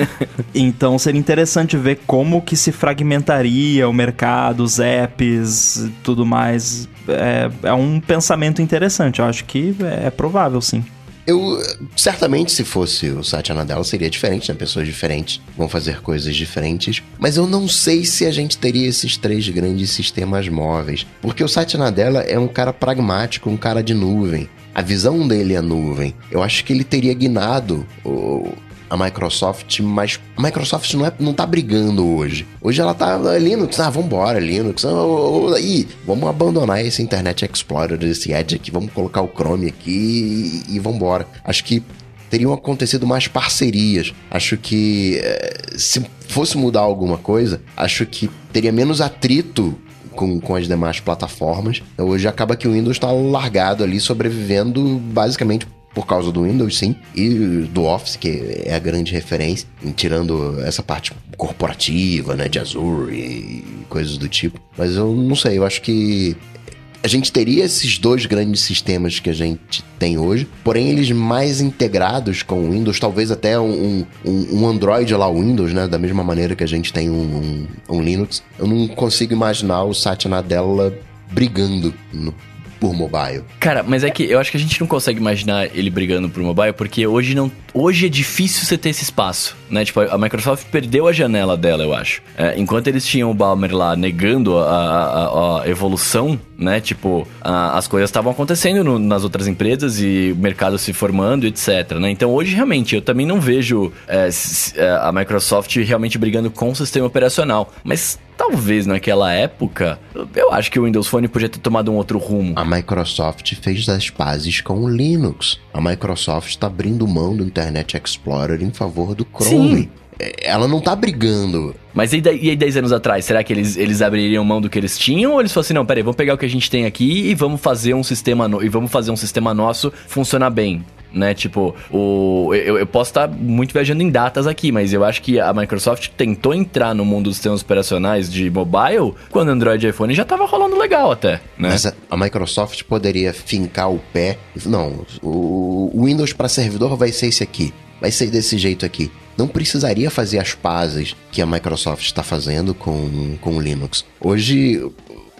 Então seria interessante ver como que se fragmentaria o mercado, os apps, tudo mais. É, é um pensamento interessante. Eu acho que é provável, sim. Eu, certamente, se fosse o Satya Nadella, seria diferente, né? Pessoas diferentes vão fazer coisas diferentes. Mas eu não sei se a gente teria esses três grandes sistemas móveis. Porque o Satya Nadella é um cara pragmático, um cara de nuvem. A visão dele é nuvem. Eu acho que ele teria guinado o, a Microsoft, mas a Microsoft não, é, não tá brigando hoje. Hoje ela tá ah, Linux, ah, vambora, Linux. Ah, oh, oh, ih, vamos abandonar esse Internet Explorer, esse Edge aqui, vamos colocar o Chrome aqui e, e vambora. Acho que teriam acontecido mais parcerias. Acho que eh, se fosse mudar alguma coisa, acho que teria menos atrito com, com as demais plataformas. Hoje acaba que o Windows está largado ali, sobrevivendo basicamente por causa do Windows, sim, e do Office, que é a grande referência, tirando essa parte corporativa, né, de Azure e coisas do tipo. Mas eu não sei, eu acho que a gente teria esses dois grandes sistemas que a gente tem hoje, porém eles mais integrados com o Windows, talvez até um, um, um Android lá, o Windows, né? Da mesma maneira que a gente tem um, um, um Linux. Eu não consigo imaginar o Satya Nadella brigando no, por mobile. Cara, mas é que eu acho que a gente não consegue imaginar ele brigando por mobile, porque hoje não. Hoje é difícil você ter esse espaço, né? Tipo, a Microsoft perdeu a janela dela, eu acho. É, enquanto eles tinham o Balmer lá negando a, a- a evolução, né? Tipo, a- as coisas estavam acontecendo no- nas outras empresas e o mercado se formando, etc, né? Então hoje, realmente, eu também não vejo é, é, a Microsoft realmente brigando com o sistema operacional. Mas talvez naquela época, eu acho que o Windows Phone podia ter tomado um outro rumo. A Microsoft fez as pazes com o Linux. A Microsoft está abrindo mão do Internet Explorer em favor do Chrome. Sim. É, ela não tá brigando. Mas e, e aí 10 anos atrás, será que eles, eles abririam mão do que eles tinham? Ou eles falaram assim, não, peraí, vamos pegar o que a gente tem aqui e vamos fazer um sistema no- e vamos fazer um sistema nosso funcionar bem? Né, tipo, o, eu, eu posso estar muito viajando em datas aqui, mas eu acho que a Microsoft tentou entrar no mundo dos sistemas operacionais de mobile quando Android e iPhone já tava rolando legal até, né? Mas a, a Microsoft poderia fincar o pé. Não, o, o Windows para servidor vai ser esse aqui. Vai ser desse jeito aqui. Não precisaria fazer as pazes que a Microsoft está fazendo com, com o Linux. Hoje,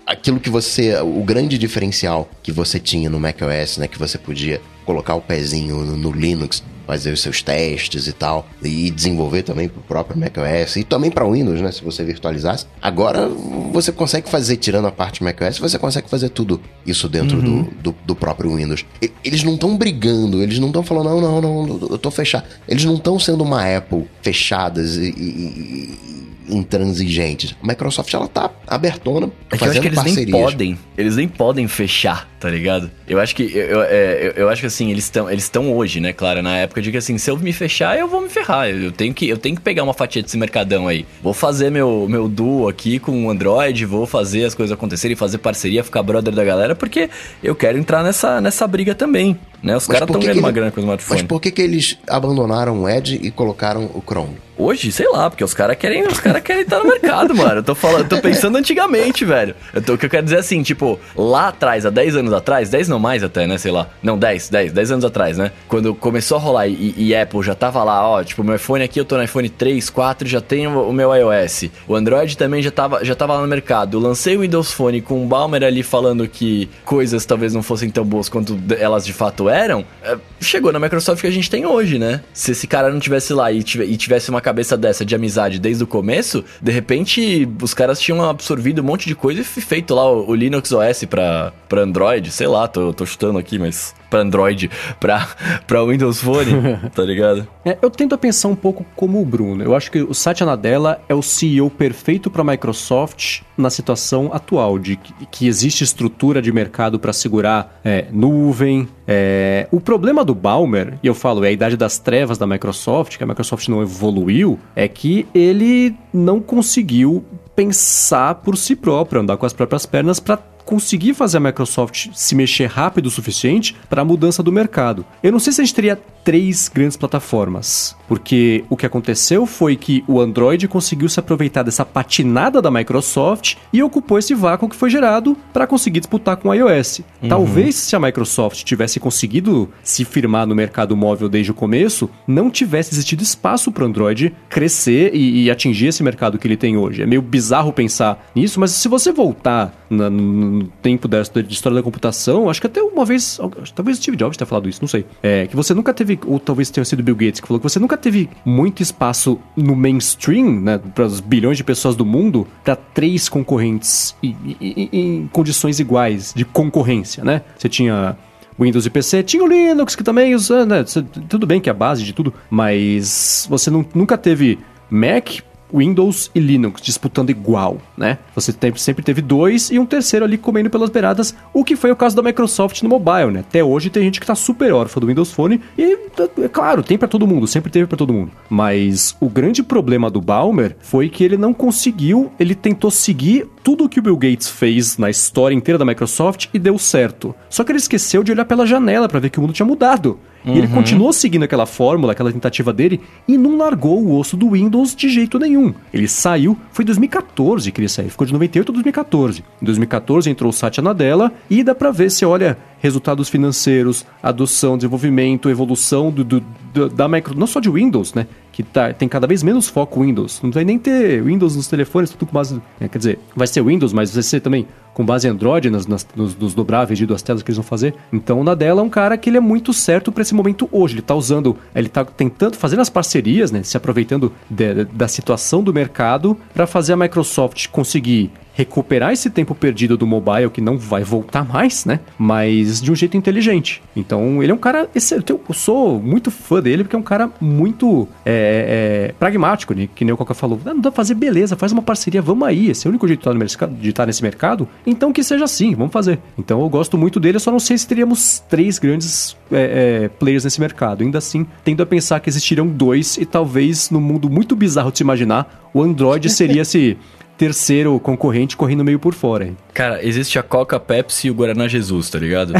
aquilo que você. O grande diferencial que você tinha no macOS, né? Que você podia colocar o pezinho no, no Linux, fazer os seus testes e tal, e desenvolver também pro próprio macOS e também para Windows, né? Se você virtualizasse. Agora você consegue fazer, tirando a parte macOS, você consegue fazer tudo isso dentro do, do, do próprio Windows. E- Eles não estão brigando, eles não estão falando, não, não, não, eu tô fechado. Eles não estão sendo uma Apple fechadas e- e intransigentes. A Microsoft, ela tá abertona, É que eu acho fazendo que eles nem parcerias. podem. Eles nem podem fechar, tá ligado? Eu acho que. Eu, eu, é, eu- eu acho que assim, eles estão eles estão hoje, né, claro, na época de que assim, se eu me fechar, eu vou me ferrar. Eu tenho que, eu tenho que pegar uma fatia desse mercadão aí. Vou fazer meu, meu duo aqui com o Android, vou fazer as coisas acontecerem, fazer parceria, ficar brother da galera, porque eu quero entrar nessa, nessa briga também. Né? Os Mas caras estão ganhando uma grana com o Mas smartphone. por que, que eles abandonaram o Edge e colocaram o Chrome? Hoje, sei lá, porque os caras querem, os cara querem estar no mercado, mano. Eu tô falando, tô pensando antigamente, velho. Eu tô, o que eu quero dizer é assim, tipo, lá atrás, há 10 anos atrás, 10 não mais até, né, sei lá. Não, 10, 10, 10 anos atrás, né? Quando começou a rolar e, e Apple já tava lá, ó, tipo, meu iPhone aqui, eu tô no iPhone 3, 4, já tenho o meu iOS. O Android também já tava, já tava lá no mercado. Eu lancei o Windows Phone com o Balmer ali falando que coisas talvez não fossem tão boas quanto elas de fato eram. é, chegou na Microsoft que a gente tem hoje, né? Se esse cara não tivesse lá e tivesse uma cabeça dessa de amizade desde o começo, de repente os caras tinham absorvido um monte de coisa e fe- feito lá o, o Linux OS pra, pra Android, sei lá, tô, tô chutando aqui, mas pra Android, pra, pra Windows Phone, tá ligado? É, eu tento pensar um pouco como o Bruno. Eu acho que o Satya Nadella é o CEO perfeito para a Microsoft na situação atual, de que, que existe estrutura de mercado para segurar é, nuvem. É. O problema do Balmer, e eu falo, é a idade das trevas da Microsoft, que a Microsoft não evoluiu, é que ele não conseguiu pensar por si próprio, andar com as próprias pernas para conseguir fazer a Microsoft se mexer rápido o suficiente para a mudança do mercado. Eu não sei se a gente teria três grandes plataformas, porque o que aconteceu foi que o Android conseguiu se aproveitar dessa patinada da Microsoft e ocupou esse vácuo que foi gerado para conseguir disputar com o iOS. Talvez se a Microsoft tivesse conseguido se firmar no mercado móvel desde o começo, não tivesse existido espaço para o Android crescer e, e atingir esse mercado que ele tem hoje. É meio bizarro pensar nisso, mas se você voltar na- no tempo da, de história da computação, acho que até uma vez, talvez Steve Jobs tenha falado isso, não sei, é, que você nunca teve, ou talvez tenha sido Bill Gates que falou que você nunca teve muito espaço no mainstream, né, para os bilhões de pessoas do mundo, para três concorrentes e- e- e- em condições iguais de concorrência, né? Você tinha Windows e PC, tinha o Linux que também usa, né? Tudo bem que é a base de tudo, mas você não- nunca teve Mac, Windows e Linux disputando igual, né? Você tem- sempre teve dois e um terceiro ali comendo pelas beiradas, o que foi o caso da Microsoft no mobile, né? Até hoje tem gente que tá super órfã do Windows Phone e, é claro, tem pra todo mundo, sempre teve pra todo mundo. Mas o grande problema do Balmer foi que ele não conseguiu, ele tentou seguir tudo o que o Bill Gates fez na história inteira da Microsoft e deu certo. Só que ele esqueceu de olhar pela janela pra ver que o mundo tinha mudado. E ele continuou seguindo aquela fórmula, aquela tentativa dele, e não largou o osso do Windows de jeito nenhum. Ele saiu, foi em 2014 que ele saiu, ficou de 98 a 2014. Em 2014 entrou o Satya Nadella, e dá pra ver se olha resultados financeiros, adoção, desenvolvimento, evolução do, do- do- da micro, não só de Windows, né? Que tá, tem cada vez menos foco Windows. Não vai nem ter Windows nos telefones, tudo com base. é, quer dizer, vai ser Windows, mas vai ser também com base Android, nas, nas- nos, nos dobráveis de duas telas que eles vão fazer. Então o Nadella é um cara que ele é muito certo para esse momento hoje. Ele tá usando, ele tá tentando, fazendo as parcerias, né? Se aproveitando de- da situação do mercado para fazer a Microsoft conseguir recuperar esse tempo perdido do mobile, que não vai voltar mais, né? Mas de um jeito inteligente. Então, ele é um cara. Eu sou muito fã dele, porque é um cara muito é, é, pragmático, né? que nem o Coca falou. Ah, não dá pra fazer, beleza, faz uma parceria, vamos aí. Esse é o único jeito de estar, de estar nesse mercado. Então, que seja assim, vamos fazer. Então, eu gosto muito dele, só não sei se teríamos três grandes é, é, players nesse mercado. Ainda assim, tendo a pensar que existiriam dois, e talvez no mundo muito bizarro de se imaginar, o Android seria esse terceiro concorrente correndo meio por fora. Hein? Cara, existe a Coca, Pepsi e o Guaraná Jesus, tá ligado?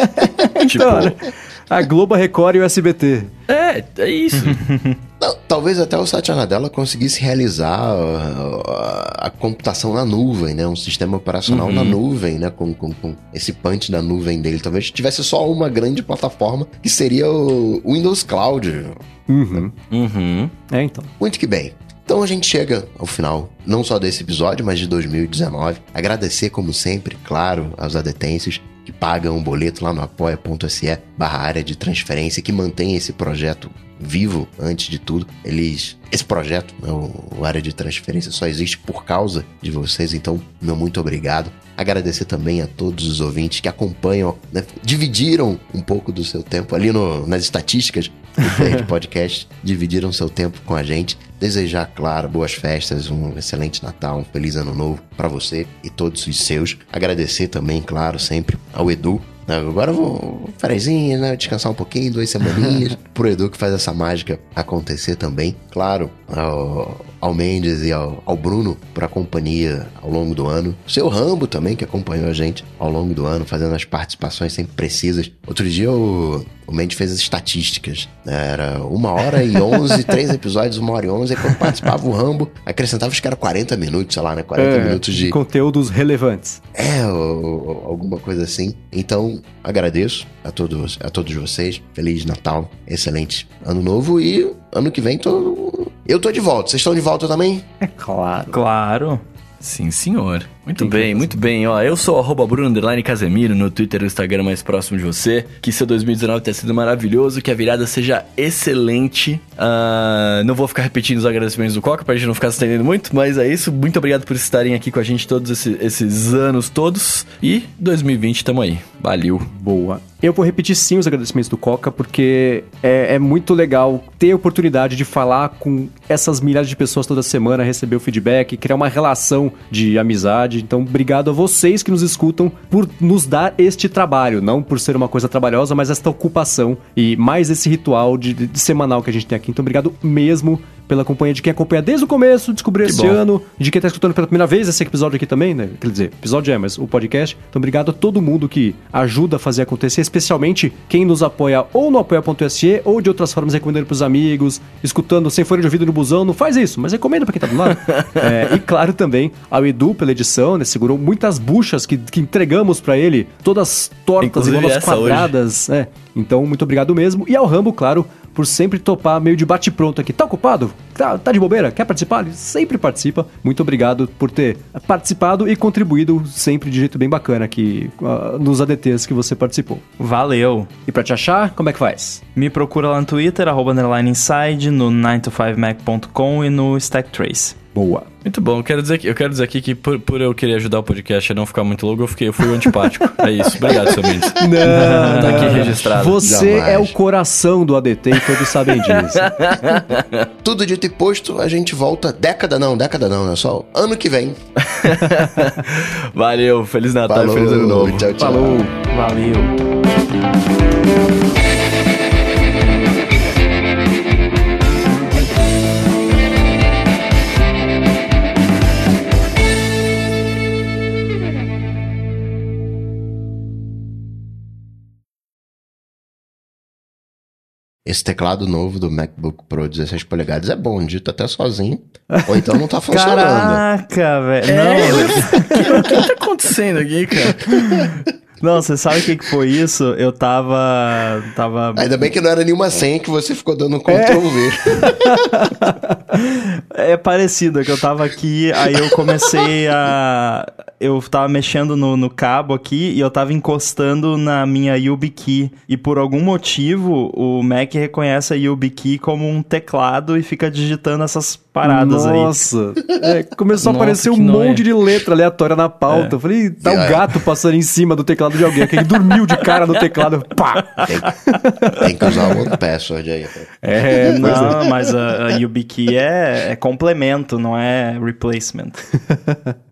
tipo... Então, a Globo, a Record e o SBT. É, é isso. Não, talvez até o Satya Nadella conseguisse realizar a, a, computação na nuvem, né? Um sistema operacional uhum. na nuvem, né? Com, com, com, esse punch da nuvem dele. Talvez tivesse só uma grande plataforma que seria o Windows Cloud. Uhum. Uhum. É, então. Muito que bem. Então a gente chega ao final, não só desse episódio, mas de 2019. Agradecer, como sempre, claro, aos adetêncios que pagam um boleto lá no apoia.se barra área de transferência, que mantém esse projeto vivo antes de tudo. Eles. Esse projeto, né, o área de transferência, só existe por causa de vocês, então, meu muito obrigado. Agradecer também a todos os ouvintes que acompanham, né, dividiram um pouco do seu tempo ali no, nas estatísticas do Podcast, dividiram seu tempo com a gente. Desejar, claro, boas festas, um excelente Natal, um feliz ano novo para você e todos os seus. Agradecer também, claro, sempre ao Edu Agora eu vou frezinho, né? Descansar um pouquinho, duas semaninhas. pro Edu que faz essa mágica acontecer também. Claro, ao, ao Mendes e ao, ao Bruno por a companhia ao longo do ano. O seu Rambo também, que acompanhou a gente ao longo do ano, fazendo as participações sempre precisas. Outro dia o, o Mendes fez as estatísticas. Né? Era uma hora e onze, três episódios, uma hora e onze. E quando participava o Rambo, acrescentava acho que era 40 minutos, sei lá, né? 40 é, minutos de. Conteúdos relevantes. É, ou, ou, alguma coisa assim. Então, agradeço a todos, a todos vocês. Feliz Natal, excelente ano novo e ano que vem tô. Eu tô de volta. Vocês estão de volta também? É claro. Claro. Sim, senhor. Muito bem, muito bem. Ó, eu sou arroba Bruno Casemiro no Twitter e no Instagram mais próximo de você. Que seu 2019 tenha sido maravilhoso, que a virada seja excelente. Uh, não vou ficar repetindo os agradecimentos do Coca pra gente não ficar se estendendo muito, mas é isso. Muito obrigado por estarem aqui com a gente todos esses, esses anos todos. E 2020 tamo aí. Valeu. Boa. Eu vou repetir sim os agradecimentos do Coca, porque é, é, muito legal ter a oportunidade de falar com essas milhares de pessoas toda semana, receber o feedback, criar uma relação de amizade. Então, obrigado a vocês que nos escutam por nos dar este trabalho, não por ser uma coisa trabalhosa, mas esta ocupação e mais esse ritual de, de, de semanal que a gente tem aqui. Então, obrigado mesmo pela companhia de quem acompanha desde o começo, descobriu esse bom. ano, de quem tá escutando pela primeira vez esse episódio aqui também, né? Quer dizer, episódio é, mas o podcast. Então, obrigado a todo mundo que ajuda a fazer acontecer, especialmente quem nos apoia ou no apoia.se ou de outras formas, recomendando pros amigos, escutando sem fone de ouvido no busão. Não faz isso, mas recomenda pra quem tá do lado. é, e claro também ao Edu pela edição, né? Segurou muitas buchas que, que entregamos para ele, todas tortas e bolas quadradas. Hoje. É. Então, muito obrigado mesmo. E ao Rambo, claro, por sempre topar meio de bate-pronto aqui. Tá ocupado? Tá, tá de bobeira? Quer participar? Ele sempre participa. Muito obrigado por ter participado e contribuído sempre de jeito bem bacana aqui uh, nos ADTs que você participou. Valeu! E pra te achar, como é que faz? Me procura lá no Twitter, arroba inside, no 9to5mac.com e no Stacktrace. Boa. Muito bom. Eu quero dizer, eu quero dizer aqui que por, por eu querer ajudar o podcast a não ficar muito longo, eu, fiquei, eu fui antipático. é isso. Obrigado, seu Mendes. Não. tá aqui registrado. Você Jamais. é o coração do ADT e todos sabem disso. Tudo dito e posto, a gente volta década não, década não, é só ano que vem. Valeu. Feliz Natal Falou, feliz ano novo. Tchau, tchau. Falou. Valeu. Esse teclado novo do MacBook Pro 16 polegadas é bom, dito até sozinho. Ou então não tá funcionando. Caraca, velho. É, não, o que, tá acontecendo aqui, cara? Não, você sabe o que, que foi isso? Eu tava. tava... Ainda bem que não era nenhuma senha que você ficou dando Ctrl V. É, é parecido, é que eu tava aqui, aí eu comecei a eu tava mexendo no, no cabo aqui e eu tava encostando na minha YubiKey. E por algum motivo, o Mac reconhece a YubiKey como um teclado e fica digitando essas paradas aí. Nossa, é, começou a Nossa, aparecer um monte de letra aleatória na pauta. Eu falei, tá um É. gato passando em cima do teclado de alguém, que ele dormiu de cara no teclado. Pá! Tem, tem que usar o outro password aí. É, pois é. Não, mas a, a YubiKey é, é complemento, não é replacement.